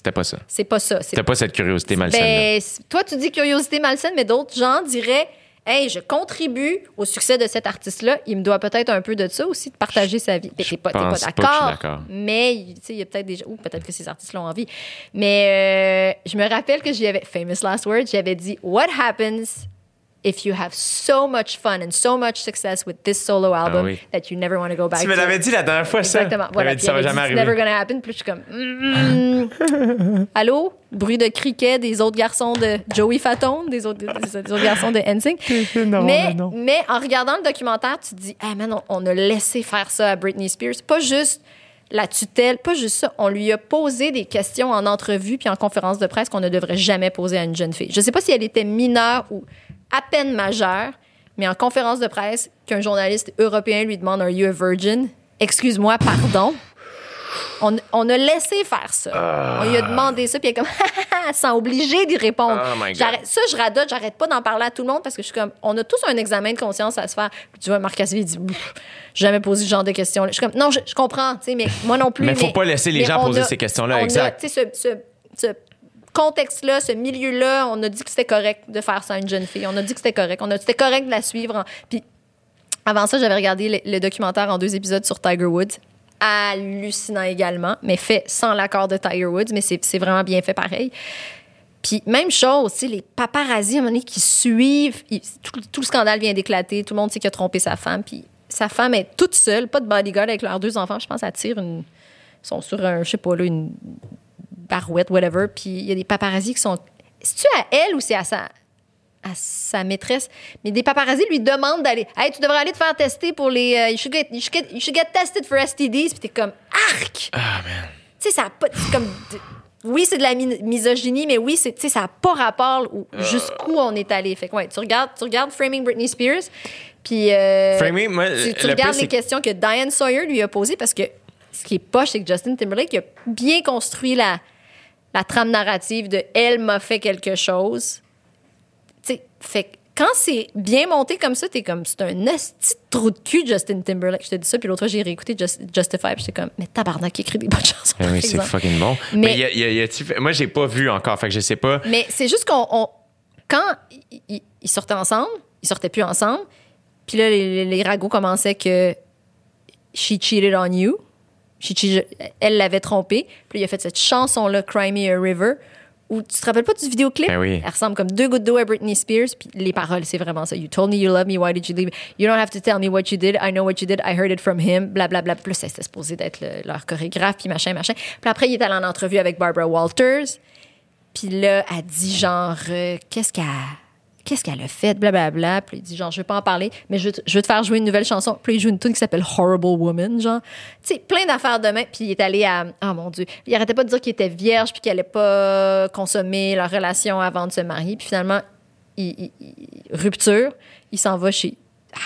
C'était pas ça.
c'est pas ça.
C'était pas cette curiosité malsaine.
ben, c- toi, tu dis curiosité malsaine, mais d'autres gens diraient Hey, je contribue au succès de cet artiste-là. Il me doit peut-être un peu de ça aussi, de partager sa vie. Mais
je
t'es pas, pas d'accord. Mais tu sais, il y a peut-être des gens, ou peut-être que ces artistes l'ont envie. Mais euh, je me rappelle que j'y avais, famous last words, j'avais dit What happens if you have so much fun and so much success with this solo album
Ah oui.
that you never want to go back
Tu me
to
l'avais
it.
dit la dernière fois, ça.
Exactement.
Tu
Voilà.
m'avais dit, ça va jamais arriver.
never gonna happen. Puis je suis comme, mm, allô, bruit de criquet des autres garçons de Joey Fatone, des autres, des, des autres garçons de NSYNC. [LAUGHS]
Non,
mais,
non.
mais en regardant le documentaire, tu te dis, ah man, on, on a laissé faire ça à Britney Spears. Pas juste la tutelle, pas juste ça. On lui a posé des questions en entrevue puis en conférence de presse qu'on ne devrait jamais poser à une jeune fille. Je sais pas si elle était mineure ou à peine majeure, mais en conférence de presse, qu'un journaliste européen lui demande Are you a virgin? Excuse-moi, pardon. On, on a laissé faire ça. On lui a demandé ça, puis elle est comme, [LAUGHS] sans obliger d'y répondre.
Oh
ça, je radote, j'arrête pas d'en parler à tout le monde parce que je suis comme, on a tous un examen de conscience à se faire. Puis tu vois, Marc Cassidy dit, jamais posé ce genre de questions. Je suis comme, non, je, je comprends, tu sais, mais moi non plus.
Mais faut pas laisser les gens poser
a-
ces questions-là,
on a,
exact.
sais, ce, ce- ce contexte-là, ce milieu-là, on a dit que c'était correct de faire ça à une jeune fille. On a dit que c'était correct. On a dit que c'était correct de la suivre. Puis avant ça, j'avais regardé le, documentaire en deux épisodes sur Tiger Woods. Hallucinant également, mais fait sans l'accord de Tiger Woods, mais c'est vraiment bien fait pareil. Puis même chose, les paparazzis, à un moment donné, qui suivent, tout, tout le scandale vient d'éclater, tout le monde sait qu'il a trompé sa femme, puis sa femme est toute seule, pas de bodyguard avec leurs deux enfants, je pense, elle tire une... Ils sont sur un, je sais pas, là, une barouette, whatever, puis il y a des paparazzis qui sont... C'est-tu à elle ou c'est à sa, à sa maîtresse? Mais des paparazzis lui demandent d'aller... Hey, tu devrais aller te faire tester pour les... euh, you, should get, you, should get, you should get tested for STDs, puis t'es comme, arc!
Ah, man.
tu sais, ça a pas. c'est comme. Oui, c'est de la mi- misogynie, mais oui, c'est, tu sais, ça n'a pas rapport où- jusqu'où on est allé. Fait que, ouais, tu regardes, tu regardes Framing Britney Spears, puis. euh,
Framing, moi,
tu, tu regardes les questions que Diane Sawyer lui a posées parce que ce qui est poche, c'est que Justin Timberlake a bien construit la, la trame narrative de elle m'a fait quelque chose. Tu sais, fait quand c'est bien monté comme ça, t'es comme, c'est un esti trou de cul, Justin Timberlake. Je te dis ça, puis l'autre fois, j'ai réécouté Just- Justify, puis j'étais comme, mais tabarnak, il écrit des bonnes chansons.
Ah
par
oui, c'est fucking bon.
Mais-
Mais, y a- y a- y moi, j'ai pas vu encore, fait que je sais pas.
Mais c'est juste qu'on. on- quand ils- sortaient ensemble, ils sortaient plus ensemble, puis là, les ragots commençaient que She cheated on you. Elle l'avait trompé. Puis il a fait cette chanson-là, Cry Me a River, où tu te rappelles pas du vidéoclip?
Ben oui.
Elle ressemble comme deux gouttes d'eau à Britney Spears. Puis les paroles, c'est vraiment ça. You told me you love me, why did you leave? You don't have to tell me what you did. I know what you did. I heard it from him. Blablabla. Puis là, c'était supposé d'être le- leur chorégraphe, puis machin, machin. Puis après, il est allé en entrevue avec Barbara Walters. Puis là, elle dit genre, euh, qu'est-ce qu'elle qu'est-ce qu'elle a fait, blablabla. Puis il dit genre, je veux pas en parler, mais je veux, te- je veux te faire jouer une nouvelle chanson. Puis il joue une tune qui s'appelle Horrible Woman, genre. Tu sais, plein d'affaires de main. Puis il est allé à, oh mon Dieu, il arrêtait pas de dire qu'il était vierge puis qu'il allait pas consommer leur relation avant de se marier. Puis finalement, il- il- il- rupture, il s'en va chez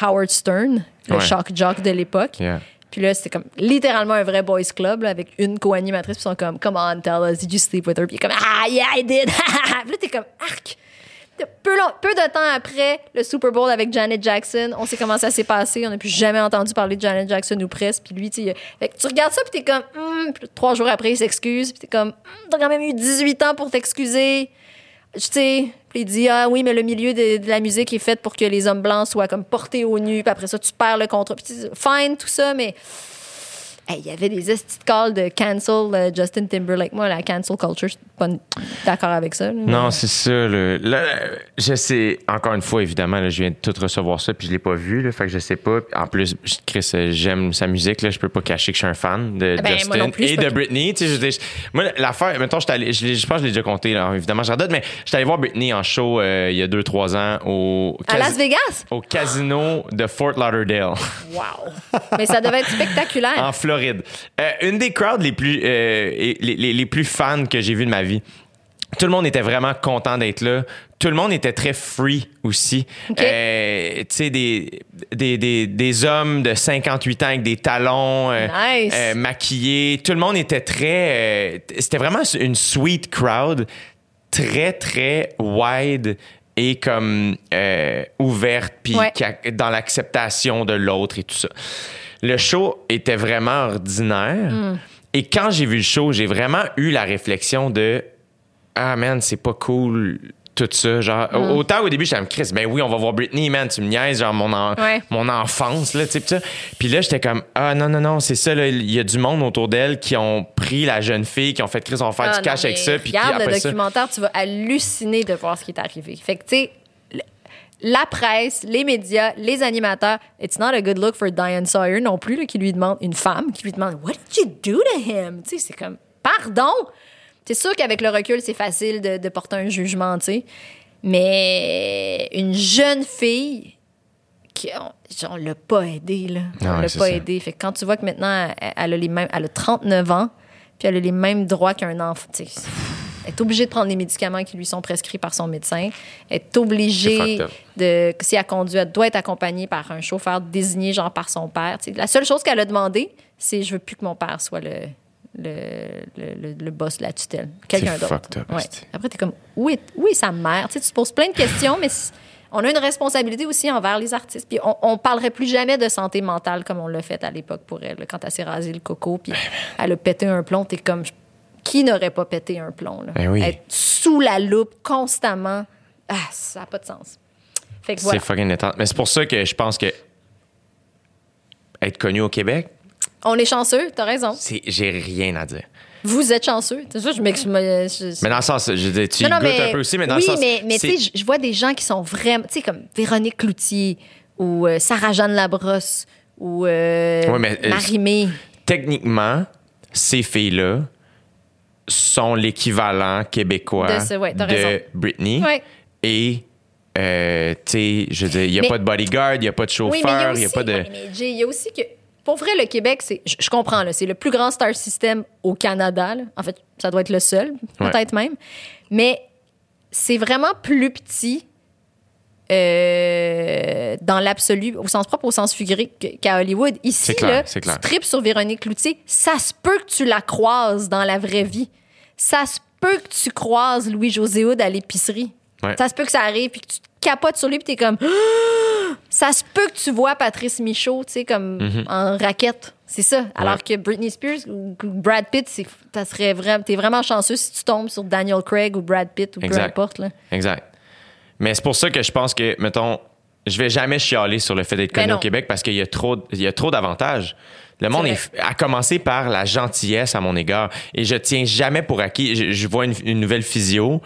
Howard Stern, le
Ouais.
shock jock de l'époque.
Yeah.
Puis là, c'était comme littéralement un vrai boys club là, avec une co-animatrice. Puis ils sont comme, come on, tell us, did you sleep with her? Puis il est comme, ah, yeah, I did. [LAUGHS] puis là, t'es comme, arc. Peu, peu de temps après le Super Bowl avec Janet Jackson, on sait comment ça s'est passé. On n'a plus jamais entendu parler de Janet Jackson ou presque. Puis lui, tu tu regardes ça, puis t'es comme. Puis trois jours après, il s'excuse. Puis t'es comme, Hum, t'as quand même eu 18 ans pour t'excuser. Tu sais, puis il dit, ah oui, mais le milieu de, la musique est fait pour que les hommes blancs soient comme portés au nu. Puis après ça, tu perds le contrat. Puis fine, tout ça, mais Hey, il y avait des calls de cancel euh, Justin Timberlake. Moi, la cancel culture, je suis pas d'accord avec ça. là.
Non, c'est ça. Là. Là, je sais, encore une fois, évidemment, là, je viens de tout recevoir ça, puis je l'ai pas vu, là, fait que je sais pas. En plus, je- Chris, euh, j'aime sa musique, là, je peux pas cacher que je suis un fan de
Ah ben,
Justin
plus, je
et de Britney. Tu sais, je moi, l'affaire, mettons, j'étais allé- je, je pense que je l'ai déjà compté, là, évidemment, je radote, mais j'étais allé voir Britney en show euh, il y a 2-3 ans au,
À Las Vegas?
au casino de Fort Lauderdale.
Wow! Mais ça devait être spectaculaire.
en Floride. Euh, une des crowds les plus, euh, les, les- les plus fans que j'ai vu de ma vie. Tout le monde était vraiment content d'être là. Tout le monde était très free aussi. Euh, tu sais, des, des, des, des hommes de 58 ans avec des talons euh,
Nice.
euh, maquillés. Tout le monde était très... C'était vraiment une sweet crowd, très, très wide et comme ouverte, puis
Ouais.
dans l'acceptation de l'autre et tout ça. Le show était vraiment ordinaire.
Hmm.
Et quand j'ai vu le show, j'ai vraiment eu la réflexion de Ah man, c'est pas cool tout ça. Genre, au- autant au début, j'étais comme Chris, ben oui, on va voir Britney, man, tu me niaises, genre mon, en-
Ouais.
mon enfance, là, tu sais. Puis là, j'étais comme Ah non, non, non, c'est ça, là, il y a du monde autour d'elle qui ont pris la jeune fille, qui ont fait Chris, on va faire
Ah,
du
non,
cash avec ça. Puis
Regarde le
après ça.
documentaire, tu vas halluciner de voir ce qui est arrivé. Fait que, tu sais, le- la presse, les médias, les animateurs. It's not a good look for Diane Sawyer non plus, là, qui lui demande, une femme qui lui demande What did you do to him? Tu sais, c'est comme, pardon! C'est sûr qu'avec le recul, c'est facile de, de porter un jugement, tu sais. Mais une jeune fille, qui, on, on l'a pas aidée, là.
Ah
on
ouais,
l'a pas aidée. Fait que quand tu vois que maintenant, elle, elle a, les mêmes, elle a 39 ans, puis elle a les mêmes droits qu'un enfant, tu sais, est obligée de prendre les médicaments qui lui sont prescrits par son médecin. Elle est obligée de, si elle conduit, elle doit être accompagnée par un chauffeur désigné, genre par son père. Tu la seule chose qu'elle a demandé, c'est je veux plus que mon père soit le, le, le, le- le boss de la tutelle. Quelqu'un d'autre. Ouais. Après, t'es comme, où est, où est sa mère? Tu sais, tu te poses plein de questions, mais on a une responsabilité aussi envers les artistes. Puis on, on parlerait plus jamais de santé mentale comme on l'a fait à l'époque pour elle, quand elle s'est rasé le coco, puis elle a pété un plomb. T'es comme, qui n'aurait pas pété un plomb? Là?
Ben oui.
Être sous la loupe constamment, ah, ça n'a pas de sens. Fait que voilà.
C'est fucking intense. Mais c'est pour ça que je pense que être connu au Québec,
On est chanceux, t'as raison.
j'ai rien à dire.
Vous êtes chanceux. C'est ça, je m'ex- me- je-
Mais dans le sens, je dis, tu
Non, non,
goûtes un peu aussi, mais dans
oui,
le sens.
mais, mais tu sais, je- vois des gens qui sont vraiment, tu sais, comme Véronique Cloutier ou euh, Sarah-Jeanne Labrosse ou euh,
Ouais, mais, euh,
Marie-Mé.
techniquement, ces filles-là sont l'équivalent québécois
De ce- ouais, t'as
de
raison.
Britney.
Ouais.
Et, euh, tu sais, je veux dire, il n'y a
Mais-
pas de bodyguard, il n'y a pas de
Oui,
chauffeur, il
aussi,
n'y a pas de.
il y a aussi que, pour vrai, le Québec, c'est, je, je comprends, là, c'est le plus grand star system au Canada. là. En fait, ça doit être le seul,
Ouais.
peut-être même. Mais c'est vraiment plus petit euh, dans l'absolu, au sens propre, au sens figuré, qu'à Hollywood. Ici,
clair,
là, tu tripes sur Véronique Cloutier, ça se peut que tu la croises dans la vraie vie. Ça se peut que tu croises Louis-José Hood à l'épicerie.
Ouais.
Ça se peut que ça arrive, puis que tu te capotes sur lui, puis t'es comme... Ça se peut que tu vois Patrice Michaud, tu sais, comme
Mhm.
en raquette. C'est ça. Alors que Britney Spears ou Brad Pitt, ça serait vraiment, t'es vraiment chanceux si tu tombes sur Daniel Craig ou Brad Pitt ou peu importe. Là.
Exact. Mais c'est pour ça que je pense que, mettons, je vais jamais chialer sur le fait d'être connu au Québec parce qu'il y a trop, il y a trop d'avantages. Le monde
vrai.
est, a commencé par la gentillesse à mon égard. Et je tiens jamais pour acquis. Je, je vois une, une nouvelle physio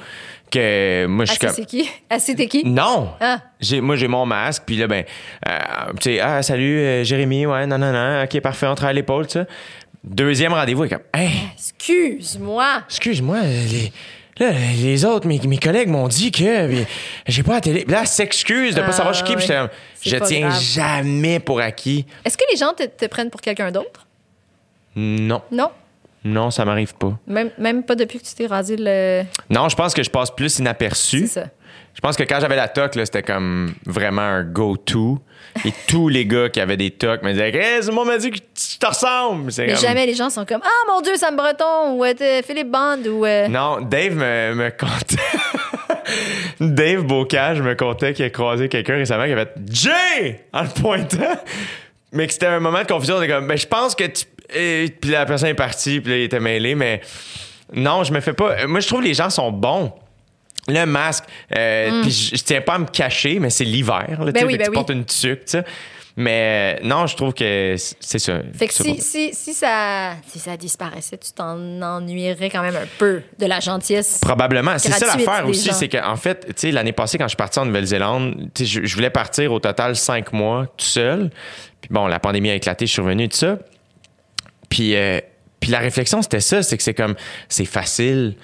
que moi, je
Ah,
suis
ça,
comme.
c'est qui? Ah, c'était qui?
Non!
Ah.
Moi, j'ai mon masque, puis là, ben, euh, tu sais, ah, salut, euh, Jérémy, ouais, non, non, non, ok, parfait, on travaille à l'épaule, sais. Deuxième rendez-vous, est comme, hey,
Excuse-moi.
excuse-moi, les, là, les autres, mes, mes collègues m'ont dit que j'ai pas la télé. Là, s'excuse de pas
Ah,
savoir je suis qui, je tiens
grave.
jamais pour acquis.
Est-ce que les gens te, te prennent pour quelqu'un d'autre?
Non,
Non?
non, ça m'arrive pas.
Même, même pas depuis que tu t'es rasé le.
Non, je pense que je passe plus
C'est
inaperçu.
ça.
Je pense que quand j'avais la toque, c'était comme vraiment un go-to. Et tous les gars qui avaient des toques me disaient Hey, ce m'a dit que tu te ressembles. C'est
Mais
comme-
jamais les gens sont comme Ah mon Dieu, Sam Breton ou euh, Philippe Bond ou. euh,
Non, Dave me, me contait. [LAUGHS] Dave Bocage me contait qu'il a croisé quelqu'un récemment qui avait fait Jay en le pointant. Mais que c'était un moment de confusion. On était comme, ben, je pense que tu. Et puis la personne est partie, puis là, il était mêlé, mais non, je me fais pas. Moi, je trouve que les gens sont bons. Le masque, euh, puis je, je tiens pas à me cacher, mais c'est l'hiver. là,
Mm. Ben oui, ben
tu
oui.
portes une tuque, tu sais. Mais euh, non, je trouve que c'est ça.
Fait que si,
pas-
si, si, ça, si ça disparaissait, tu t'en ennuierais quand même un peu de la gentillesse.
Probablement. C'est ça l'affaire aussi, c'est qu'en fait, tu sais, l'année passée, quand je suis parti en Nouvelle-Zélande, je voulais partir au total cinq mois tout seul. Puis bon, la pandémie a éclaté, je suis revenu, tout ça. Puis, euh, puis la réflexion, c'était ça, c'est que c'est comme, c'est facile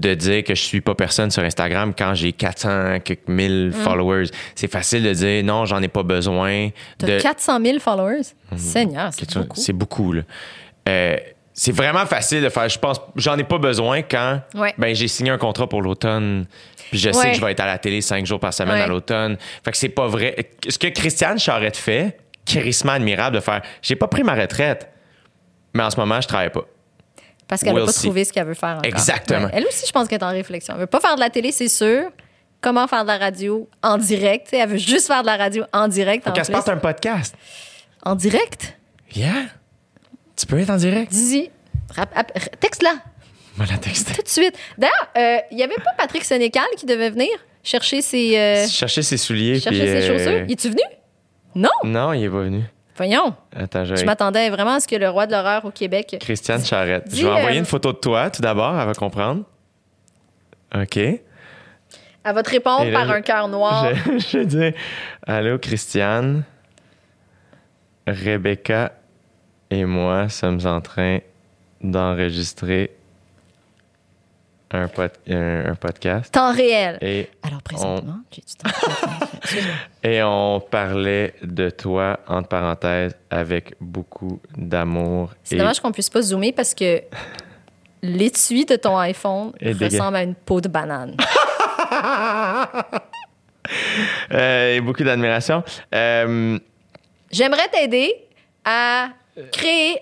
de dire que je suis pas personne sur Instagram quand j'ai 400 quelques mille followers. C'est facile de dire non, j'en ai pas besoin.
Mm. T'as
de,
400 000 followers? Seigneur, c'est beaucoup.
C'est beaucoup, là. Euh, c'est vraiment facile de faire. Je pense, j'en ai pas besoin quand
Ouais.
ben, j'ai signé un contrat pour l'automne. Puis je sais
Ouais.
que je vais être à la télé cinq jours par semaine
Ouais.
à l'automne. Fait que c'est pas vrai. Ce que Christiane Charette fait, crissement admirable de faire. J'ai pas pris ma retraite, mais en ce moment, je travaille pas.
Parce qu'elle n'a
We'll
pas
see.
trouvé ce qu'elle veut faire. encore.
Exactement.
Ouais. Elle aussi, je pense qu'elle est en réflexion. Elle veut pas faire de la télé, c'est sûr. Comment faire de la radio en direct? Elle veut juste faire de la radio en direct.
Faut
en
qu'elle se parte un podcast.
En direct?
Yeah. Tu peux être en direct?
Dis-y. Rap- ap- Texte-la.
On va la texter.
tout de suite. D'ailleurs, euh, il y avait pas Patrick Sénécal qui devait venir chercher ses, euh,
Chercher ses souliers.
chercher
puis,
ses
euh,
chaussures? Il est-tu venu? Non.
Non, il est pas venu.
Voyons.
Attends, je
Je m'attendais vraiment à ce que le roi de l'horreur au Québec.
Christiane Charette.
Dis,
je vais envoyer
euh,
une photo de toi tout d'abord, elle va comprendre. OK.
Elle va te répondre
là,
par
je-
un cœur noir. [LAUGHS]
Je, je dis Allô, Christiane. Rebecca et moi sommes en train d'enregistrer un, pod- un- un podcast.
Temps réel.
Et,
Alors, présentement, j'ai du temps. [LAUGHS]
et on parlait de toi, entre parenthèses, avec beaucoup d'amour.
C'est
et-
dommage qu'on puisse pas zoomer parce que l'étui de ton iPhone
Et
ressemble à une peau de banane. [LAUGHS]
euh, et beaucoup d'admiration. Euh,
J'aimerais t'aider à créer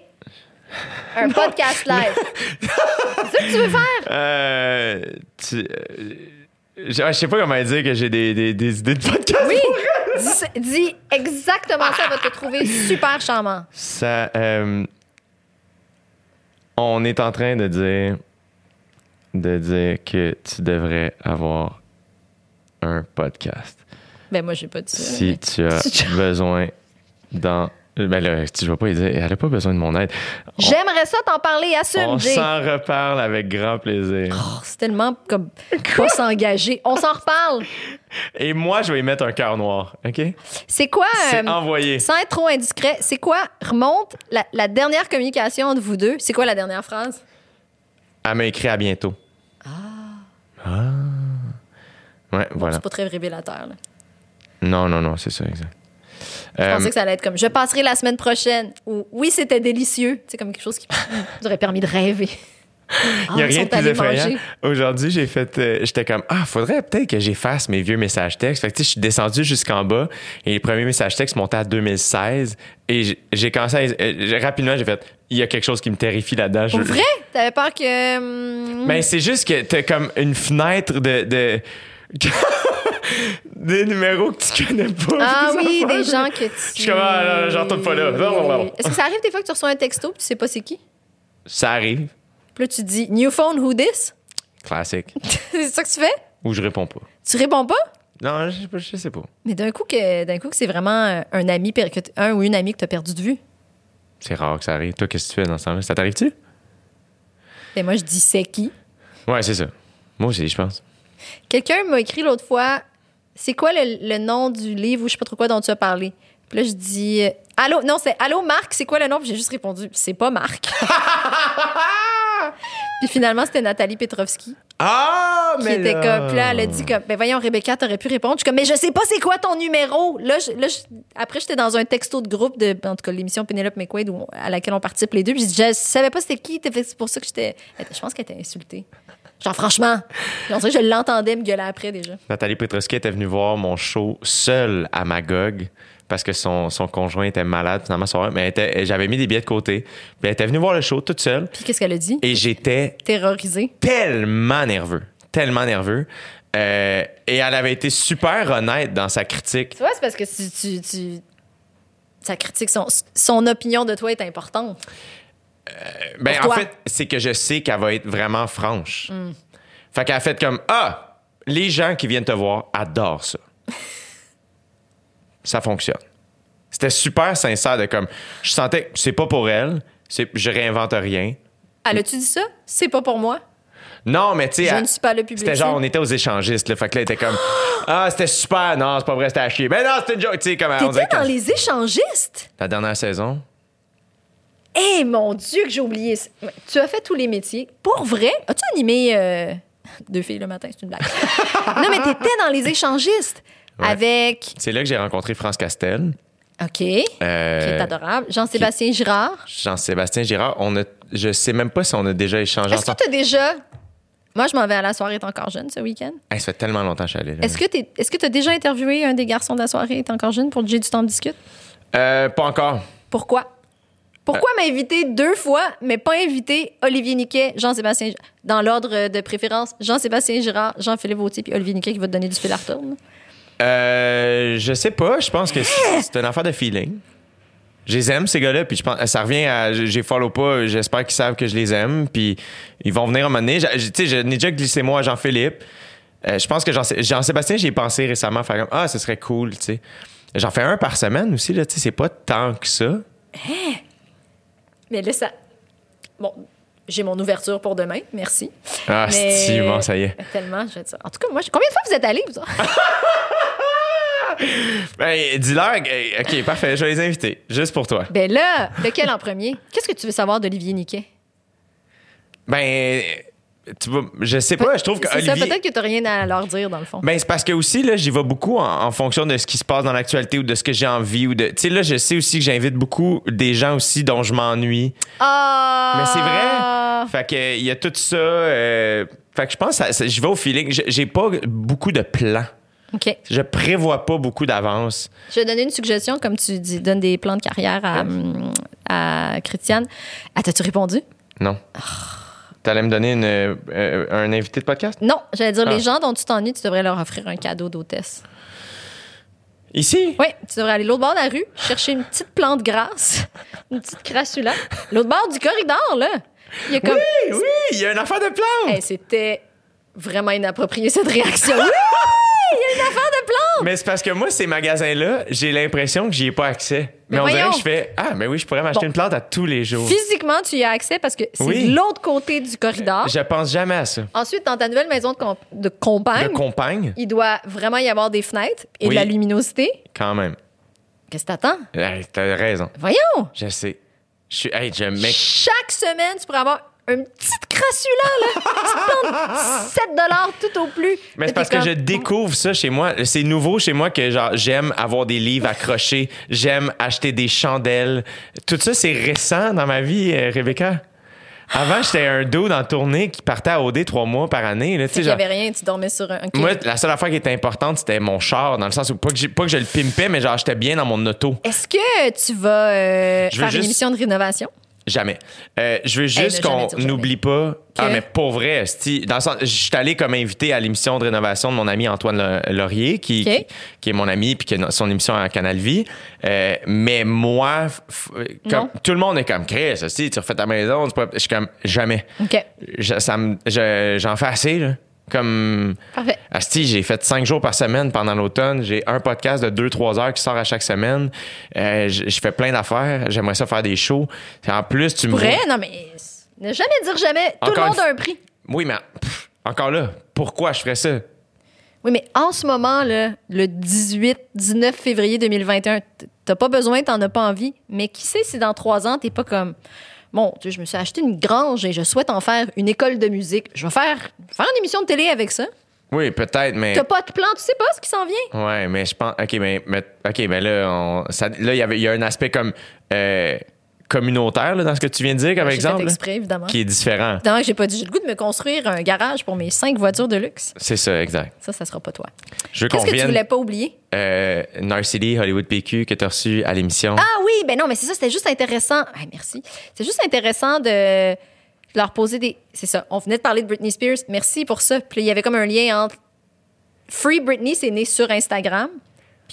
un podcast live. [LAUGHS] C'est ça que tu veux faire?
euh, tu- euh, je sais pas comment dire que j'ai des, des- des idées de podcast.
Oui! Dis, dis exactement ça, va te trouver super charmant.
Ça, euh, on est en train de dire, de dire que tu devrais avoir un podcast.
Ben, moi, j'ai pas dit ça.
Si
mais-
tu as besoin dans, ben là, tu vas pas lui dire, elle a pas besoin de mon aide. On,
J'aimerais ça t'en parler, assume,
on s'en reparle avec grand plaisir.
Oh, c'est tellement comme pas s'engager. On s'en reparle.
Et moi, je vais y mettre un cœur noir, ok?
C'est quoi,
C'est
euh,
envoyé.
sans être trop indiscret, c'est quoi, remonte la, la dernière communication entre vous deux? C'est quoi la dernière phrase?
Elle m'a écrit à bientôt. Ah. Ouais, voilà.
C'est pas très révélateur. Là.
Non, non, non, c'est ça, exact.
Je
Euh,
pensais que ça allait être comme je passerai la semaine prochaine ou oui, c'était délicieux. C'est comme quelque chose qui [LAUGHS] nous aurait permis de rêver. [LAUGHS]
Il n'y a
Ah,
rien de plus effrayant. Aujourd'hui, j'ai fait. euh, J'étais comme, ah, faudrait peut-être que j'efface mes vieux messages textes. Fait que, je suis descendu jusqu'en bas et les premiers messages textes montaient à 2016. Et j'ai- commencé à. euh, rapidement, j'ai fait, il y a quelque chose qui me terrifie là-dedans. Je-
vrai? T'avais peur que. hum,
Ben, c'est juste que t'as comme une fenêtre de. de... [LAUGHS] des numéros que tu connais pas.
ah
des
oui,
affaires.
des gens que tu.
Je suis comme, ah, là, j'en retourne pas là.
Est-ce que ça arrive des fois que tu reçois un texto et tu sais pas c'est qui?
Ça arrive.
Puis là, tu dis New phone, who this?
Classique. [LAUGHS]
c'est ça que tu fais?
Ou je réponds pas.
Tu réponds pas?
Non, je, je sais pas.
Mais d'un coup, que, d'un coup, que c'est vraiment un ami, que un ou une amie que tu as perdu de vue.
C'est rare que ça arrive. Toi, qu'est-ce que tu fais dans ce temps-là? Ça t'arrive-tu?
Et moi, je dis c'est qui?
Ouais, c'est ça. Moi aussi, je pense.
Quelqu'un m'a écrit l'autre fois c'est quoi le, le nom du livre ou je sais pas trop quoi dont tu as parlé? Puis là, je dis euh, Allô, non, c'est Allô Marc, c'est quoi le nom? Puis j'ai juste répondu C'est pas Marc. [LAUGHS] Puis finalement, c'était Nathalie Petrovski
Ah,
qui était comme. Puis là, elle a dit comme Ben voyons, Rebecca, t'aurais pu répondre. Je suis comme Mais je sais pas c'est quoi ton numéro. Là, je- là je- après, j'étais dans un texto de groupe de, en tout cas, l'émission Penelope McQuaid où- à laquelle on participe les deux. Puis dit Je savais pas c'était qui. C'est pour ça que j'étais. Je pense qu'elle était insultée. Genre, franchement. Puis on dirait que je l'entendais me gueuler après déjà.
Nathalie Petrovski était venue voir mon show seule à Magog parce que son, son conjoint était malade finalement. soir, Mais j'avais mis des billets de côté. Puis elle était venue voir le show toute seule.
Puis qu'est-ce qu'elle a dit?
Et j'étais
Terrorisée.
tellement nerveux. Tellement nerveux. Euh, et elle avait été super honnête dans sa critique.
Tu vois, c'est parce que si tu, tu- sa critique, son, son opinion de toi est importante.
Ben,
Pour
en fait, c'est que je sais qu'elle va être vraiment franche.
Mm.
Fait qu'elle a fait comme Ah, les gens qui viennent te voir adorent ça. ça fonctionne. C'était super sincère de comme je sentais que c'est pas pour elle, c'est je réinvente rien.
Elle a-tu dit ça? C'est pas pour moi?
Non, mais tu sais,
Je
elle-
ne suis pas le public.
c'était genre on était aux échangistes là, fait que là elle était comme [GASPS] Ah, c'était super. Non, c'est pas vrai, c'était à chier. Ben non, c'était une joke, tu sais comme
T'étais dans les échangistes?
la dernière saison.
Eh mon Dieu, que j'ai oublié ça. Tu as fait tous les métiers. Pour vrai? As-tu animé euh, deux filles le matin? C'est une blague. [LAUGHS] non, mais t'étais dans les échangistes
Ouais.
avec.
C'est là que j'ai rencontré France Castel.
OK. Qui
Euh,
est adorable. Jean-Sébastien Girard.
Jean-Sébastien Girard, on a, je sais même pas si on a déjà échangé
Est-ce que tu as déjà. Moi, je m'en vais à la soirée, t'es encore jeune ce week-end?
Hey, ça fait tellement longtemps que je suis allé.
Est-ce que tu as déjà interviewé un des garçons de la soirée, t'es encore jeune, pour J'ai du temps de discute?
Euh, pas encore.
Pourquoi? Pourquoi
Euh.
m'inviter deux fois, mais pas inviter Olivier Niquet, Jean-Sébastien, dans l'ordre de préférence, Jean-Sébastien Girard, Jean-Philippe Vautier, puis Olivier Niquet qui va te donner du fil à retourne?
Euh, je sais pas. Je pense que c'est une affaire de feeling. Je les aime, ces gars-là, puis je pense, ça revient à. J'ai follow pas, j'espère qu'ils savent que je les aime, puis ils vont venir à un moment donné. Tu sais, je n'ai déjà glissé moi à Jean-Philippe. Euh, je pense que Jean- Jean-Sébastien, j'y ai pensé récemment, faire comme Ah, ce serait cool, tu sais. J'en fais un par semaine aussi, là, tu sais, c'est pas tant que ça.
Mais là, ça. Bon, j'ai mon ouverture pour demain. Merci.
Ah,
Mais-
bon, ça y est.
Tellement, je vais dire. En tout cas, moi, je- combien de fois vous êtes allés, vous? [LAUGHS]
Ben, dis-leur. OK, parfait, je vais les inviter. Juste pour toi.
Ben là, lequel en premier? Qu'est-ce que tu veux savoir d'Olivier Niquet?
Ben, tu vois, je sais pas, je trouve que
ça, peut-être que tu rien à leur dire, dans le fond.
Ben, c'est parce que aussi, là, j'y vais beaucoup en, en fonction de ce qui se passe dans l'actualité ou de ce que j'ai envie ou de. Tu sais, là, je sais aussi que j'invite beaucoup des gens aussi dont je m'ennuie.
Ah!
Mais c'est vrai. Fait que, il y a tout ça. euh, fait que je pense j'y vais au feeling. J'ai- pas beaucoup de plans.
OK.
Je prévois pas beaucoup d'avance.
Je vais donner une suggestion, comme tu dis, donne des plans de carrière à, à Christiane. Ah, t'as-tu répondu?
Non. T'allais me donner une, euh, un invité de podcast?
Non, j'allais dire,
Ah.
les gens dont tu t'ennuies, tu devrais leur offrir un cadeau d'hôtesse.
Ici?
Oui, tu devrais aller l'autre bord de la rue, chercher une petite plante grasse, [LAUGHS] une petite crassula. L'autre bord du corridor, là. Il y a comme.
Oui, oui, il y a une affaire de plan.
Hey, C'était vraiment inapproprié, cette réaction. [LAUGHS] Il y a une affaire de plante!
Mais c'est parce que moi, ces magasins-là, j'ai l'impression que j'y ai pas accès. Mais,
Mais
on dirait que je fais Ah, mais oui, je pourrais m'acheter
Bon.
une plante à tous les jours.
Physiquement, tu y as accès parce que c'est
Oui.
de l'autre côté du corridor.
Je pense jamais à ça.
Ensuite, dans ta nouvelle maison de, comp- de compagne,
De compagne,
il doit vraiment y avoir des fenêtres et
Oui.
de la luminosité.
quand même.
Qu'est-ce que t'attends?
Hey, T'as raison.
Voyons!
Je sais. Je suis. Hey, je mec.
Chaque semaine, tu pourrais avoir une petite crassula, là. Petite plante, 7 tout au plus.
Mais c'est parce que je découvre ça chez moi. C'est nouveau chez moi que genre j'aime avoir des livres accrochés, j'aime acheter des chandelles. Tout ça c'est récent dans ma vie, euh, Rebecca. Avant, j'étais un dos dans la tournée qui partait à OD trois mois par année. Là, tu genre-
avait rien, tu dormais sur un.
Moi, la seule affaire qui était importante, c'était mon char, dans le sens où pas que, j'ai- pas que je le pimpais, mais genre j'étais bien dans mon auto.
Est-ce que tu vas euh, faire une émission de rénovation?
Jamais. Euh, je veux juste qu'on n'oublie pas. Ah, mais pour vrai, esti, dans le sens, je suis allé comme invité à l'émission de rénovation de mon ami Antoine Laurier, qui, qui, qui est mon ami, puis qui a son émission à Canal Vie. Euh, mais moi, comme, tout le monde est comme Chris, esti, tu refais ta maison, tu pourrais- je suis comme jamais.
OK.
Je- ça me- je- J'en fais assez, là. Comme.
Parfait.
Asti, j'ai fait cinq jours par semaine pendant l'automne. J'ai un podcast de 2-3 heures qui sort à chaque semaine. Euh, je fais plein d'affaires. J'aimerais ça faire des shows. En plus, tu me vois-
Non, mais ne jamais dire jamais. Tout le monde a un prix.
Oui, mais pff, encore là, pourquoi je ferais ça?
Oui, mais en ce moment, là, le 18-19 février 2021, t- t'as pas besoin, t'en as pas envie. Mais qui sait si dans trois ans, t'es pas comme. Bon, tu sais, je me suis acheté une grange et je souhaite en faire une école de musique. Je vais faire, faire une émission de télé avec ça.
Oui, peut-être, mais.
T'as pas de plan, tu sais pas ce qui s'en vient?
Ouais, mais je pense. OK, mais, mais- OK, mais là, on- ça- là, il y avait- y a un aspect comme euh, communautaire là, dans ce que tu viens de dire, comme exemple,
exprès, évidemment.
qui est différent.
Évidemment que j'ai pas dit, j'ai le goût de me construire un garage pour mes cinq voitures de luxe.
C'est ça, exact.
Ça, ça sera pas toi.
Je
Qu'est-ce que tu voulais pas oublier?
Euh, Narcity, Hollywood PQ, que tu as reçu à l'émission.
Ah oui, ben non, mais c'est ça, c'était juste intéressant. Ah, merci. C'est juste intéressant de leur poser des. C'est ça. On venait de parler de Britney Spears. Merci pour ça. Puis il y avait comme un lien entre. Free Britney, c'est né sur Instagram.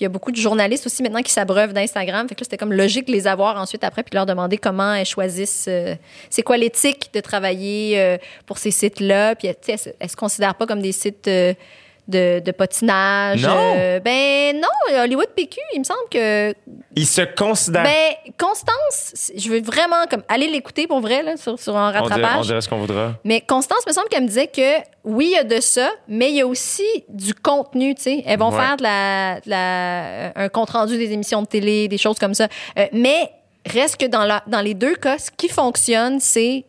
Il y a beaucoup de journalistes aussi maintenant qui s'abreuvent d'Instagram. Fait que là, c'était comme logique de les avoir ensuite après, puis leur demander comment elles choisissent. euh, c'est quoi l'éthique de travailler euh, pour ces sites-là. Puis, elles, se- elles se considèrent pas comme des sites. Euh, de, de patinage.
Non.
Euh, ben non, Hollywood PQ, il me semble que
Il se considère.
ben, Constance, je veux vraiment comme aller l'écouter pour vrai là, sur, sur un
on, dirait, on
rattrapage.
dirait ce qu'on voudra.
Mais Constance, me semble qu'elle me disait que oui, il y a de ça, mais il y a aussi du contenu. Tu sais, elles vont
Ouais.
faire de la, de la- un compte rendu des émissions de télé, des choses comme ça. Euh, mais reste que dans, la, dans les deux cas, ce qui fonctionne, c'est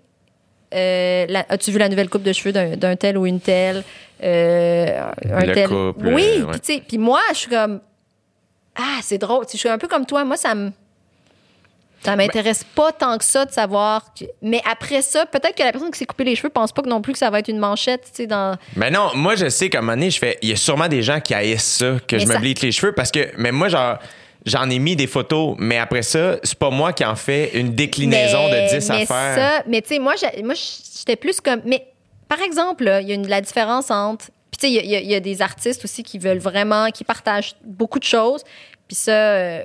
euh, as-tu vu la nouvelle coupe de cheveux d'un tel ou une telle? Euh, un
Le
tel
couple,
oui
euh, ouais.
puis tu sais puis moi je suis comme ah c'est drôle je suis un peu comme toi moi ça me ça m'intéresse pas tant que ça de savoir que- mais après ça peut-être que la personne qui s'est coupé les cheveux pense pas que non plus que ça va être une manchette tu sais dans
Mais non, moi, je sais qu'à un moment donné, je fais. Il y a sûrement des gens qui haïssent ça, que
Mais
je me bleach les cheveux, parce que. Mais moi, genre. J'en ai mis des photos, mais après ça, c'est pas moi qui en fais une déclinaison
mais,
de 10
mais ça, mais tu sais, moi, j'étais plus comme. Mais par exemple, il y a une, la différence entre. Puis tu sais, il y a- y, y des artistes aussi qui veulent vraiment, qui partagent beaucoup de choses. Puis ça, euh,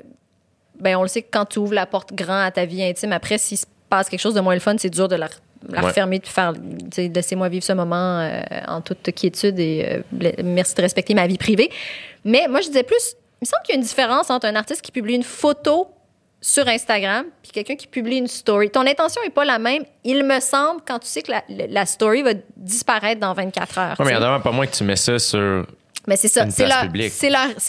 ben on le sait que quand tu ouvres la porte grand à ta vie intime, après, s'il se passe quelque chose de moins le fun, c'est dur de la, la
Ouais.
refermer, de faire. Laissez-moi vivre ce moment euh, en toute quiétude et euh, merci de respecter ma vie privée. Mais moi, je disais plus. Il me semble qu'il y a une différence entre un artiste qui publie une photo sur Instagram, puis quelqu'un qui publie une story. Ton intention n'est pas la même, il me semble, quand tu sais que la, la story va disparaître dans 24 heures.
Ouais, mais il y pas moins que tu mets ça sur.
Mais c'est ça, c'est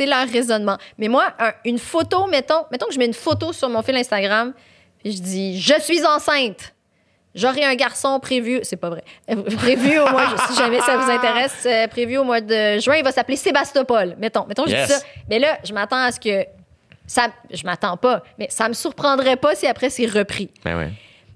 leur, raisonnement. Mais moi, un- une photo, mettons, mettons que je mets une photo sur mon fil Instagram, puis je dis je suis enceinte. J'aurai un garçon prévu, c'est pas vrai, Euh, prévu au mois, si jamais ça vous intéresse, euh, prévu au mois de juin, il va s'appeler Sébastopol. Mettons, mettons, je dis ça. Mais là, je m'attends à ce que ça, je m'attends pas, mais ça me surprendrait pas si après c'est repris.
Ben ouais.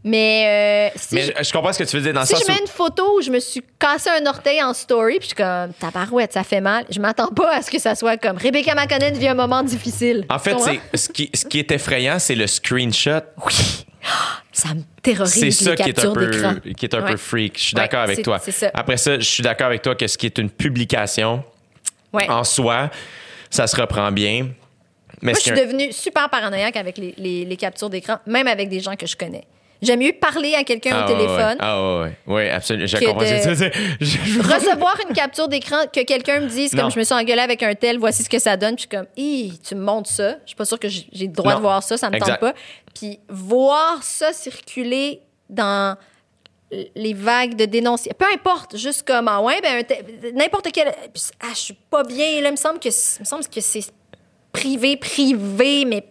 Mais euh, si
Mais
je-
je, comprends ce que tu veux dire dans le
si je mets
où-
une photo où je me suis cassé un orteil en story, puis je suis comme, tabarouette, ça fait mal, je m'attends pas à ce que ça soit comme Rebecca McConnell vit un moment difficile.
En fait, c'est ce qui, ce qui est effrayant, c'est le screenshot.
Oui. [GASPS] Ça me terrorise,
C'est ça qui est un peu, qui est un
Ouais.
peu freak. Je suis
Ouais,
d'accord avec toi.
ça.
Après ça, je suis d'accord avec toi que ce qui est une publication
Ouais.
en soi, ça se reprend bien. Mais
Moi, je suis
un-
devenue super paranoïaque avec les, les- les captures d'écran, même avec des gens que je connais. J'aime mieux parler à quelqu'un
Ah,
au téléphone,
ouais. Ah, ouais, ouais. Oui, absolument. Je comprends. [LAUGHS] Je-
recevoir une capture d'écran, que quelqu'un me dise,
Non.
comme je me suis engueulée avec un tel, voici ce que ça donne, puis je suis comme, Hi, tu me montres ça. Je suis pas sûre que j'ai le droit
Non.
de voir ça, ça me
Exact.
tente pas. Puis voir ça circuler dans les vagues de dénonciation, peu importe, juste comme, ah ouais, ben, n'importe quel. puis, Ah, je suis pas bien, là, il me semble que, il me semble que c'est privé, privé, mais.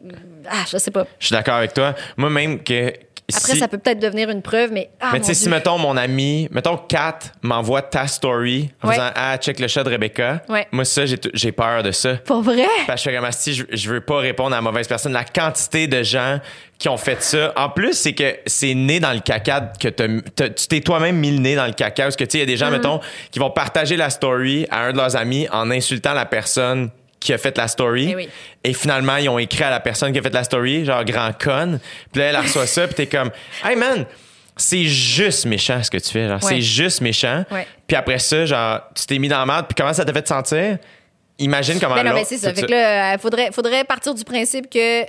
Ah, je sais pas.
Je suis d'accord avec toi. Moi, même que.
Après,
si-
ça peut peut-être devenir une preuve, mais. Ah,
Mais tu sais, si mettons mon ami, mettons Kat m'envoie ta story en
Ouais.
disant Ah, check le chat de Rebecca.
Ouais.
Moi, ça, j'ai peur de ça.
Pas vrai?
Parce que comme Asti, je, je veux pas répondre à la mauvaise personne. La quantité de gens qui ont fait ça. En plus, c'est que c'est né dans le caca que tu t'es toi-même mis le nez dans le caca. Parce que tu sais, il y a des gens,
Mm-hmm.
mettons, qui vont partager la story à un de leurs amis en insultant la personne qui a fait la story.
Eh oui.
Et finalement, ils ont écrit à la personne qui a fait la story, genre grand con. Puis là, elle reçoit ça, puis t'es comme, hey man, c'est juste méchant ce que tu fais. Genre,
Ouais.
c'est juste méchant.
Ouais.
Puis après ça, genre, tu t'es mis dans la merde, puis comment ça t'a fait te sentir? Imagine comment
Ben non, mais c'est ça. Fait que là, il faudrait, faudrait partir du principe que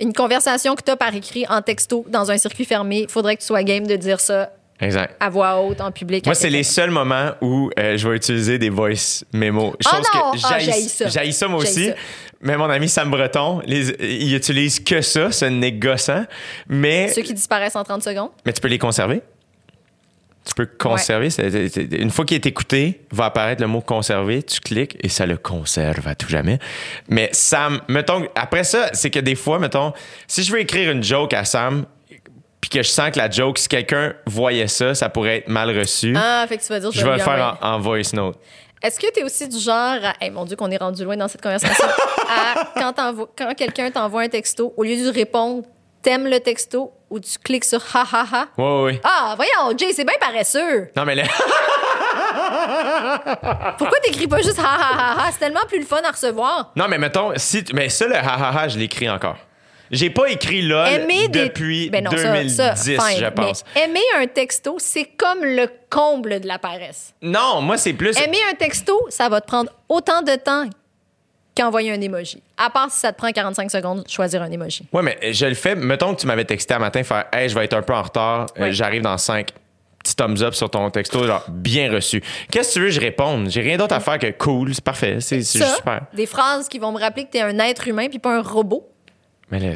une conversation que tu as par écrit en texto dans un circuit fermé, faudrait que tu sois game de dire ça
Exact.
à voix haute, en public.
Moi, c'est les seuls moments où euh, je vais utiliser des voice mémos.
Ah
Chose
non!
que
Ah,
j'haïs-
j'haïs ça.
ça moi aussi.
ça.
Mais mon ami Sam Breton, les- il utilise que ça, ce gossant. Mais,
Ceux qui disparaissent en 30 secondes.
mais tu peux les conserver. Tu peux conserver. Une fois qu'il est écouté, va apparaître le mot conserver. Tu cliques et ça le conserve à tout jamais. Mais Sam, mettons, après ça, c'est que des fois, mettons, si je veux écrire une joke à Sam, puis que je sens que la joke, si quelqu'un voyait ça, ça pourrait être mal reçu.
Ah, fait que tu vas dire
je vais le faire en, en voice note.
Est-ce que tu es aussi du genre à. Hey, mon Dieu, qu'on est rendu loin dans cette conversation. à, [LAUGHS] quand, quelqu'un t'envoie un texto, au lieu de réponre, t'aimes le texto ou tu cliques sur ha ha ha?
Oui, oui.
Ah, voyons, Jay, c'est bien paresseux.
Non, mais là, [LAUGHS]
Pourquoi t'écris pas juste ha ha ha ha? C'est tellement plus le fun à recevoir.
non, mais mettons, si, mais ça, le ha ha ha, je l'écris encore. J'ai pas écrit LOL
Aimer des-
depuis
Ben non, ça-
2010,
ça, fine.
je pense.
Aimer un texto, c'est comme le comble de la paresse.
Non, moi, c'est plus.
Aimer un texto, ça va te prendre autant de temps qu'envoyer un emoji. À part si ça te prend 45 secondes, choisir un emoji.
Ouais, mais je le fais. Mettons que tu m'avais texté un matin, faire Hey, je vais être un peu en retard, euh, j'arrive dans 5. Petit thumbs up sur ton texto, genre bien reçu. Qu'est-ce que tu veux que je réponde? J'ai rien d'autre à faire que cool, c'est parfait, c'est super.
des phrases qui vont me rappeler que t'es un être humain puis pas un robot.
Mais là,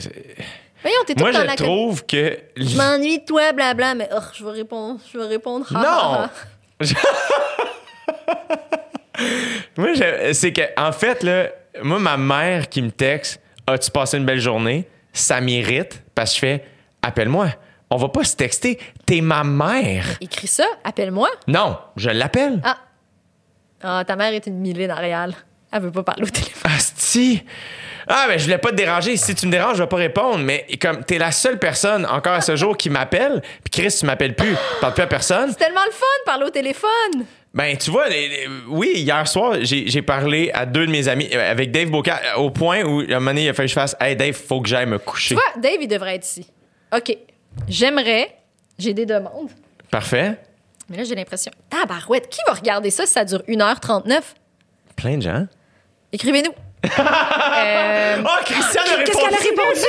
Voyons, t'es
moi, je
la...
trouve que.
Je m'ennuie de toi, blabla, mais oh, je vais répondre, je vais répondre.
Non!
ha. [LAUGHS]
moi, je- c'est que, en fait, là, moi, ma mère qui me texte As-tu passé une belle journée? Ça m'irrite parce que je fais Appelle-moi. On va pas se texter. T'es ma mère.
Écris ça, appelle-moi?
Non, je l'appelle.
Ah. Ah, ta mère est une millénariale. Elle veut pas parler au téléphone.
Asti! Ah, ben, je voulais pas te déranger. Si tu me déranges, je vais pas répondre. Mais comme t'es la seule personne encore à ce jour qui m'appelle, puis Chris, tu m'appelles plus, tu parles plus à personne.
C'est tellement le fun de parler au téléphone.
Ben, tu vois, les- les- oui, hier soir, j'ai j'ai parlé à deux de mes amis, euh, avec Dave Boca, au point où, à un moment donné, il a fallu que je fasse Hey, Dave, faut que j'aille me coucher.
Tu vois, Dave, il devrait être ici. OK. J'aimerais, j'ai des demandes,
Parfait.
mais là, j'ai l'impression. Tabarouette, qui va regarder ça si ça dure 1h39?
Plein de gens.
Écrivez-nous. Euh,
Oh, Christiane a
Qu'est-ce
répondu!
qu'elle a répondu?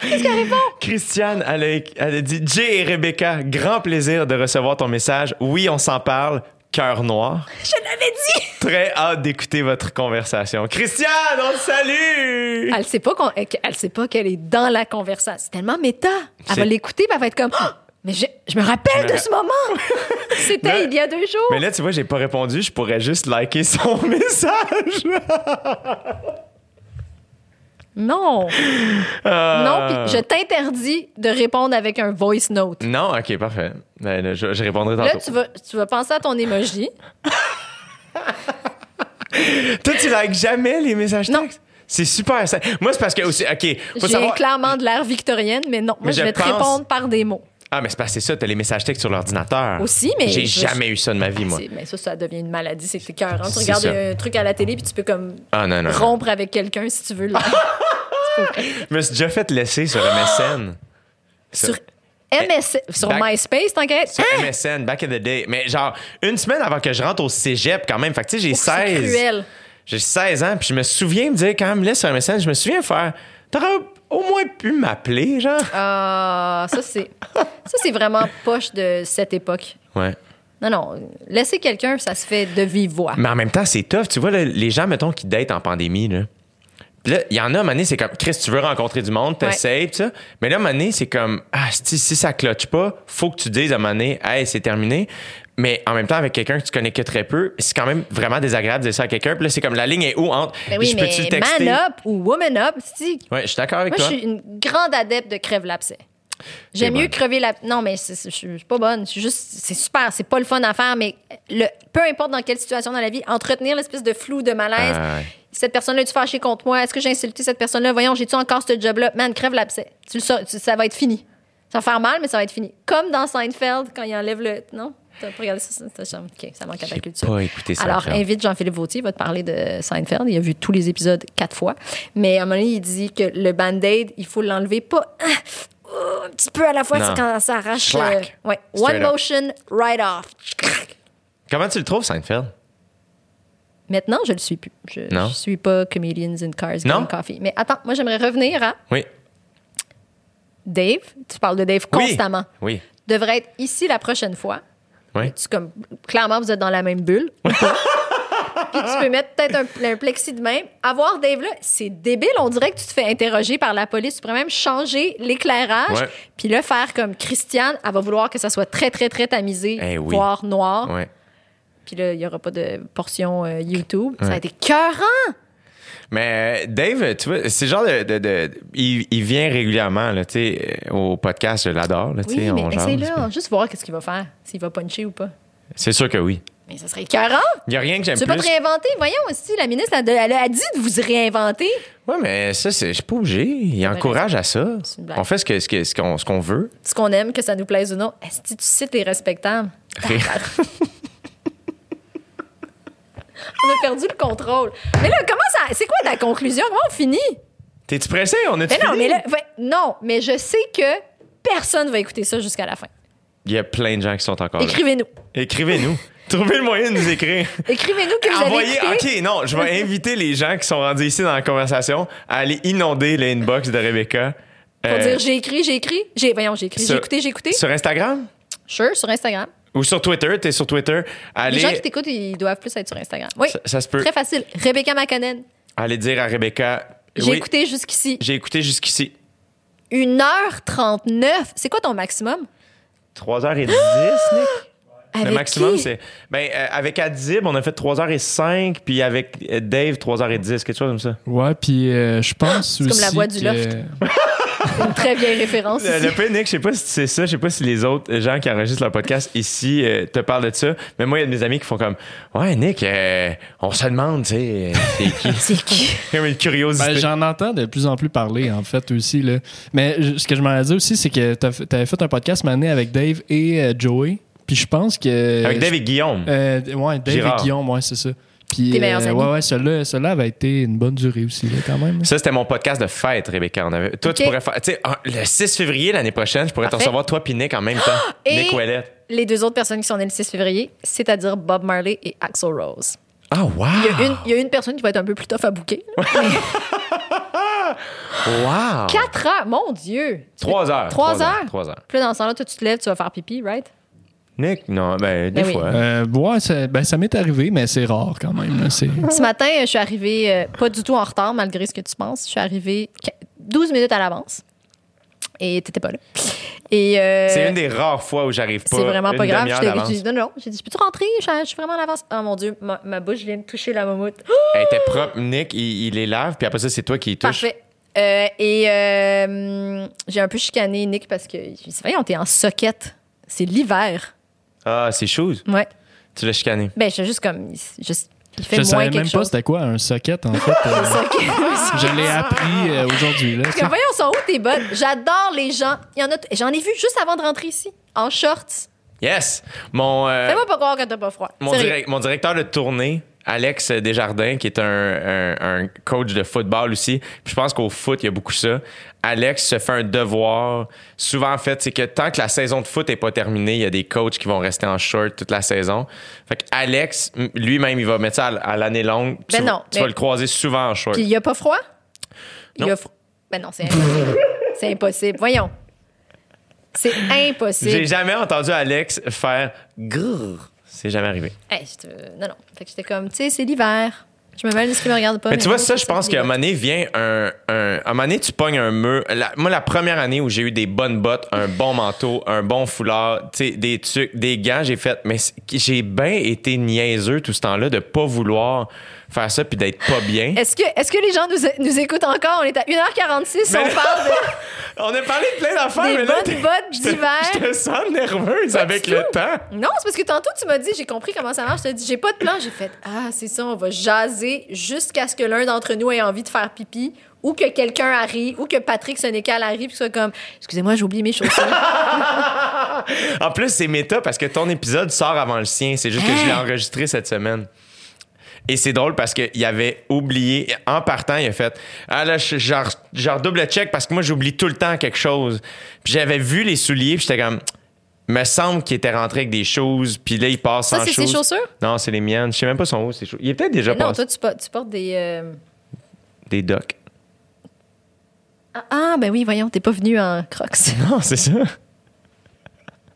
[LAUGHS] Qu'est-ce qu'elle répond?
Christiane, elle a, elle a dit Jay et Rebecca, grand plaisir de recevoir ton message. Oui, on s'en parle. cœur noir.
Je l'avais dit!
Très hâte d'écouter votre conversation. Christiane, on te salue!
Elle sait pas qu'on- elle sait pas qu'elle est dans la conversation. C'est tellement méta. Elle va l'écouter, puis elle va être comme Ah! Mais je, je me rappelle de ce moment! [LAUGHS] C'était il y a deux jours.
Mais là, tu vois, j'ai pas répondu. Je pourrais juste liker son [LAUGHS] message.
Non!
Euh,
Non, puis je t'interdis de répondre avec un voice note.
Non, ok, parfait. Ben, là, je, je répondrai
Là,
tantôt.
tu vas, tu vas penser à ton emoji. [LAUGHS]
Toi, tu likes jamais les messages
Non.
textes? C'est super. ça- Moi, c'est parce que aussi, ok,
J'ai
savoir.
clairement de l'ère victorienne, mais non. Moi,
Mais
je,
je
vais te répondre par des mots.
Ah, mais c'est que c'est ça, t'as les messages textes sur l'ordinateur.
Aussi, mais
J'ai jamais eu ça de ma vie, moi.
C'est- Mais ça, ça devient une maladie. C'est écœurant. Tu regardes
ça.
un truc à la télé, puis tu peux comme
Ah, non, non. non.
rompre avec quelqu'un si tu veux. là. [LAUGHS]
Je me suis déjà fait laisser sur MSN.
sur MS, sur
Back-
MySpace, t'inquiète.
Sur MSN, back in the day. Mais genre, une semaine avant que je rentre au cégep, quand même. Fait que, tu sais, j'ai
C'est
16.
cruel.
J'ai 16 ans, puis je me souviens me dire, quand même, là, sur MSN, je me souviens faire. T'aurais au moins pu m'appeler, genre.
Ah, ça, c'est ça, c'est vraiment poche de cette époque.
Ouais.
Non, non. Laisser quelqu'un, ça se fait de vive voix.
Mais en même temps, c'est tough. Tu vois, là, les gens, mettons, qui datent en pandémie, là. Puis là, il y en a, à c'est comme, Chris, tu veux rencontrer du monde, t'essayes, ça. Mais là, à c'est comme, ah, si, si ça cloche pas, faut que tu dises à donné, hey, c'est terminé. Mais en même temps, avec quelqu'un que tu connais que très peu, c'est quand même vraiment désagréable de dire ça à quelqu'un. Puis là, c'est comme, la ligne est où entre,
Ben oui,
je peux-tu le texter?
man up ou woman up, si.
Ouais, je suis d'accord avec
Moi, je
toi.
suis une grande adepte de crève l'abcès. J'aime mieux crever la. Non, mais je suis pas bonne. Je suis juste. C'est super. C'est pas le fun à faire, mais le, peu importe dans quelle situation dans la vie, entretenir l'espèce de flou, de malaise.
Ah, ouais.
Cette personne-là, est-tu fâchée contre moi? Est-ce que j'ai insulté cette personne-là? Voyons, j'ai-tu encore ce job-là? Man, crève l'abcès. Tu le tu- ça va être fini. Ça va faire mal, mais ça va être fini. Comme dans Seinfeld, quand il enlève le. Non? T'as pas regardé ça? ça, OK, ça manque à ta culture.
pas écouté ça.
Alors, invite Jean-Philippe Vautier, il va te parler de Seinfeld. Il a vu tous les épisodes quatre fois. Mais à un moment donné, il dit que le band-aid, il faut l'enlever pas un petit peu à la fois, c'est quand ça arrache. Euh, ouais. One motion, right off.
Comment tu le trouves, Seinfeld?
Maintenant, je le suis plus. Je, je suis pas Comedians in Cars. Getting Coffee. Mais attends, moi, j'aimerais revenir à
Oui.
Dave. Tu parles de Dave constamment.
Oui.
Devrait être ici la prochaine fois.
Oui.
Tu, comme, clairement, vous êtes dans la même bulle. ou pas. [LAUGHS] Puis tu peux mettre peut-être un, un plexi de même. Avoir Dave là, c'est débile. On dirait que tu te fais interroger par la police. Tu pourrais même changer l'éclairage.
Ouais.
Puis le faire comme Christiane. Elle va vouloir que ça soit très, très, très tamisé,
Eh oui.
voire noir.
Ouais.
Puis là, il n'y aura pas de portion euh, YouTube. Ça a
Ouais.
été cœurant.
Mais Dave, tu vois, c'est genre de. de- de- il, il vient régulièrement, là, tu sais, au podcast, je l'adore,
Oui, mais
on
essaye-le. Juste voir qu'est-ce qu'il va faire. S'il va puncher ou pas.
C'est sûr que oui.
Mais ça serait cœurant.
Il n'y a rien que j'aime
Tu veux pas
plus.
te réinventer? Voyons aussi, la ministre, elle, elle a dit de vous réinventer.
Ouais, mais ça, c'est, je suis pas obligé. Il encourage à ça. On fait ce, ce, ce qu'on, ce qu'on veut.
Ce qu'on aime, que ça nous plaise ou non. Est-ce que tu cites les respectables? [LAUGHS] On a perdu le contrôle. Mais là, comment ça. C'est quoi ta conclusion? Comment on finit?
T'es-tu pressé? On
Mais non, mais là, non, mais je sais que personne va écouter ça jusqu'à la fin.
Il y a plein de gens qui sont encore là.
Écrivez-nous.
Écrivez-nous. [LAUGHS] Trouvez le moyen de nous écrire.
Écrivez-nous que vous avez
Envoyez.
écouté.
OK, non, je vais [LAUGHS] inviter les gens qui sont rendus ici dans la conversation à aller inonder l'inbox de Rebecca.
Pour
Euh,
dire j'ai écrit, j'ai écrit. J'ai, voyons, j'ai écrit, j'ai écouté, j'ai écouté.
Sur Instagram?
Sure, sur Instagram.
Ou sur Twitter. T'es sur Twitter. Allez,
Les gens qui t'écoutent, ils doivent plus être sur Instagram. Oui.
ça, ça se peut.
Très facile. Rebecca McConnell.
Allez dire à Rebecca.
J'ai
oui,
écouté jusqu'ici.
J'ai écouté jusqu'ici.
1h39. C'est quoi ton maximum?
3h10, Nick? [GASPS]
Avec
Le maximum, c'est. Ben, euh, avec Adib, on a fait 3h05, puis avec Dave, 3h10, quelque chose comme ça.
Ouais, puis euh, je pense aussi.
comme la voix du loft. [LAUGHS] Une très vieille référence.
Le,
ici.
le Nick, je sais pas si c'est ça, je sais pas si les autres gens qui enregistrent leur podcast ici euh, te parlent de ça, mais moi, il y a de mes amis qui font comme Ouais, Nick, euh, on se demande, tu sais, euh, c'est qui? [LAUGHS]
C'est qui? [LAUGHS]
Comme une curiosité.
Ben, j'en entends de plus en plus parler, en fait, aussi. Là. Mais ce que je m'en ai dit aussi, c'est que tu avais fait un podcast mané avec Dave et euh, Joey. Puis je pense que.
avec Dave et Guillaume.
Euh, ouais, Dave
Girard.
et Guillaume, ouais, c'est ça. Puis,
Tes meilleurs amis.
ouais, ouais, celui-là avait été une bonne durée aussi, là, quand même.
Ça, c'était mon podcast de fête, Rebecca. On avait... Toi, tu
Ok.
pourrais faire. Tu sais, un- le 6 février l'année prochaine, je pourrais te
Parfait.
recevoir toi puis Nick en même temps. [GASPS]
Et-
Nick Ouellette.
Les deux autres personnes qui sont nées le 6 février, c'est-à-dire Bob Marley et Axl Rose.
Ah, wow!
Il y, a une, il y a une personne qui va être un peu plus tough à bouquer. [LAUGHS]
Wow!
4 heures, mon Dieu!
3 heures.
Trois
Trois
heures?
Trois heures.
Puis là, dans ce temps-là, toi, tu te lèves, tu vas faire pipi, right?
Nick, non, ben, des
Ben oui.
fois.
Euh, ouais, ça, ben, ça m'est arrivé, mais c'est rare quand même. là. C'est-
Ce matin, je suis arrivée euh, pas du tout en retard, malgré ce que tu penses. Je suis arrivée qu- 12 minutes à l'avance. Et t'étais pas là. Et euh,
C'est une des rares fois où j'arrive pas.
c'est vraiment pas grave. J'ai dit non, non. J'ai dit, je peux-tu rentrer? Je, suis vraiment à l'avance. Oh mon Dieu, ma, ma bouche vient de toucher la mammouth.
Elle était propre. Nick, il, il les lave, puis après ça, c'est toi qui les touches.
Parfait. Euh, et euh, j'ai un peu chicané Nick parce que je dit, voyons, t'es en socket. C'est l'hiver.
Ah, c'est chose.
Ouais.
Tu l'as chicané.
Ben, je suis juste comme. juste- il fait
Je savais même pas
chose.
c'était quoi un socket, en fait. Euh, [LAUGHS]
Socket. [LAUGHS]
je l'ai appris euh, aujourd'hui. là,
Parce que voyons, sont où tes bottes? J'adore les gens. Il y en a. t- J'en ai vu juste avant de rentrer ici, en shorts.
Yes! Mon, euh,
Fais-moi pas croire que t'as pas froid.
mon,
Sérieux.
direct- mon directeur de tournée, Alex Desjardins, qui est un, un- un coach de football aussi, puis je pense qu'au foot, il y a beaucoup ça. Alex se fait un devoir. Souvent, en fait, c'est que tant que la saison de foot n'est pas terminée, il y a des coachs qui vont rester en short toute la saison. Fait que Alex, lui-même, il va mettre ça à, l'année longue.
Ben
tu,
non,
tu vas le croiser souvent en short.
Puis il y a pas froid? Il y a
Non.
fro- Ben non, c'est impossible. c'est impossible. Voyons. C'est
J'ai
impossible.
jamais entendu Alex faire grrr. C'est jamais arrivé.
Hey, je te- Non, non. Fait que j'étais comme, tu sais, c'est l'hiver. Je me mêle de ce qui me regarde pas.
Mais tu vois, ça, je pense qu'à un moment donné vient un, un. À un moment donné, tu pognes un mur. La- moi, la première année où j'ai eu des bonnes bottes, un bon manteau, un bon foulard, tu sais, des trucs, des gants, j'ai fait. Mais j'ai bien été niaiseux tout ce temps-là de pas vouloir faire ça puis d'être pas bien.
Est-ce que, est-ce que les gens nous, nous écoutent encore? On est à 1h46,
Mais-
on parle de. [LAUGHS]
On a parlé de plein d'affaires,
Des
mais là,
bonnes
t'es-
bottes d'hiver.
Je te sens nerveuse avec le temps.
Non, c'est parce que tantôt, tu m'as dit, j'ai compris comment ça marche. Je t'ai dit, j'ai pas de plan. J'ai fait, ah, c'est ça, on va jaser jusqu'à ce que l'un d'entre nous ait envie de faire pipi ou que quelqu'un arrive ou que Patrick Sénécal arrive et soit comme, excusez-moi, j'ai oublié mes chaussures. [LAUGHS]
En plus, c'est méta parce que ton épisode sort avant le sien. C'est juste que je l'ai enregistré cette semaine. Et c'est drôle parce qu'il avait oublié, en partant, il a fait Ah là, je, genre, genre double check parce que moi, j'oublie tout le temps quelque chose. Puis j'avais vu les souliers, puis j'étais comme Me semble qu'il était rentré avec des choses, puis là, il passe
Ça,
sans
c'est ses
choses.
chaussures?
Non, c'est les miennes. Je sais même pas son ces choses. Il est peut-être déjà
Mais non,
passé
toi, tu portes, tu portes des. euh,
des docks.
Ah, ah, ben oui, voyons, t'es pas venu en crocs. [LAUGHS]
Non, c'est ça.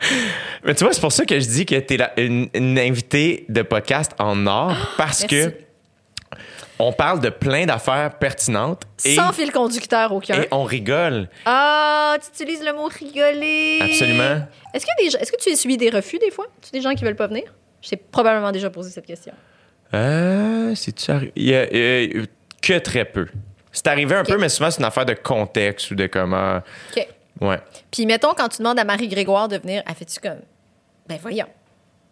[LAUGHS] Mais tu vois, c'est pour ça que je dis que t'es la- une, une invitée de podcast en or, parce
Ah, merci.
que on parle de plein d'affaires pertinentes et,
Sans fil conducteur aucun.
et on rigole.
Ah, tu utilises le mot rigoler.
Absolument.
Est-ce que, des est-ce que tu subi des refus des fois? Tu des gens qui veulent pas venir? Je t'ai probablement déjà posé cette question.
Euh, c'est-tu arri- il y a, euh, que très peu. C'est arrivé un peu, mais souvent c'est une affaire de contexte ou de comment.
OK.
Ouais.
Puis mettons, quand tu demandes à Marie-Grégoire de venir, elle fait-tu comme. Ben voyons.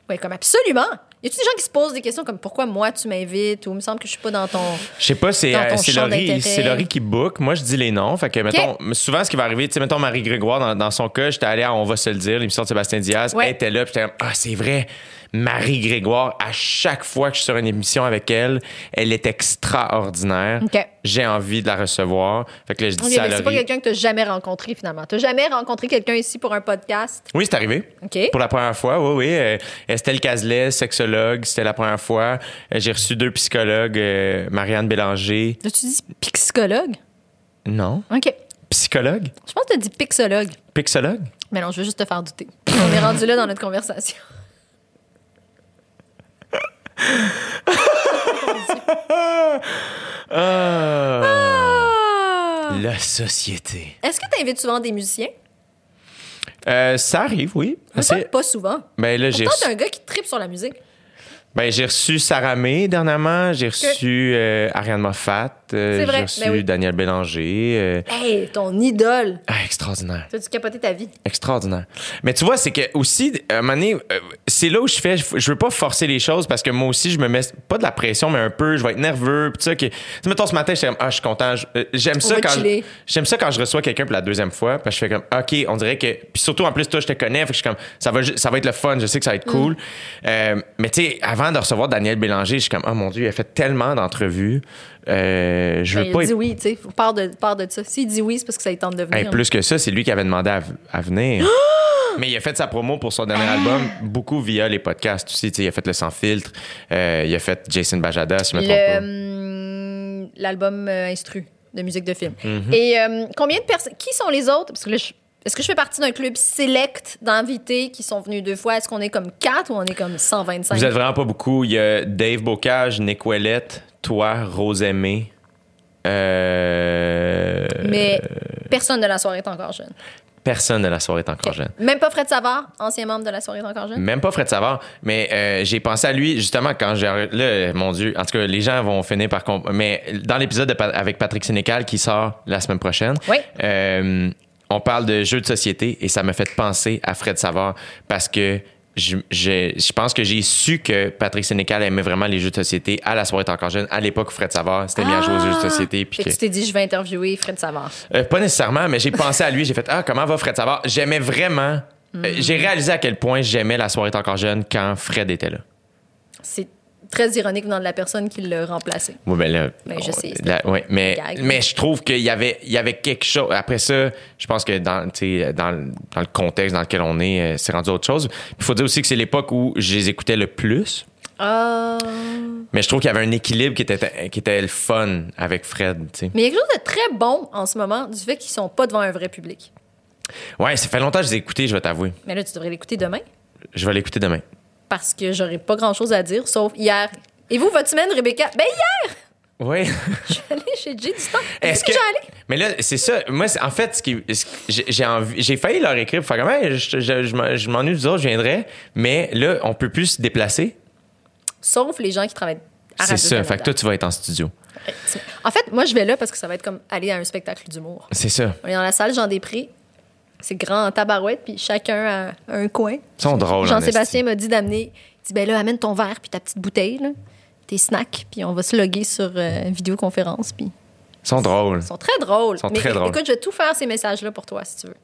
Ouais, comme absolument. Y a-tu des gens qui se posent des questions comme pourquoi moi tu m'invites ou il me semble que je suis pas dans ton.
Je sais pas, c'est euh, c'est Laurie, c'est Laurie qui book. Moi, je dis les noms. Fait que, mettons, souvent, ce qui va arriver, tu sais, mettons Marie-Grégoire, dans, dans son cas, j'étais allé à On va se le dire, l'émission de Sébastien Diaz.
Ouais.
Elle était là, puis j'étais ah, c'est vrai. Marie-Grégoire, à chaque fois que je suis sur une émission avec elle, elle est extraordinaire. J'ai envie de la recevoir. Fait que là, je dis
Ok,
ça à
mais c'est pas quelqu'un que tu jamais rencontré finalement. Tu jamais rencontré quelqu'un ici pour un podcast?
Oui, c'est arrivé. Pour la première fois, oui, oui. Euh, Estelle Cazelet, sexologue, c'était la première fois. Euh, J'ai reçu deux psychologues, euh, Marianne Bélanger.
As-tu dit psychologue?
Non.
OK.
Psychologue?
Je pense que tu as dit pixologue.
Pixologue?
Mais non, je veux juste te faire douter. On est rendu là dans notre conversation.
Ah. La société.
Est-ce que tu invites souvent des musiciens?
Euh, ça arrive, oui.
Moi, ça, pas souvent.
Ben là, j'ai reçu,
un gars qui tripe sur la musique.
ben, j'ai reçu Sarah May dernièrement. J'ai reçu euh, Ariane Moffat. Euh,
C'est vrai,
J'ai reçu
ben oui.
Daniel Bélanger. euh,
Hey, ton idole.
ah, extraordinaire.
T'as-tu capoté ta vie?
Extraordinaire. Mais tu vois, c'est que aussi, à un moment donné, euh, c'est là où je fais, je veux pas forcer les choses parce que moi aussi, je me mets pas de la pression, mais un peu, je vais être nerveux. Puis tu sais, que, tu mettons ce matin, j'étais comme, ah, je suis content. je- euh, J'aime ça quand,
chiller.
j'aime ça quand je reçois quelqu'un pour la deuxième fois, parce que je fais comme, ok, on dirait que, puis surtout en plus, toi, je te connais, fait que je suis comme, ça va, ça va être le fun, je sais que ça va être cool. Euh, mais tu sais, avant de recevoir Daniel Bélanger, je suis comme, oh mon Dieu, il a fait tellement d'entrevues. Euh, je veux
Ben,
pas
il
être
dit oui, tu sais. Part de, part de ça. S'il dit oui, c'est parce que ça lui tente de venir.
Hey, plus que ça, c'est lui qui avait demandé à, à venir. [GASPS] Mais il a fait sa promo pour son dernier album beaucoup via les podcasts aussi. Tu sais, il a fait le sans filtre, euh, il a fait Jason Bajada, si je me trompe pas.
hum, L'album euh, instru de musique de film.
Mm-hmm.
Et euh, combien de personnes. Qui sont les autres? Parce que là, je, Est-ce que je fais partie d'un club select d'invités qui sont venus deux fois? Est-ce qu'on est comme 4 ou on est comme 125?
Vous êtes vraiment pas beaucoup. Il y a Dave Bocage, Nick Ouellette, toi, Rose Aimée. Euh,
Mais personne de la soirée est encore jeune.
Personne de la soirée est encore jeune.
Même pas Fred Savard, ancien membre de la soirée est encore jeune?
Même pas Fred Savard, mais euh, j'ai pensé à lui justement quand j'ai. Là, mon Dieu, en tout cas, les gens vont finir par. Mais dans l'épisode Pa- avec Patrick Sénécal qui sort la semaine prochaine,
Oui.
euh, on parle de jeux de société et ça m'a fait penser à Fred Savard parce que je, je, je pense que j'ai su que Patrick Sénécal aimait vraiment les jeux de société à la soirée encore jeune. À l'époque où Fred Savard s'était mis à jouer aux jeux de société. Puis
que tu t'es dit, je vais interviewer Fred Savard.
euh, pas nécessairement, mais j'ai pensé à lui. J'ai fait Ah, comment va Fred Savard? J'aimais vraiment.
Hmm.
euh, j'ai réalisé à quel point j'aimais la soirée est encore jeune quand Fred était là.
C'est très ironique venant de la personne qui l'a remplacé.
Oui, ben là.
Ben, je
on-
sais, c'est
la- ouais, mais, mais je trouve qu'il y avait, il y avait quelque chose. Après ça, je pense que dans, sais, dans, le- dans le contexte dans lequel on est, euh, c'est rendu autre chose. Il faut dire aussi que c'est l'époque où je les écoutais le plus.
Ah.
Mais je trouve qu'il y avait un équilibre qui était, qui était le fun avec Fred. tu sais.
Mais il y a quelque chose de très bon en ce moment du fait qu'ils sont pas devant un vrai public.
Ouais, ça fait longtemps que je les ai écoutés, je vais t'avouer.
Mais là, tu devrais l'écouter demain
Je vais l'écouter demain.
Parce que j'aurais pas grand chose à dire sauf hier. Et vous, votre semaine, Rebecca? Ben hier!
Oui.
Je suis allée chez Jay du temps.
Est-ce que.
que j'allais?
Mais là, c'est ça. Moi, c'est- en fait, ce qui, j'ai j'ai envie, j'ai failli leur écrire pour faire comme, Hey, je, je, je m'en- je m'ennuie du autres, je viendrai. Mais là, on peut plus se déplacer.
Sauf les gens qui travaillent à
C'est ça. Fait que toi, tu vas être en studio.
En fait, moi, je vais là parce que ça va être comme aller à un spectacle d'humour.
C'est ça.
On est dans la salle Jean Després. C'est grand en tabarouette, puis chacun a un coin.
Ils sont drôles. en
Jean-Sébastien m'a dit d'amener. Il dit ben là, amène ton verre puis ta petite bouteille, là, tes snacks, puis on va se loguer sur euh, une vidéoconférence. Puis
Ils sont drôles.
ils sont très drôles.
Ils sont
Mais
très drôles.
écoute, je vais tout faire ces messages-là pour toi, si tu veux.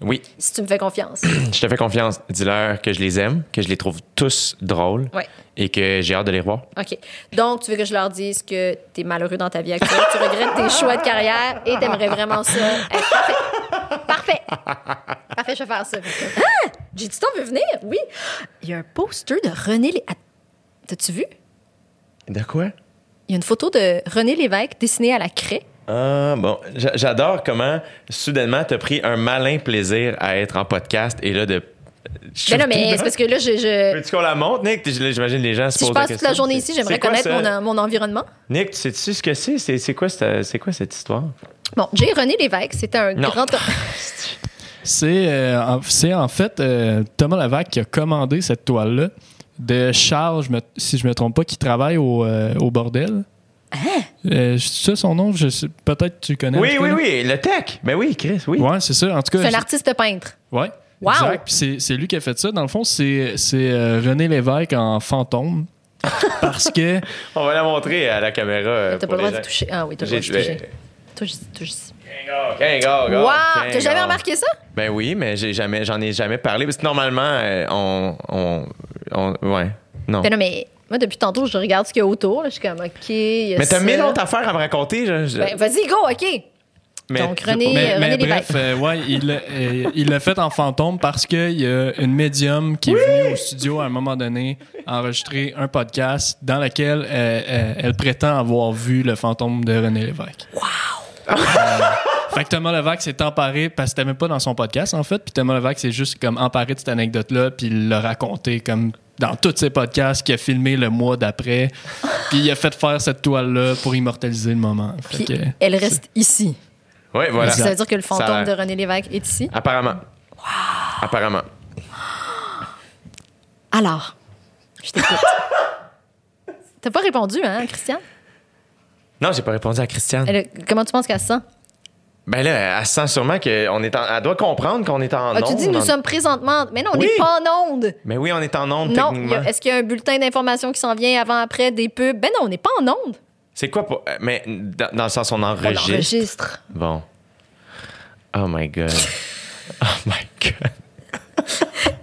Oui,
Si tu me fais confiance. [CLEARS THROAT]
je te fais confiance. Dis-leur que je les aime, que je les trouve tous drôles
Ouais.
et que j'ai hâte de les revoir.
OK. Donc, tu veux que je leur dise que tu es malheureux dans ta vie actuelle, tu regrettes tes choix de carrière et t'aimerais vraiment ça. être parfait. Parfait. Parfait, je vais faire ça. Ah! J'ai dit, on veut venir? Oui. Il y a un poster de René Lé... Ah, T'as-tu vu?
De quoi?
Il y a une photo de René Lévesque dessinée à la craie.
Ah, bon. J'a- J'adore comment, soudainement, t'as pris un malin plaisir à être en podcast et là, de.
Mais non, mais c'est parce que là, je, je-
Veux-tu qu'on la montre, Nick? J'imagine les gens se
si je
la
passe toute la journée
C'est-
ici, j'aimerais connaître mon, mon environnement.
Nick, tu sais-tu ce que c'est? C'est quoi, cette- c'est quoi cette histoire?
Bon, J. René Lévesque, c'était un
Non.
grand... [LAUGHS]
C'est euh, en, c'est en fait euh, Thomas Levac qui a commandé cette toile-là de Charles, je me- si je me trompe pas, qui travaille au, euh, au bordel. Euh, c'est ça son nom? Je sais- Peut-être que tu connais.
Oui, oui, oui, le tech. Ben oui, Chris, oui.
Ouais, c'est ça. En tout cas,
C'est un artiste peintre.
Ouais.
Wow!
Exact. Puis c'est, c'est lui qui a fait ça. Dans le fond, c'est, c'est euh, René Lévesque en fantôme. [LAUGHS] parce que.
On va la montrer à la caméra. euh,
T'as pas le droit de
gens.
toucher. Ah oui, t'as le droit
J'ai-
de toucher. Touche touche Wow! T'as jamais remarqué ça?
Ben oui, mais j'ai jamais, j'en ai jamais parlé. Parce que normalement, on, on, on- ouais, non.
Ben non, mais moi, depuis tantôt, je regarde ce qu'il y a autour. là. Je suis comme, OK. il y a
Mais t'as
ça.
mille autres affaires à me raconter. je- je-
Ben, vas-y, go, OK.
mais-
donc, René-
Mais,
René
mais bref, euh, ouais, il l'a euh, il l'a fait en fantôme parce qu'il y a une médium qui est venue au studio à un moment donné enregistrer un podcast dans lequel euh, euh, elle prétend avoir vu le fantôme de René Lévesque. Wow! Fait que Thomas Levac s'est emparé parce que c'était même pas dans son podcast en fait, puis Thomas Levac s'est juste comme emparé de cette anecdote-là, puis il l'a raconté comme dans tous ses podcasts qu'il a filmé le mois d'après, [LAUGHS] puis il a fait faire cette toile-là pour immortaliser le moment. Fait
Puis,
que,
elle reste ici.
Ouais, voilà.
Ça veut dire que le fantôme de René Lévesque est ici?
Apparemment. Apparemment.
Alors, je t'écoute. [LAUGHS] T'as pas répondu, hein, Christian?
Non, j'ai pas répondu à Christiane.
Elle comment tu penses qu'elle se sent?
Ben là, elle sent sûrement qu'on est en. Elle doit comprendre qu'on est en
Ah, tu
onde.
dis, nous
en-
sommes présentement. Mais non, on
Oui.
n'est pas en onde.
Mais oui, on est en onde
Non.
techniquement.
a- Est-ce qu'il y a un bulletin d'information qui s'en vient avant, après, des pubs? Ben non, on n'est pas en onde.
C'est quoi pour. euh, Mais dans, dans le sens, on
On
enregistre. Bon. Oh my God. [LAUGHS] Oh my God. [LAUGHS]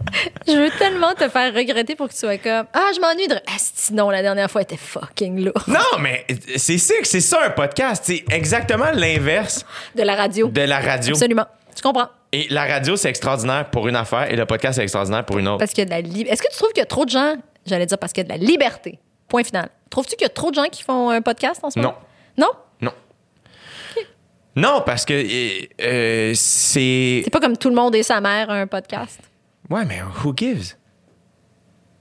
Je veux tellement te faire regretter pour que tu sois comme Ah, je m'ennuie de. Ah, sinon, la dernière fois, elle était fucking lourde.
Non, mais c'est ça, que c'est ça un podcast. C'est exactement l'inverse
De la radio.
de la radio.
Absolument. Tu comprends?
Et la radio, c'est extraordinaire pour une affaire et le podcast, c'est extraordinaire pour une autre.
Parce de la li- Est-ce que tu trouves qu'il y a trop de gens, j'allais dire parce qu'il y a de la liberté, point final. Trouves-tu qu'il y a trop de gens qui font un podcast en ce moment?
Non.
Non?
Non. Non, parce que euh, euh, c'est.
C'est pas comme tout le monde et sa mère un podcast.
Ouais, mais who gives?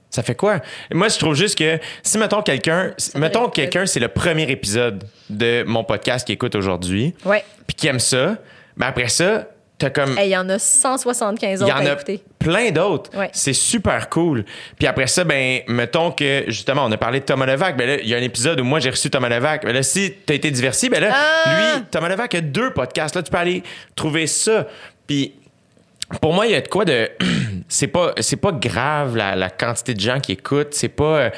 Ça fait quoi? Moi, je trouve juste que si, mettons, quelqu'un, mettons, quelqu'un, c'est le premier épisode de mon podcast qu'il écoute aujourd'hui,
Ouais.
puis qui aime ça, ben après ça, t'as comme.
Il y en a 175
Il y
autres
en
à
a
écouter.
plein d'autres.
Ouais.
C'est super cool. Puis après ça, ben, mettons que, justement, on a parlé de Thomas Levac. Ben là, il y a un épisode où moi, j'ai reçu Thomas Levac. Ben là, si t'as été diversifié, ben là,
Ah!
lui, Thomas Levac a deux podcasts. Là, tu peux aller trouver ça. Puis pour moi, il y a de quoi de. [CLEARS THROAT] c'est pas, c'est pas grave la, la quantité de gens qui écoutent. C'est pas. euh,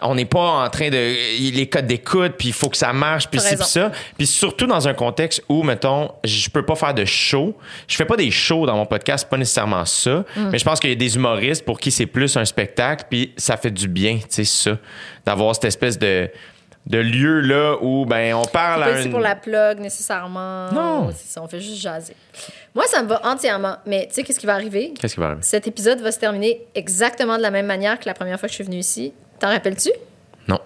on n'est pas en train de. Les codes d'écoute, puis il faut que ça marche, puis
raison.
ça. Puis surtout dans un contexte où, mettons, je peux pas faire de show. Je fais pas des shows dans mon podcast, c'est pas nécessairement ça.
Mm.
Mais je pense qu'il y a des humoristes pour qui c'est plus un spectacle, puis ça fait du bien, tu sais, ça. D'avoir cette espèce de, de lieu là où, ben, on parle à une-
pour la plug nécessairement.
Non.
C'est ça, on fait juste jaser. Moi, ça me va entièrement. Mais tu sais, qu'est-ce qui va arriver?
Qu'est-ce qui va arriver?
Cet épisode va se terminer exactement de la même manière que la première fois que je suis venue ici. T'en rappelles-tu?
Non.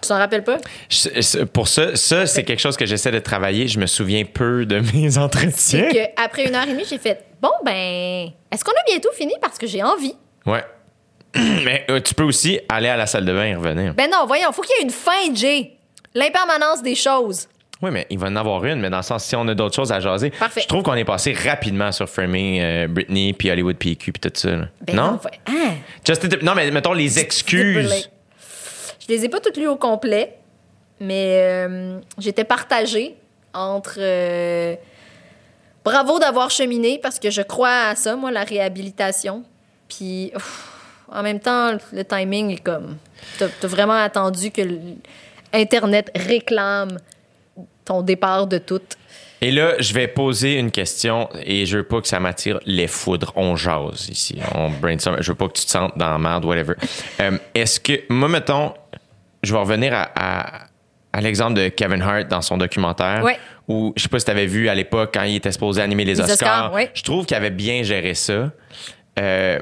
Tu t'en rappelles pas?
Je- Pour ça, ça c'est quelque chose que j'essaie de travailler. Je me souviens peu de [LAUGHS] mes entretiens.
C'est qu'après une heure et demie, j'ai fait Bon, ben, est-ce qu'on a bientôt fini? Parce que j'ai envie?
Ouais. [CLEARS THROAT] Mais euh, tu peux aussi aller à la salle de bain et revenir.
Ben non, voyons, faut qu'il y ait une fin, Jay. L'impermanence des choses.
Oui, mais il va en avoir une, mais dans le sens, si on a d'autres choses à jaser.
Parfait.
Je trouve qu'on est passé rapidement sur Framing, euh, Britney, puis Hollywood PQ, puis tout ça. là.
Ben
non?
va- Hein?
Justin non, mais mettons les excuses.
Je les ai pas toutes lues au complet, mais euh, j'étais partagée entre euh, bravo d'avoir cheminé parce que je crois à ça, moi, la réhabilitation. Puis ouf, en même temps, le timing est comme. T'as as vraiment attendu que Internet réclame ton départ de tout.
Et là, je vais poser une question et je veux pas que ça m'attire les foudres. On jase ici. On brainstorm. Je veux pas que tu te sentes dans la merde, whatever. [LAUGHS] Euh, Est-ce que, moi, mettons, je vais revenir à, à- à l'exemple de Kevin Hart dans son documentaire.
Ouais.
Où, je sais pas si tu avais vu à l'époque quand il était supposé animer les,
Les
Oscars.
Oscars, ouais.
Je trouve qu'il avait bien géré ça. Euh,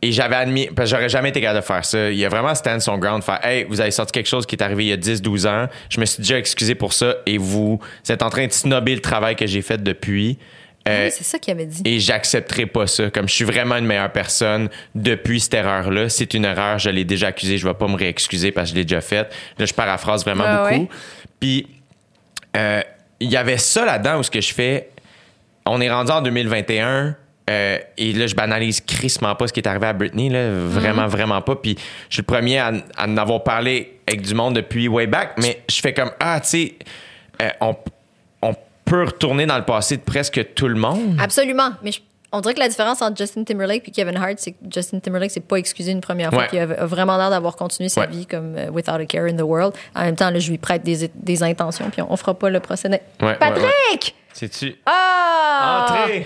et j'avais admis, parce que j'aurais jamais été capable de faire ça. Il a vraiment stand son ground, faire Hey, vous avez sorti quelque chose qui est arrivé il y a 10-12 ans. Je me suis déjà excusé pour ça et vous êtes en train de snobber le travail que j'ai fait depuis. Euh,
Oui, c'est ça qu'il avait dit.
et j'accepterai pas ça. Comme je suis vraiment une meilleure personne depuis cette erreur-là. C'est une erreur, je l'ai déjà accusée, je vais pas me réexcuser parce que je l'ai déjà faite. Là, je paraphrase vraiment
Ah
beaucoup.
ouais?
Puis, euh, il y avait ça là-dedans où ce que je fais, on est rendu en 2021. Euh, et là, je banalise crissement pas ce qui est arrivé à Britney, là, vraiment,
Mhm.
vraiment pas. Puis je suis le premier à, à en avoir parlé avec du monde depuis way back, mais je fais comme, ah, tu sais, euh, on, on peut retourner dans le passé de presque tout le monde.
Absolument. Mais je- on dirait que la différence entre Justin Timberlake et Kevin Hart, c'est que Justin Timberlake s'est pas excusé une première fois,
Ouais.
qu'il a a vraiment l'air d'avoir continué sa
Ouais.
vie comme euh, without a care in the world. En même temps, là, je lui prête des, des intentions, puis on, on fera pas le
ouais,
Patrick!
C'est-tu?
Ah!
Entrez!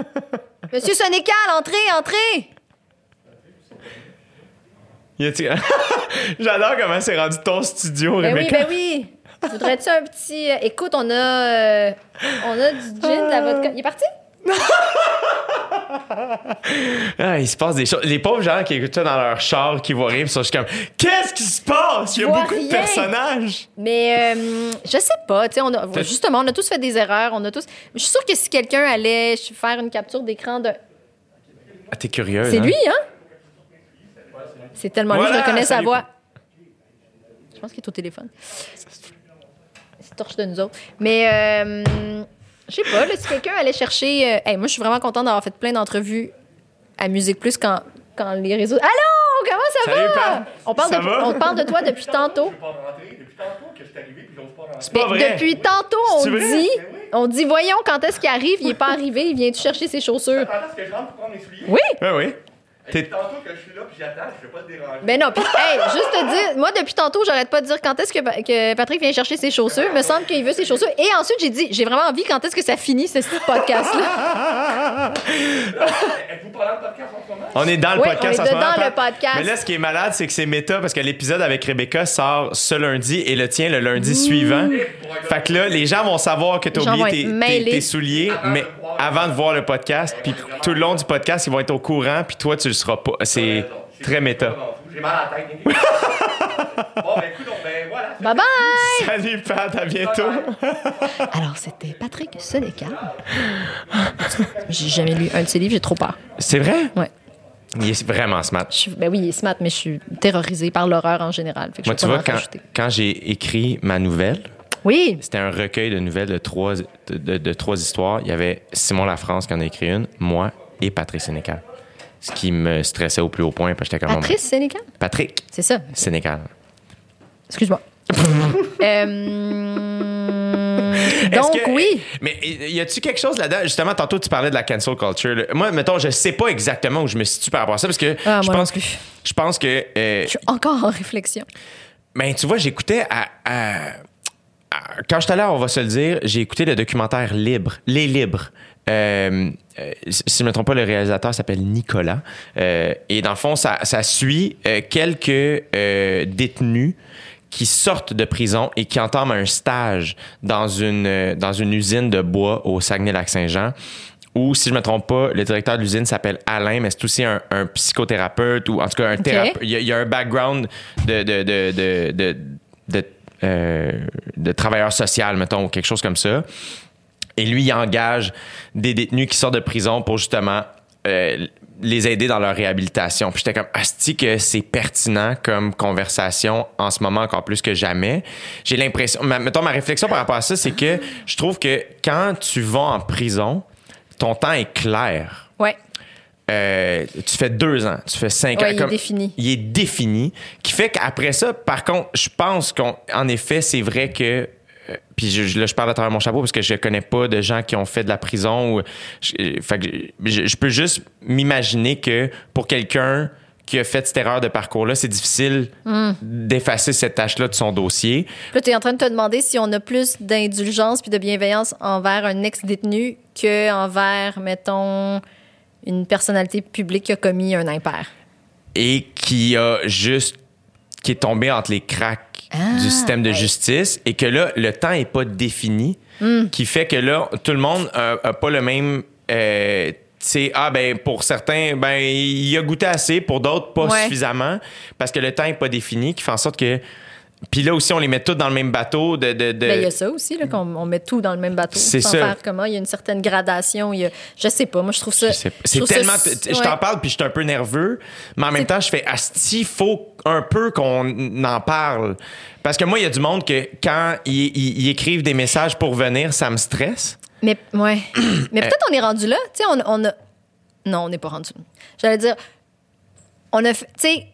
[LAUGHS]
Monsieur Sonical, entrez, entrez! [LAUGHS] [LAUGHS]
J'adore comment c'est rendu ton studio,
Ben oui,
Rebecca.
ben oui. Voudrais-tu un petit. euh, écoute, on a, euh, on a du gin, de la vodka. Il est parti?
Ah, il se passe des choses. Les pauvres gens qui écoutent ça dans leur char, qui voient rien, ils sont juste comme Qu'est-ce qui se passe? Il y a beaucoup de personnages.
Mais euh, je sais pas, tu sais, on a, justement, on a tous fait des erreurs, on a tous. Je suis sûre que si quelqu'un allait faire une capture d'écran de.
Ah, t'es curieux.
C'est lui, hein? C'est tellement lui,
Voilà,
je reconnais sa voix. Je pense qu'il est au téléphone. C'est torche de nous autres. Mais, euh, je sais pas, là, si quelqu'un allait chercher. euh, hey, moi, je suis vraiment contente d'avoir fait plein d'entrevues à Musique Plus quand, quand les réseaux. Allô? Comment ça
Salut,
va? On parle,
Ça
de,
va?
on parle de toi depuis tantôt.
pas rentrer depuis tantôt que je suis arrivé puis pas rentrer.
Pas
Mais
vrai.
depuis tantôt, on dit, on dit, voyons quand est-ce qu'il arrive, il est pas arrivé, il vient tu chercher ses chaussures?
Quand est-ce que je rentre pour prendre mes souliers?
Oui.
Oui, oui.
Depuis tantôt que je suis là puis j'attends, je vais pas te déranger.
Ben non, puis hey, juste te dire, moi depuis tantôt, j'arrête pas de dire quand est-ce que, que Patrick vient chercher ses chaussures. Il me semble qu'il veut ses chaussures. Et ensuite, j'ai dit, j'ai vraiment envie quand est-ce que ça finit ce petit podcast-là. [LAUGHS]
Êtes-vous pendant le podcast en ce moment?
On est dans le
Oui,
podcast
on
en
est
ce moment.
le podcast.
Mais là, ce qui est malade, c'est que c'est méta parce que l'épisode avec Rebecca sort ce lundi et le tien le lundi suivant. Fait que là, les gens vont savoir que t'as oublié tes, tes- tes souliers, mais avant de voir le podcast. Puis tout le long du podcast, ils vont être au courant, puis toi, tu le seras pas. C'est très méta.
J'ai mal à la tête. [LAUGHS] bon, ben écoute, ben voilà.
Bye bye!
Salut Pat, à bientôt. [LAUGHS]
Alors, c'était Patrick Sénécal. [GASPS] J'ai jamais lu un de ses livres, j'ai trop peur.
C'est vrai?
Ouais.
Il est vraiment smart.
Je suis- ben oui, il est smart, mais je suis terrorisée par l'horreur en général. Fait que
Moi,
je
tu vois, quand, quand j'ai écrit ma nouvelle,
Oui,
c'était un recueil de nouvelles de trois, de, de- de trois histoires. Il y avait Simon Lafrance qui en a écrit une, moi et Patrick Sénécal. Ce qui me stressait au plus haut point, parce que j'étais comme...
Patrice Sénécal?
Patrick
C'est ça.
Sénécal.
Excuse-moi. [LAUGHS] Euh, Donc,
que-
oui.
Mais y a-tu quelque chose là-dedans? Justement, tantôt, tu parlais de la cancel culture. là. Moi, mettons, je sais pas exactement où je me situe par rapport à ça parce que
Ah,
je, pense,
plus.
je pense que. euh,
Je suis encore en réflexion.
ben, tu vois, j'écoutais à. à- à- quand je suis allé, à on va se le dire, j'ai écouté le documentaire Libre, Les Libres. Euh, euh, si je ne me trompe pas, le réalisateur s'appelle Nicolas. Euh, et dans le fond, ça, ça suit euh, quelques euh, détenus qui sortent de prison et qui entament un stage dans une, euh, dans une usine de bois au Saguenay-Lac-Saint-Jean. Où, si je me trompe pas, le directeur de l'usine s'appelle Alain, mais c'est aussi un, un psychothérapeute ou en tout cas un thérapeute. Il y, a- il y a un background de, de, de, de, de, euh, de travailleur social, mettons, ou quelque chose comme ça. Et lui, il engage des détenus qui sortent de prison pour justement euh, les aider dans leur réhabilitation. Puis j'étais comme, asti que c'est pertinent comme conversation en ce moment encore plus que jamais. J'ai l'impression, mettons, ma réflexion par rapport à ça, c'est que je trouve que quand tu vas en prison, ton temps est clair.
Ouais.
Euh, tu fais deux ans, tu fais cinq
Ouais,
ans.
il est défini.
Il est défini. Qui fait qu'après ça, par contre, je pense qu'en effet, c'est vrai que. Euh, Puis je, là, je parle à travers mon chapeau parce que je connais pas de gens qui ont fait de la prison. Ou, je, fait que je, je peux juste m'imaginer que pour quelqu'un qui a fait cette erreur de parcours-là, c'est difficile
Hmm.
d'effacer cette tâche-là de son dossier.
Là, tu es en train de te demander si on a plus d'indulgence puis de bienveillance envers un ex-détenu que envers, mettons, une personnalité publique qui a commis un impair.
et qui a juste qui est tombé entre les cracks
Ah,
du système de
ouais.
justice et que là le temps est pas défini
Hmm.
qui fait que là tout le monde a, a pas le même euh, tu sais, ah ben pour certains ben il a goûté assez pour d'autres pas
Ouais.
suffisamment parce que le temps est pas défini qui fait en sorte que puis là aussi on les met tous dans le même bateau de, de, de-
Ben, il y a ça aussi, là, qu'on on met tout dans le même bateau.
C'est
sans
ça.
faire comment. Il y a une certaine gradation. Il y a, je sais pas. Moi, je trouve ça.
Je C'est
ça-
tellement. Je
ouais.
t'en parle puis je suis un peu nerveux, mais en même
C'est-
temps, je fais Asti, faut un peu qu'on en parle. Parce que moi, il y a du monde que quand ils écrivent des messages pour venir, ça me stresse.
Mais, ouais. [CLEARS THROAT] Mais peut-être on est rendu là. Tu sais, on, on a. Non, on n'est pas rendu là. J'allais dire, on a fait. Tu sais,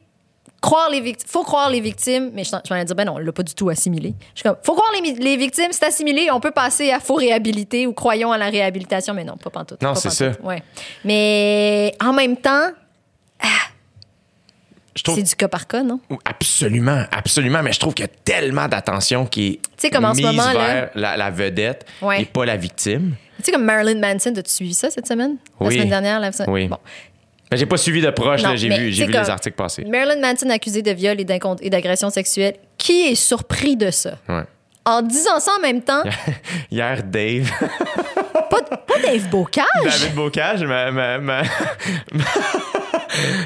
croire les victimes. Faut croire les victimes, mais je, je m'allais dire, ben non, on l'a pas du tout assimilé. Je suis comme, faut croire les, les victimes, c'est assimilé, on peut passer à faut réhabiliter ou croyons à la réhabilitation, mais non, pas pantoute.
Non, c'est
pantoute. Ouais. Mais en même temps,
trouve
c'est du cas par cas, non?
absolument, absolument, mais je trouve qu'il y a tellement d'attention qui est
sais, comme en ce
mise
moment, là-
la, la vedette
Ouais.
et pas la victime.
Tu sais, comme Marilyn Manson, as-tu suivi ça cette semaine? La
Oui.
semaine dernière? La...
Oui.
Bon.
Mais j'ai pas suivi de proche,
Non,
là, j'ai vu, j'ai vu les articles passer.
Marilyn Manson accusé de viol et d'agression sexuelle. Qui est surpris de ça?
Ouais.
En disant ça en même temps,
Hier, [LAUGHS] Dave,
pas, pas Dave Bocage?
David Bocage, ma, ma, ma-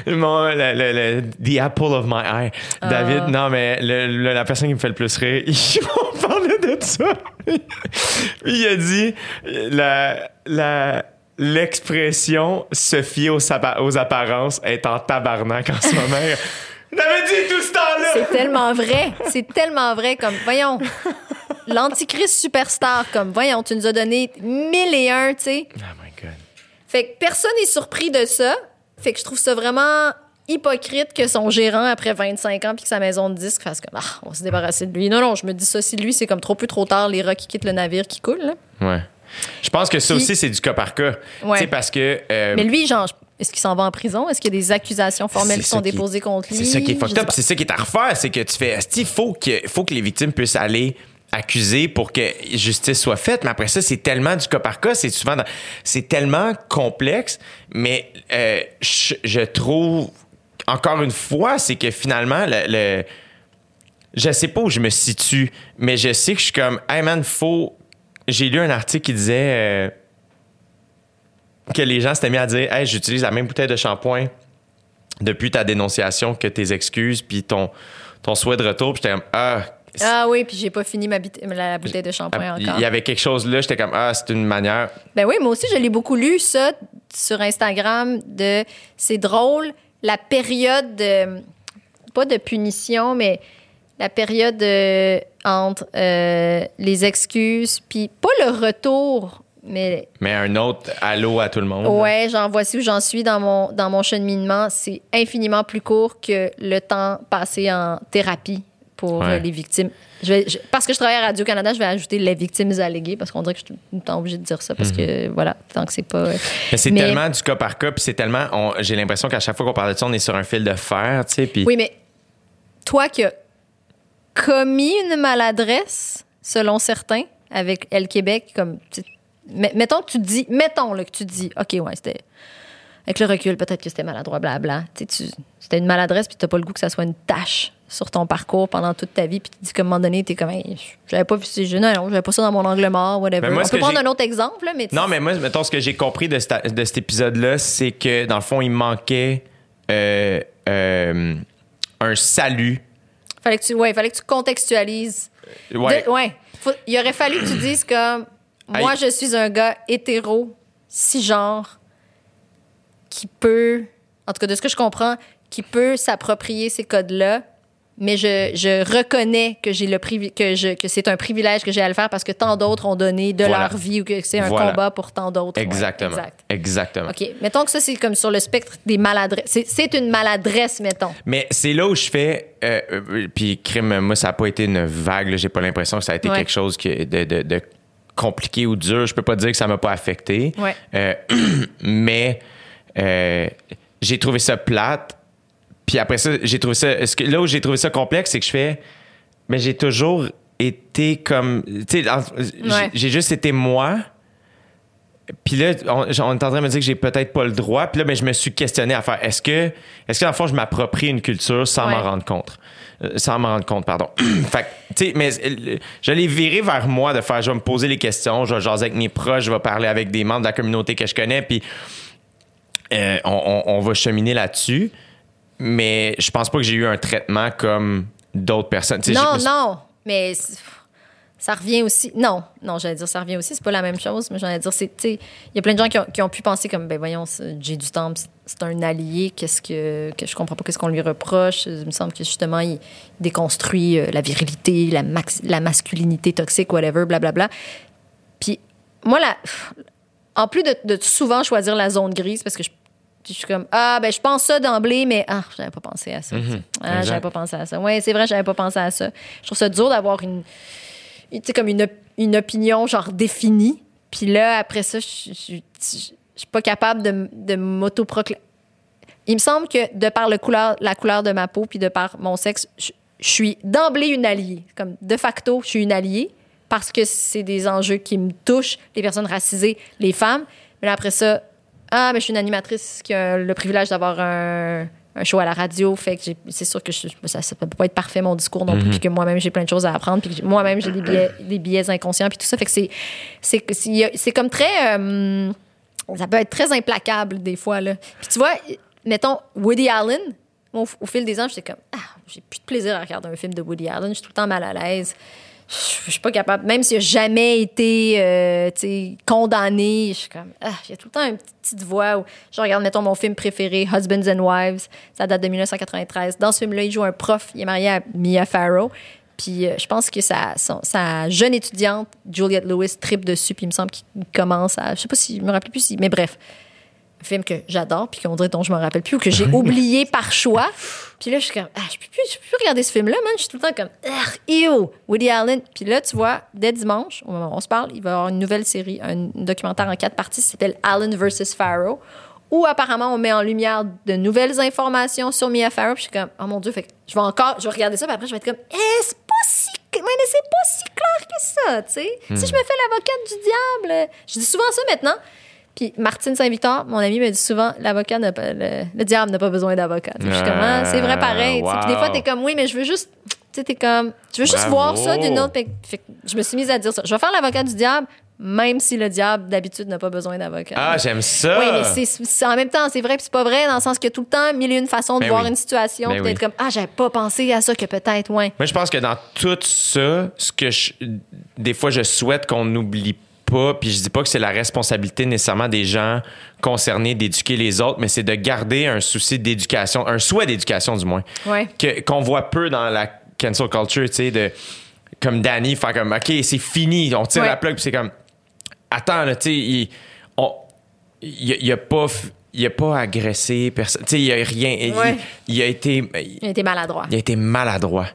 mon, le, le- le- the apple of my eye.
Ah.
David, non, mais le- la personne qui me fait le plus rire, il m'en parlait de ça. il a dit la, la, l'expression se fier aux, apparences est en tabarnak en ce moment. [LAUGHS] J'avais dit tout ce temps-là!
C'est tellement vrai. C'est tellement vrai. Comme, voyons, l'antichrist superstar, comme, voyons, tu nous as donné mille et un, tu sais.
Oh my God.
Fait que personne n'est surpris de ça. Fait que je trouve ça vraiment hypocrite que son gérant, après 25 ans, puis que sa maison de disques fasse comme, ah, on va se débarrasser de lui. Non, non, je me dis ça, si lui, c'est comme trop peu trop tard, les rats qui quittent le navire qui coule, là.
Ouais. Je pense que ça
Puis-
aussi, c'est du cas par cas.
Ouais.
Tu sais, parce que. euh,
Mais lui, genre, est-ce qu'il s'en va en prison? Est-ce qu'il y a des accusations formelles qui sont
qui-
déposées contre lui?
C'est ça qui est fucked up. C'est ça qui est à refaire. C'est que tu fais, il faut que, faut que les victimes puissent aller accuser pour que justice soit faite? Mais après ça, c'est tellement du cas par cas. C'est souvent, c'est tellement complexe. Mais euh, je, je trouve, encore une fois, c'est que finalement, le, le- je sais pas où je me situe, mais je sais que je suis comme, hey man, faut. J'ai lu un article qui disait euh, que les gens s'étaient mis à dire, hey, j'utilise la même bouteille de shampoing depuis ta dénonciation que tes excuses puis ton, ton souhait de retour. Puis j'étais comme, ah,
Ah oui, puis j'ai pas fini ma bite- la, bouteille de shampoing
Ah, il
encore.
y avait quelque chose là, j'étais comme ah, c'est une manière.
Ben oui, moi aussi, je l'ai beaucoup lu, ça, sur Instagram, de c'est drôle, la période de, pas de punition, mais la période euh, entre euh, les excuses, puis pas le retour, mais
Mais un autre allô à tout le monde.
ouais, genre voici où j'en suis dans mon, dans mon cheminement, c'est infiniment plus court que le temps passé en thérapie pour
Ouais.
euh, les victimes. Je vais- je- parce que je travaille à Radio-Canada, je vais ajouter les victimes alléguées parce qu'on dirait que je suis tout le temps obligée de dire ça parce que, voilà, tant que c'est pas... euh,
Mais c'est
Mais-
tellement du cas par cas, puis c'est tellement. J'ai l'impression qu'à chaque fois qu'on parle de ça, on est sur un fil de fer, tu sais. Puis
Oui, mais toi qui as commis une maladresse, selon certains, avec El Québec, comme. Mettons que tu dis. Mettons là, que tu dis, OK, ouais, c'était. Avec le recul, peut-être que c'était maladroit, blabla. Tu sais, C'était une maladresse, puis t'as pas le goût que ça soit une tâche sur ton parcours pendant toute ta vie, puis tu te dis qu'à un moment donné, t'es comme, Hey, j'avais pas vu non, non, j'avais pas ça dans mon angle mort, whatever.
Moi,
On peut prendre un autre exemple, là, mais.
Non, mais moi, mettons, ce que j'ai compris de, sta- de cet épisode-là, c'est que, dans le fond, il manquait euh, euh, un salut.
Fallait que tu, ouais, fallait que tu contextualises.
Ouais.
De- ouais. Faut- il aurait fallu que tu dises comme [CLEARS THROAT] moi,
Aïe.
je suis un gars hétéro, cisgenre, qui peut, en tout cas de ce que je comprends, qui peut s'approprier ces codes-là, mais je, je reconnais que j'ai le que je que c'est un privilège que j'ai à le faire parce que tant d'autres ont donné de
Voilà.
leur vie ou que c'est un
Voilà.
combat pour tant d'autres. Ouais,
Exactement.
exact.
Exactement.
OK. Mettons que ça, c'est comme sur le spectre des maladresses. C'est- une maladresse, mettons.
Mais c'est là où je fais. euh, euh, puis, crime, moi, ça n'a pas été une vague. J'ai pas l'impression que ça a été
Ouais.
quelque chose qui- de, de- de compliqué ou dur. Je peux pas dire que ça m'a pas affecté.
Ouais.
Euh, [CLEARS THROAT] mais j'ai trouvé ça plate. Puis après ça, j'ai trouvé ça. ce que- là où j'ai trouvé ça complexe, c'est que je fais. Mais j'ai toujours été comme. Tu sais, j'ai-
Ouais.
j'ai juste été moi. Puis là, on, on est en train de me dire que j'ai peut-être pas le droit. Puis là, ben, je me suis questionné à faire est-ce que, est-ce que dans le fond, je m'approprie une culture sans
Ouais.
m'en rendre compte? Euh, Sans m'en rendre compte, pardon. [CLEARS THROAT] fait que, tu sais, mais euh, je l'ai viré vers moi de faire je vais me poser les questions, je vais jaser avec mes proches, je vais parler avec des membres de la communauté que je connais. Puis euh, on, on- on va cheminer là-dessus. Mais je pense pas que j'ai eu un traitement comme d'autres personnes.
Non,
suis-
non, mais ça revient aussi. Non, non, j'allais dire ça revient aussi, c'est pas la même chose, mais j'allais dire, c'est, il y a plein de gens qui ont, qui ont pu penser comme, ben voyons, Jay du Temple, c'est- un allié, qu'est-ce que, que je comprends pas qu'est-ce qu'on lui reproche? Il me semble que justement, il déconstruit euh, la virilité, la, max- la masculinité toxique, whatever, blablabla. Puis moi, la, en plus de, de souvent choisir la zone grise, parce que je, je suis comme, ah, ben je pense ça d'emblée, mais ah, j'avais pas pensé à ça. sais. Ah, j'avais pas pensé à ça. Oui, c'est vrai, j'avais pas pensé à ça. Je trouve ça dur d'avoir une, tu sais, comme une, une opinion genre définie. Puis là, après ça, je je- je- je suis pas capable de, de m'autoproclamer. Il me semble que de par le couleur, la couleur de ma peau puis de par mon sexe, je, je suis d'emblée une alliée. Comme de facto, je suis une alliée parce que c'est des enjeux qui me touchent, les personnes racisées, les femmes. Mais là, après ça, ah, mais je suis une animatrice qui a le privilège d'avoir un, un show à la radio. Fait que c'est sûr que je- ça, ça peut pas être parfait mon discours non plus, puis que moi-même j'ai plein de choses à apprendre, puis moi-même j'ai des biais, des biais inconscients, puis tout ça. Fait que c'est c'est comme très euh, ça peut être très implacable des fois là. Puis tu vois, mettons Woody Allen. Au, au fil des ans, j'étais comme ah, j'ai plus de plaisir à regarder un film de Woody Allen. Je suis tout le temps mal à l'aise. Je suis pas capable, même s'il a jamais été euh, tu sais, condamné, je suis comme, ah, a tout le temps une petite voix où je regarde, mettons, mon film préféré, Husbands and Wives, ça date de 1993. Dans ce film-là, il joue un prof, il est marié à Mia Farrow. Puis euh, je pense que sa, jeune étudiante, Juliette Lewis, tripe dessus, puis il me semble qu'il commence à. Je sais pas si je me rappelle plus si. Mais bref, film que j'adore, puis qu'on dirait dont je me rappelle plus, ou que j'ai oublié par choix. Puis là, je suis comme, ah, je peux plus, je peux plus regarder ce film-là, man. Je suis tout le temps comme, ah, Woody Allen. Puis là, tu vois, dès dimanche, au moment où on se parle, il va y avoir une nouvelle série, un documentaire en quatre parties, qui s'appelle Allen versus Farrow, où apparemment on met en lumière de nouvelles informations sur Mia Farrow. Puis je suis comme, oh mon Dieu, fait que je vais encore, je vais regarder ça, puis après, je vais être comme, eh, c'est pas si, mais c'est pas si clair que ça, tu sais. Si je me fais l'avocate du diable, je dis souvent ça maintenant. Puis Martine Saint-Victor, mon ami, me dit souvent l'avocat n'a pas, le, le diable n'a pas besoin d'avocat. Je suis comme, ah, c'est vrai pareil. Puis des fois, t'es comme, oui, mais je veux juste. Tu sais, t'es comme. Tu veux juste
Bravo.
voir ça d'une autre. Fait je me suis mise à dire ça. Je vais faire l'avocat du diable, même si le diable, d'habitude, n'a pas besoin d'avocat.
Ah, j'aime ça.
Oui, mais c'est- en même temps, c'est vrai puis c'est pas vrai, dans le sens que tout le temps, mille et une façons de
Ben
voir
oui.
une situation,
Ben oui.
comme Ah, j'avais pas pensé à ça, que peut-être, ouais.
Moi, je pense que dans tout ça, ce que je, des fois, je souhaite qu'on n'oublie pas, puis je dis pas que c'est la responsabilité nécessairement des gens concernés d'éduquer les autres, mais c'est de garder un souci d'éducation, un souhait d'éducation du moins,
Ouais.
que, qu'on voit peu dans la cancel culture, tu sais, de comme Danny faire comme OK, c'est fini, on tire
Ouais.
la plug, puis c'est comme attends tu sais, il, on- il, a- il a pas il a pas agressé personne, tu sais, il a rien, il-
Ouais.
il, il a été
Il a été maladroit.
il a été maladroit.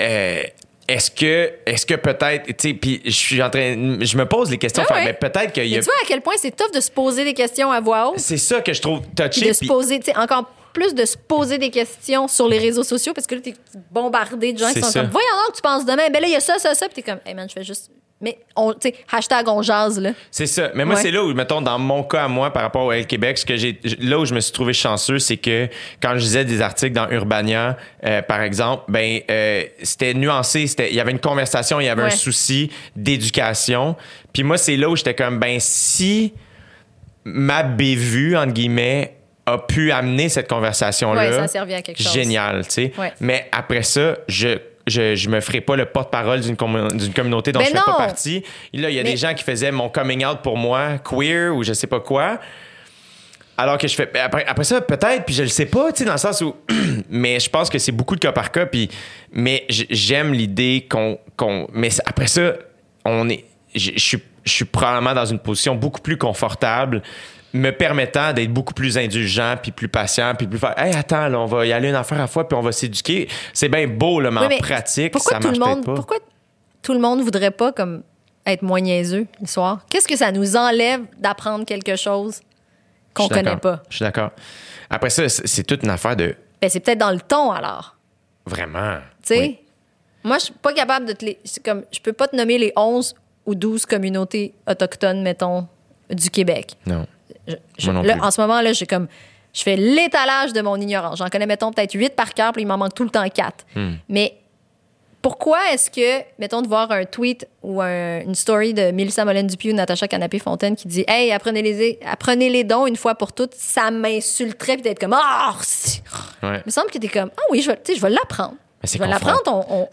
Euh, est-ce que, est-ce que peut-être, tu sais, puis je suis en train, je me pose les questions,
Ah
mais peut-être qu'il y
Mais
a.
tu vois à quel point c'est tough de se poser des questions à voix haute,
C'est ça que je trouve
puis
touché.
de se poser, tu sais, encore plus de se poser des questions sur les réseaux sociaux, parce que là, t'es bombardé de gens qui sont
ça.
comme Voyons donc que tu penses demain, ben là, il y a ça, ça, ça, puis t'es comme Hey man, je fais juste. Mais, on, tu sais, hashtag on jase, là.
C'est ça. Mais moi,
Ouais.
c'est là où, mettons, dans mon cas à moi, par rapport au L Québec, ce que j'ai, là où je me suis trouvé chanceux, c'est que quand je lisais des articles dans Urbania, euh, par exemple, ben, euh, c'était nuancé. C'était, il y avait une conversation, il y avait un souci d'éducation. Puis moi, c'est là où j'étais comme, ben, si ma bévue, entre guillemets, a pu amener cette conversation-là.
Ouais, ça a servi à quelque chose.
Génial, tu sais. Mais après ça, je. Je, je me ferai pas le porte-parole d'une, d'une communauté dont
Ben
je fais pas partie. Et là, il y a
Mais-
des gens qui faisaient mon coming out pour moi, queer ou je sais pas quoi. Alors que je fais. Après, après ça, peut-être, puis je le sais pas, tu sais, dans le sens où. [CLEARS THROAT] mais je pense que c'est beaucoup de cas par cas, puis. Mais j'aime l'idée qu'on. qu'on mais après ça, on est. Je je suis, je suis probablement dans une position beaucoup plus confortable, me permettant d'être beaucoup plus indulgent, puis plus patient, puis plus faire. Hey, attends, là, on va y aller une affaire à la fois, puis on va s'éduquer. C'est bien beau, là, mais
Oui,
en pratique,
pourquoi
ça
tout
marche
le monde,
pas.
Pourquoi tout le monde voudrait pas comme être moins niaiseux le soir? Qu'est-ce que ça nous enlève d'apprendre quelque chose qu'on connaît pas?
Je suis d'accord. Après ça, c'est toute une affaire de.
Ben, c'est peut-être dans le ton alors.
Vraiment.
Tu sais,
Oui.
moi, je suis pas capable de te les. c'est comme, je peux pas te nommer les 11 ou 12 communautés autochtones, mettons, du Québec.
Non.
Je- je-
Moi non
là,
plus.
en ce moment, là, j'ai comme. Je fais l'étalage de mon ignorance. J'en connais, mettons, peut-être 8 par cœur, puis il m'en manque tout le temps 4.
Hmm.
Mais pourquoi est-ce que, mettons, de voir un tweet ou un- une story de Mélissa Molène-Dupuis ou Natacha Canapé-Fontaine qui dit Hey, apprenez-les, apprenez-les dons une fois pour toutes, ça m'insulterait, puis d'être comme Ah, si.
Ouais.
Il me semble que t'es comme Ah oui, je vais, je vais l'apprendre. Je vais l'apprendre,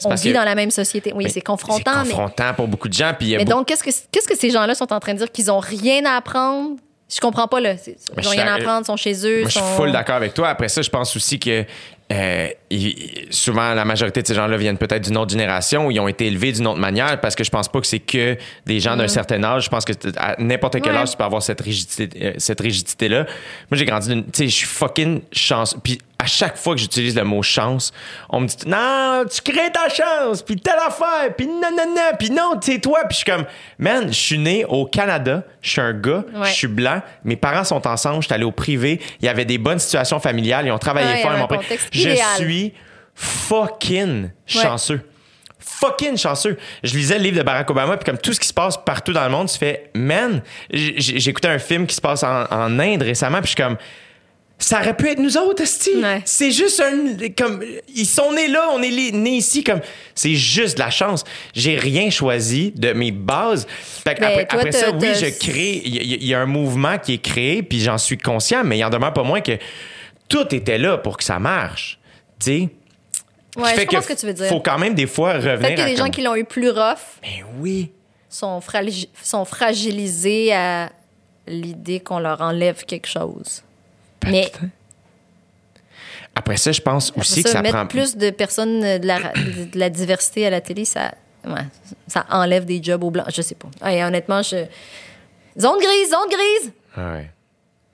on, vit
que-
dans la même société. Oui, c'est confrontant,
C'est
mais.
confrontant pour beaucoup de gens. Puis
Mais
beaucoup-
donc, qu'est-ce que, qu'est-ce que ces gens-là sont en train de dire qu'ils ont rien à apprendre? Je comprends pas, là. Ils ont
je suis
rien à apprendre, ils sont chez eux.
Moi, je suis
sont-
full d'accord avec toi. Après ça, je pense aussi que euh, souvent, la majorité de ces gens-là viennent peut-être d'une autre génération ou ils ont été élevés d'une autre manière parce que je pense pas que c'est que des gens d'un certain âge. Je pense que à n'importe quel.
Ouais.
âge, tu peux avoir cette rigidité, euh, cette rigidité-là. Moi, j'ai grandi d'une. Tu sais, je suis fucking chance. Puis à chaque fois que j'utilise le mot chance, on me dit Non, tu crées ta chance, puis telle affaire, puis non, non, non, puis non, tu sais, toi. Puis je suis comme Man, je suis né au Canada, je suis un gars,
Ouais.
je suis blanc, mes parents sont ensemble, je suis allé au privé, il y avait des bonnes situations familiales, ils ont travaillé
Ouais,
fort, ils m'ont pris. Je suis fucking chanceux. Fucking chanceux. Je lisais le livre de Barack Obama, puis comme tout ce qui se passe partout dans le monde, tu fais, man, j- j- j'ai écouté un film qui se passe en, en Inde récemment, puis je suis comme, ça aurait pu être nous autres.
Ouais.
C'est juste un. Comme, ils sont nés là, on est nés ici. Comme, c'est juste de la chance. J'ai rien choisi de mes bases. Fait que
Mais
après,
toi,
après ça, oui, je crée. Il y, a- il y a un mouvement qui est créé, puis j'en suis conscient, mais il en demeure pas moins que tout était là pour que ça marche. Tu sais?
Ouais, je comprends ce que tu veux dire.
Faut quand même des fois revenir
Peut-être qu'il y a des gens
comme-
qui l'ont eu plus rough,
Mais oui.
sont, fragi- sont fragilisés à l'idée qu'on leur enlève quelque chose. Mais.
Après ça, je pense
après
aussi
ça,
que ça
mettre
prend.
plus de personnes euh, de la, de la diversité à la télé, ça, ouais, ça enlève des jobs aux blancs. Je sais pas. Ouais, honnêtement, je... Zone grise, zone grise!
Ouais.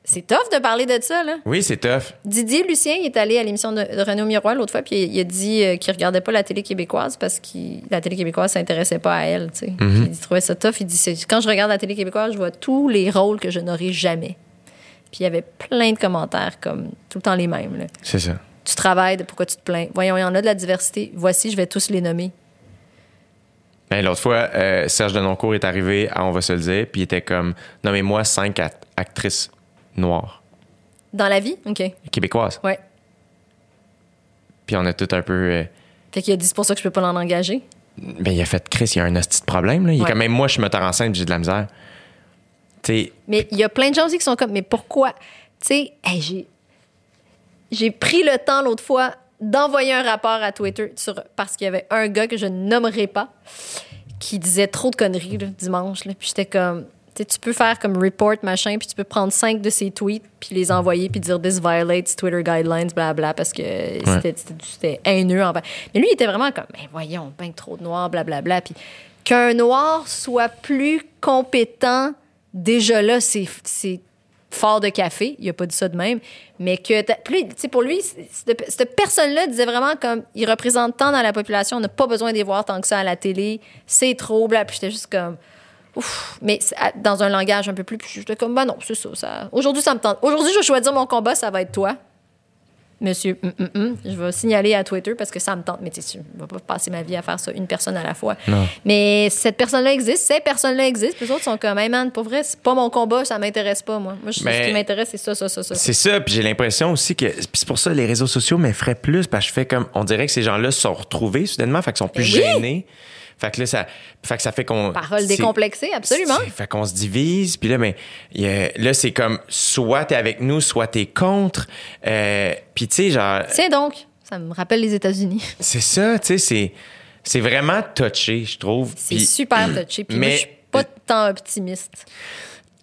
C'est tough de parler de ça, là.
Oui, c'est tough.
Didier Lucien il est allé à l'émission de, de Renaud Miroir l'autre fois, puis il a dit euh, qu'il regardait pas la télé québécoise parce que la télé québécoise s'intéressait pas à elle. tu sais.
Mhm.
Il trouvait ça tough. Il dit quand je regarde la télé québécoise, je vois tous les rôles que je n'aurai jamais. Puis il y avait plein de commentaires comme tout le temps les mêmes.
C'est ça.
Tu travailles, pourquoi tu te plains? Voyons, il y en a de la diversité. Voici, je vais tous les nommer.
Ben, L'autre fois, euh, Serge Denoncourt est arrivé à On va se le dire, puis il était comme Nommez-moi cinq act- actrices noires,
Dans la vie, ok,
québécoises.
ouais.
Puis on a tout un peu. euh,
Fait qu'il a dit c'est pour ça que je peux pas l'en engager.
Ben, il a fait Chris, il y a un hostie de problème. Là. Il est
Ouais.
comme même moi, je suis metteur en scène, j'ai de la misère.
Mais il y a plein de gens aussi qui sont comme, mais pourquoi? Tu sais, hey, j'ai, j'ai pris le temps l'autre fois d'envoyer un rapport à Twitter sur, parce qu'il y avait un gars que je ne nommerai pas qui disait trop de conneries là, dimanche. Là, puis j'étais comme, tu sais, tu peux faire comme report, machin, puis tu peux prendre cinq de ses tweets, puis les envoyer, puis dire this violates Twitter guidelines, bla bla, parce que c'était, c'était, c'était haineux. envers- Mais lui, il était vraiment comme, mais voyons, ben trop de noirs, bla bla bla. Puis qu'un noir soit plus compétent, déjà là, c'est, fort de café. Il a pas dit ça de même. Mais que, sais, pour lui, cette, personne-là disait vraiment comme, il représente tant dans la population, on n'a pas besoin de les voir tant que ça à la télé, c'est trop, bla. Puis j'étais juste comme, ouf. Mais dans un langage un peu plus, j'étais comme, bah non, c'est ça, ça. Aujourd'hui, ça me tente. Aujourd'hui, je vais choisir mon combat, ça va être toi. Monsieur, hum, hum, hum, je vais signaler à Twitter parce que ça me tente. Mais tu sais, je ne vais pas passer ma vie à faire ça une personne à la fois. Mais cette personne-là existe, ces personnes-là existent. Puis les autres sont comme, hey man, pour vrai, c'est pas mon combat, ça m'intéresse pas, moi. Moi, je- ce qui m'intéresse, c'est ça, ça, ça, ça.
C'est ça, puis j'ai l'impression aussi que puis c'est pour ça les réseaux sociaux m'effraient plus parce que je fais comme on dirait que ces gens-là se sont retrouvés soudainement, fait qu'ils sont plus
Ben oui.
gênés. Fait que là ça fait que ça fait qu'on
Parole
c'est-
décomplexée, absolument.
c'est- Fait qu'on se divise, puis là mais a- là c'est comme soit t'es avec nous, soit t'es contre. Euh, puis tu sais genre
Tiens donc, ça me rappelle les États-Unis. [LAUGHS]
c'est ça, tu sais c'est c'est vraiment touché, je trouve.
C'est super touché. Puis moi,
mais-
je suis pas tant optimiste.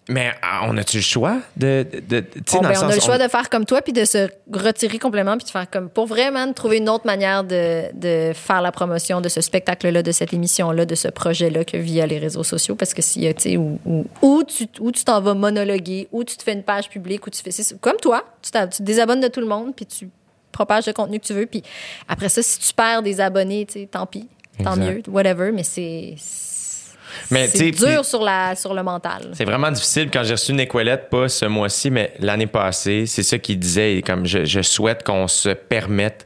Mais ah, on a-tu le choix de, de, sais
Bon,
dans
ben,
le
on
sens
a le choix
on-
de faire comme toi, puis de se retirer complètement, puis de faire comme pour vraiment trouver une autre manière de, de faire la promotion de ce spectacle-là, de cette émission-là, de ce projet-là que via les réseaux sociaux. Parce que a, tu sais, où, où, où tu où tu t'en vas monologuer, où tu te fais une page publique, où tu fais. comme toi, tu, tu te désabonnes de tout le monde, puis tu propages le contenu que tu veux. Puis après ça, si tu perds des abonnés, tu sais, tant pis, tant
Exact.
mieux, whatever, mais c'est.
Mais,
c'est dur sur, la, sur le mental.
C'est vraiment difficile quand j'ai reçu Nick Ouellette, pas ce mois-ci, mais l'année passée. C'est ça qu'il disait. Comme je, je souhaite qu'on se permette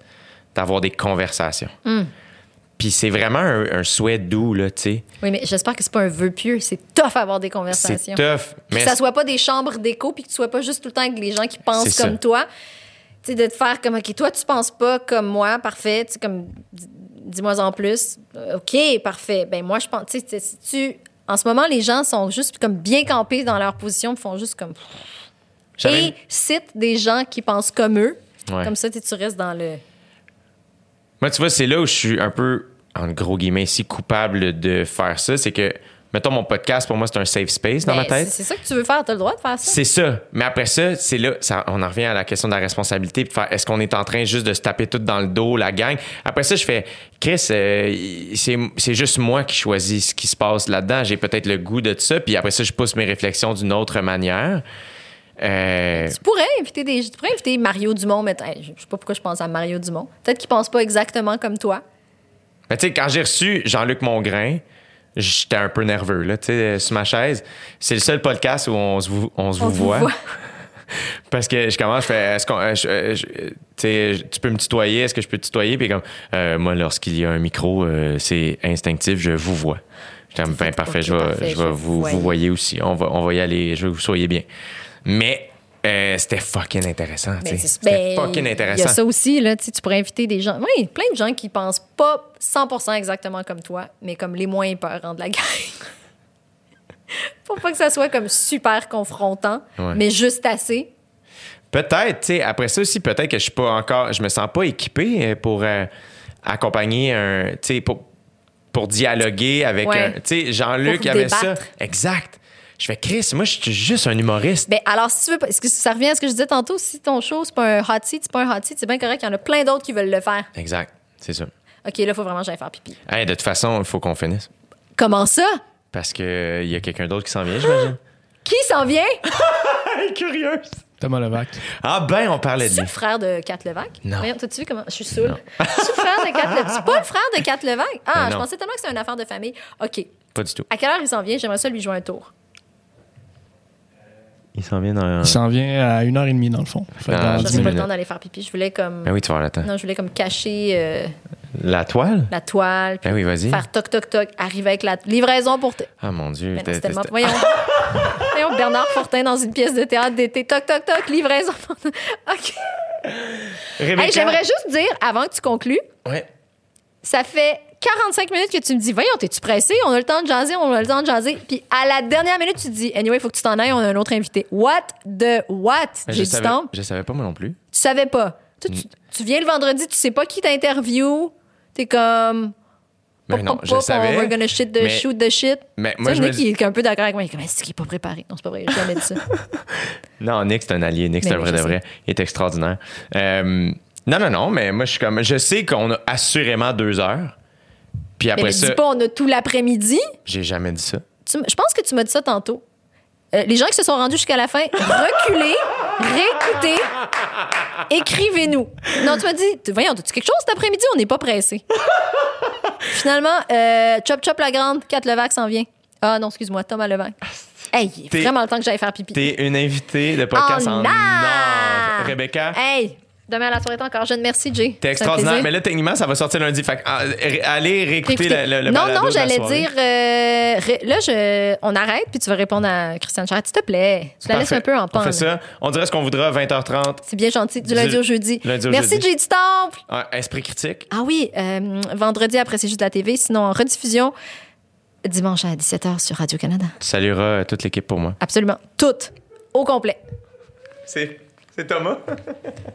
d'avoir des conversations.
Hmm.
Puis c'est vraiment un, un souhait doux, là, tu sais.
Oui, mais j'espère que c'est pas un vœu pieux. C'est tough avoir des
C'est
conversations.
tough.
Puis
Mais
que ça soit pas des chambres d'écho, puis que tu sois pas juste tout le temps avec les gens qui pensent
C'est
comme
ça.
toi. Tu sais, de te faire comme, OK, toi, tu penses pas comme moi, parfait. Tu comme, dis-moi en plus. OK, parfait. Ben, moi, je pense, tu sais, si tu. En ce moment, les gens sont juste comme bien campés dans leur position, font juste comme. Et citent des gens qui pensent comme eux.
Ouais.
Comme ça, tu restes dans le.
Moi, tu vois, c'est là où je suis un peu, en gros guillemets, ici, coupable de faire ça. C'est que, mettons, mon podcast, pour moi, c'est un safe space dans
Ben,
ma tête.
c'est- ça que tu veux faire. Tu as le droit de faire ça.
C'est ça. Mais après ça, c'est là, ça, on en revient à la question de la responsabilité. puis de faire, est-ce qu'on est en train juste de se taper tout dans le dos, la gang? Après ça, je fais, Chris, euh, c'est, juste moi qui choisis ce qui se passe là-dedans. J'ai peut-être le goût de ça. Puis après ça, je pousse mes réflexions d'une autre manière. Euh,
Tu pourrais inviter des. Tu pourrais inviter Mario Dumont, mais je sais pas pourquoi je pense à Mario Dumont. Peut-être qu'il pense pas exactement comme toi.
Mais tu sais, quand j'ai reçu Jean-Luc Mongrain, j'étais un peu nerveux, là, tu sais, sur ma chaise. C'est le seul podcast où on se, vous- on se
On
vous
vous
voit.
voit. [LAUGHS]
Parce que je commence, je fais, est-ce qu'on, euh, je- euh, je- tu peux me tutoyer, est-ce que je peux te tutoyer? Puis comme, euh, moi, lorsqu'il y a un micro, euh, c'est instinctif, je vous vois. J'étais ben, parfait, je vais,
parfait,
je vais vous,
vous voyer
aussi. On va, on va y aller, je veux que vous soyez bien. Mais euh, c'était fucking intéressant.
Ben,
C'était
ben,
fucking
Il y
intéressant.
a ça aussi, là, tu pourrais inviter des gens. Oui, plein de gens qui pensent pas 100% exactement comme toi, mais comme les moins peurants de la gang. [LAUGHS] Pour pas que ça soit comme super confrontant,
Ouais.
mais juste assez.
Peut-être, tu sais, après ça aussi, peut-être que je suis pas encore, je me sens pas équipé euh, pour euh, accompagner un, tu sais, pour, pour dialoguer avec
Ouais.
un, tu sais, Jean-Luc, avait ça. Exact. Je fais, Chris, moi, je suis juste un humoriste.
Ben, alors, si tu veux, pas- est-ce que ça revient à ce que je disais tantôt? Si ton show, c'est pas un hot seat, c'est pas un hot seat, c'est bien correct. Il y en a plein d'autres qui veulent le faire.
Exact, c'est ça.
OK, là, il faut vraiment que j'aille faire pipi.
Hey, de toute façon, il faut qu'on finisse.
Comment ça?
Parce que euh, y a quelqu'un d'autre qui s'en vient, j'imagine. [GASPS]
Qui s'en vient? [LAUGHS]
curieuse.
Thomas Levac.
Ah ben, on parlait de
C'est
lui.
le frère de Kat Levac?
Non.
Voyons, T'as-tu vu comment? Je suis saoule. [LAUGHS] C'est le frère de Kat Levac? C'est pas le frère de Kat Levac? Ah,
Ben
je pensais tellement que c'était une affaire de famille. OK.
Pas du tout.
À quelle heure il s'en vient? J'aimerais ça lui jouer un tour.
Il s'en vient dans.
Il s'en vient à une heure et demie, dans le fond. Fait
Ah,
dans
dix
J'aurais
10
pas le temps d'aller faire pipi. Je voulais comme.
Ben oui, tu vas le temps.
Non, je voulais comme cacher euh,
La toile?
la toile. puis
Ben oui, vas-y.
Faire toc toc toc. Arriver avec la livraison pour.
Ah mon Dieu.
Mais non, tellement. Voyons. [LAUGHS] Voyons, Bernard Fortin dans une pièce de théâtre d'été. Toc toc toc. Livraison. [LAUGHS] OK.
Rebecca.
Hey, J'aimerais juste dire, avant que tu conclues,
Ouais.
ça fait 45 minutes que tu me dis, voyons, t'es-tu pressé? On a le temps de jaser, on a le temps de jaser. Puis à la dernière minute, tu te dis, anyway, il faut que tu t'en ailles, on a un autre invité. What the what? J'ai
je
du
savais,
temps.
je savais pas moi non plus.
Tu savais pas. Tu, tu- tu viens le vendredi, tu sais pas qui t'interview. T'es comme.
Mais
pop,
non,
pop,
je
pop,
savais.
We're gonna shit the
mais-
shoot the shit.
Mais moi, je me dis-
il est un peu d'accord avec moi. Il est comme, est-ce qu'il est pas préparé? Non, c'est pas vrai. J'ai jamais dit ça. [LAUGHS]
Non, Nick, c'est un allié. Nick, c'est un vrai de vrai. Il est extraordinaire. Euh, non, non, non, mais moi, je suis comme. Je sais qu'on a assurément deux heures. Puis après
me
ça,
dis pas, on a tout l'après-midi?
j'ai jamais dit ça.
Tu je pense que tu m'as dit ça tantôt. Euh, les gens qui se sont rendus jusqu'à la fin, reculez, réécoutez, écrivez-nous. Non, tu m'as dit, voyons, as-tu quelque chose cet après-midi? On n'est pas pressé. Finalement, euh, Chop Chop la Grande, Kat Levac s'en vient. Ah non, excuse-moi, Thomas Levac. Hey, il est vraiment le temps que j'aille faire pipi.
T'es une invitée de podcast
En
en. Rebecca,
Hey, demain à la soirée, t'es encore jeune. Merci, Jay.
t'es extraordinaire. Mais là, techniquement, ça va sortir lundi. Fait que, ah, allez réécouter
Écoutez,
le, le,
non,
balado
non, j'allais dire. euh, ré- là, je, on arrête, puis tu vas répondre à Christiane Charette. S'il te plaît. Tu la laisses
Parfait.
un peu en
On
panne.
fait ça. On dirait ce qu'on voudra 20h30.
C'est bien gentil. Du lundi au jeudi.
lundi au
Merci,
jeudi.
Jay du Temple.
Ah, esprit critique.
Ah oui, euh, vendredi après, c'est juste la TV. Sinon, en rediffusion, dimanche à 17h sur Radio-Canada.
Tu salueras euh, toute l'équipe pour moi.
Absolument. Toutes. Au complet.
C'est Thomas. [LAUGHS]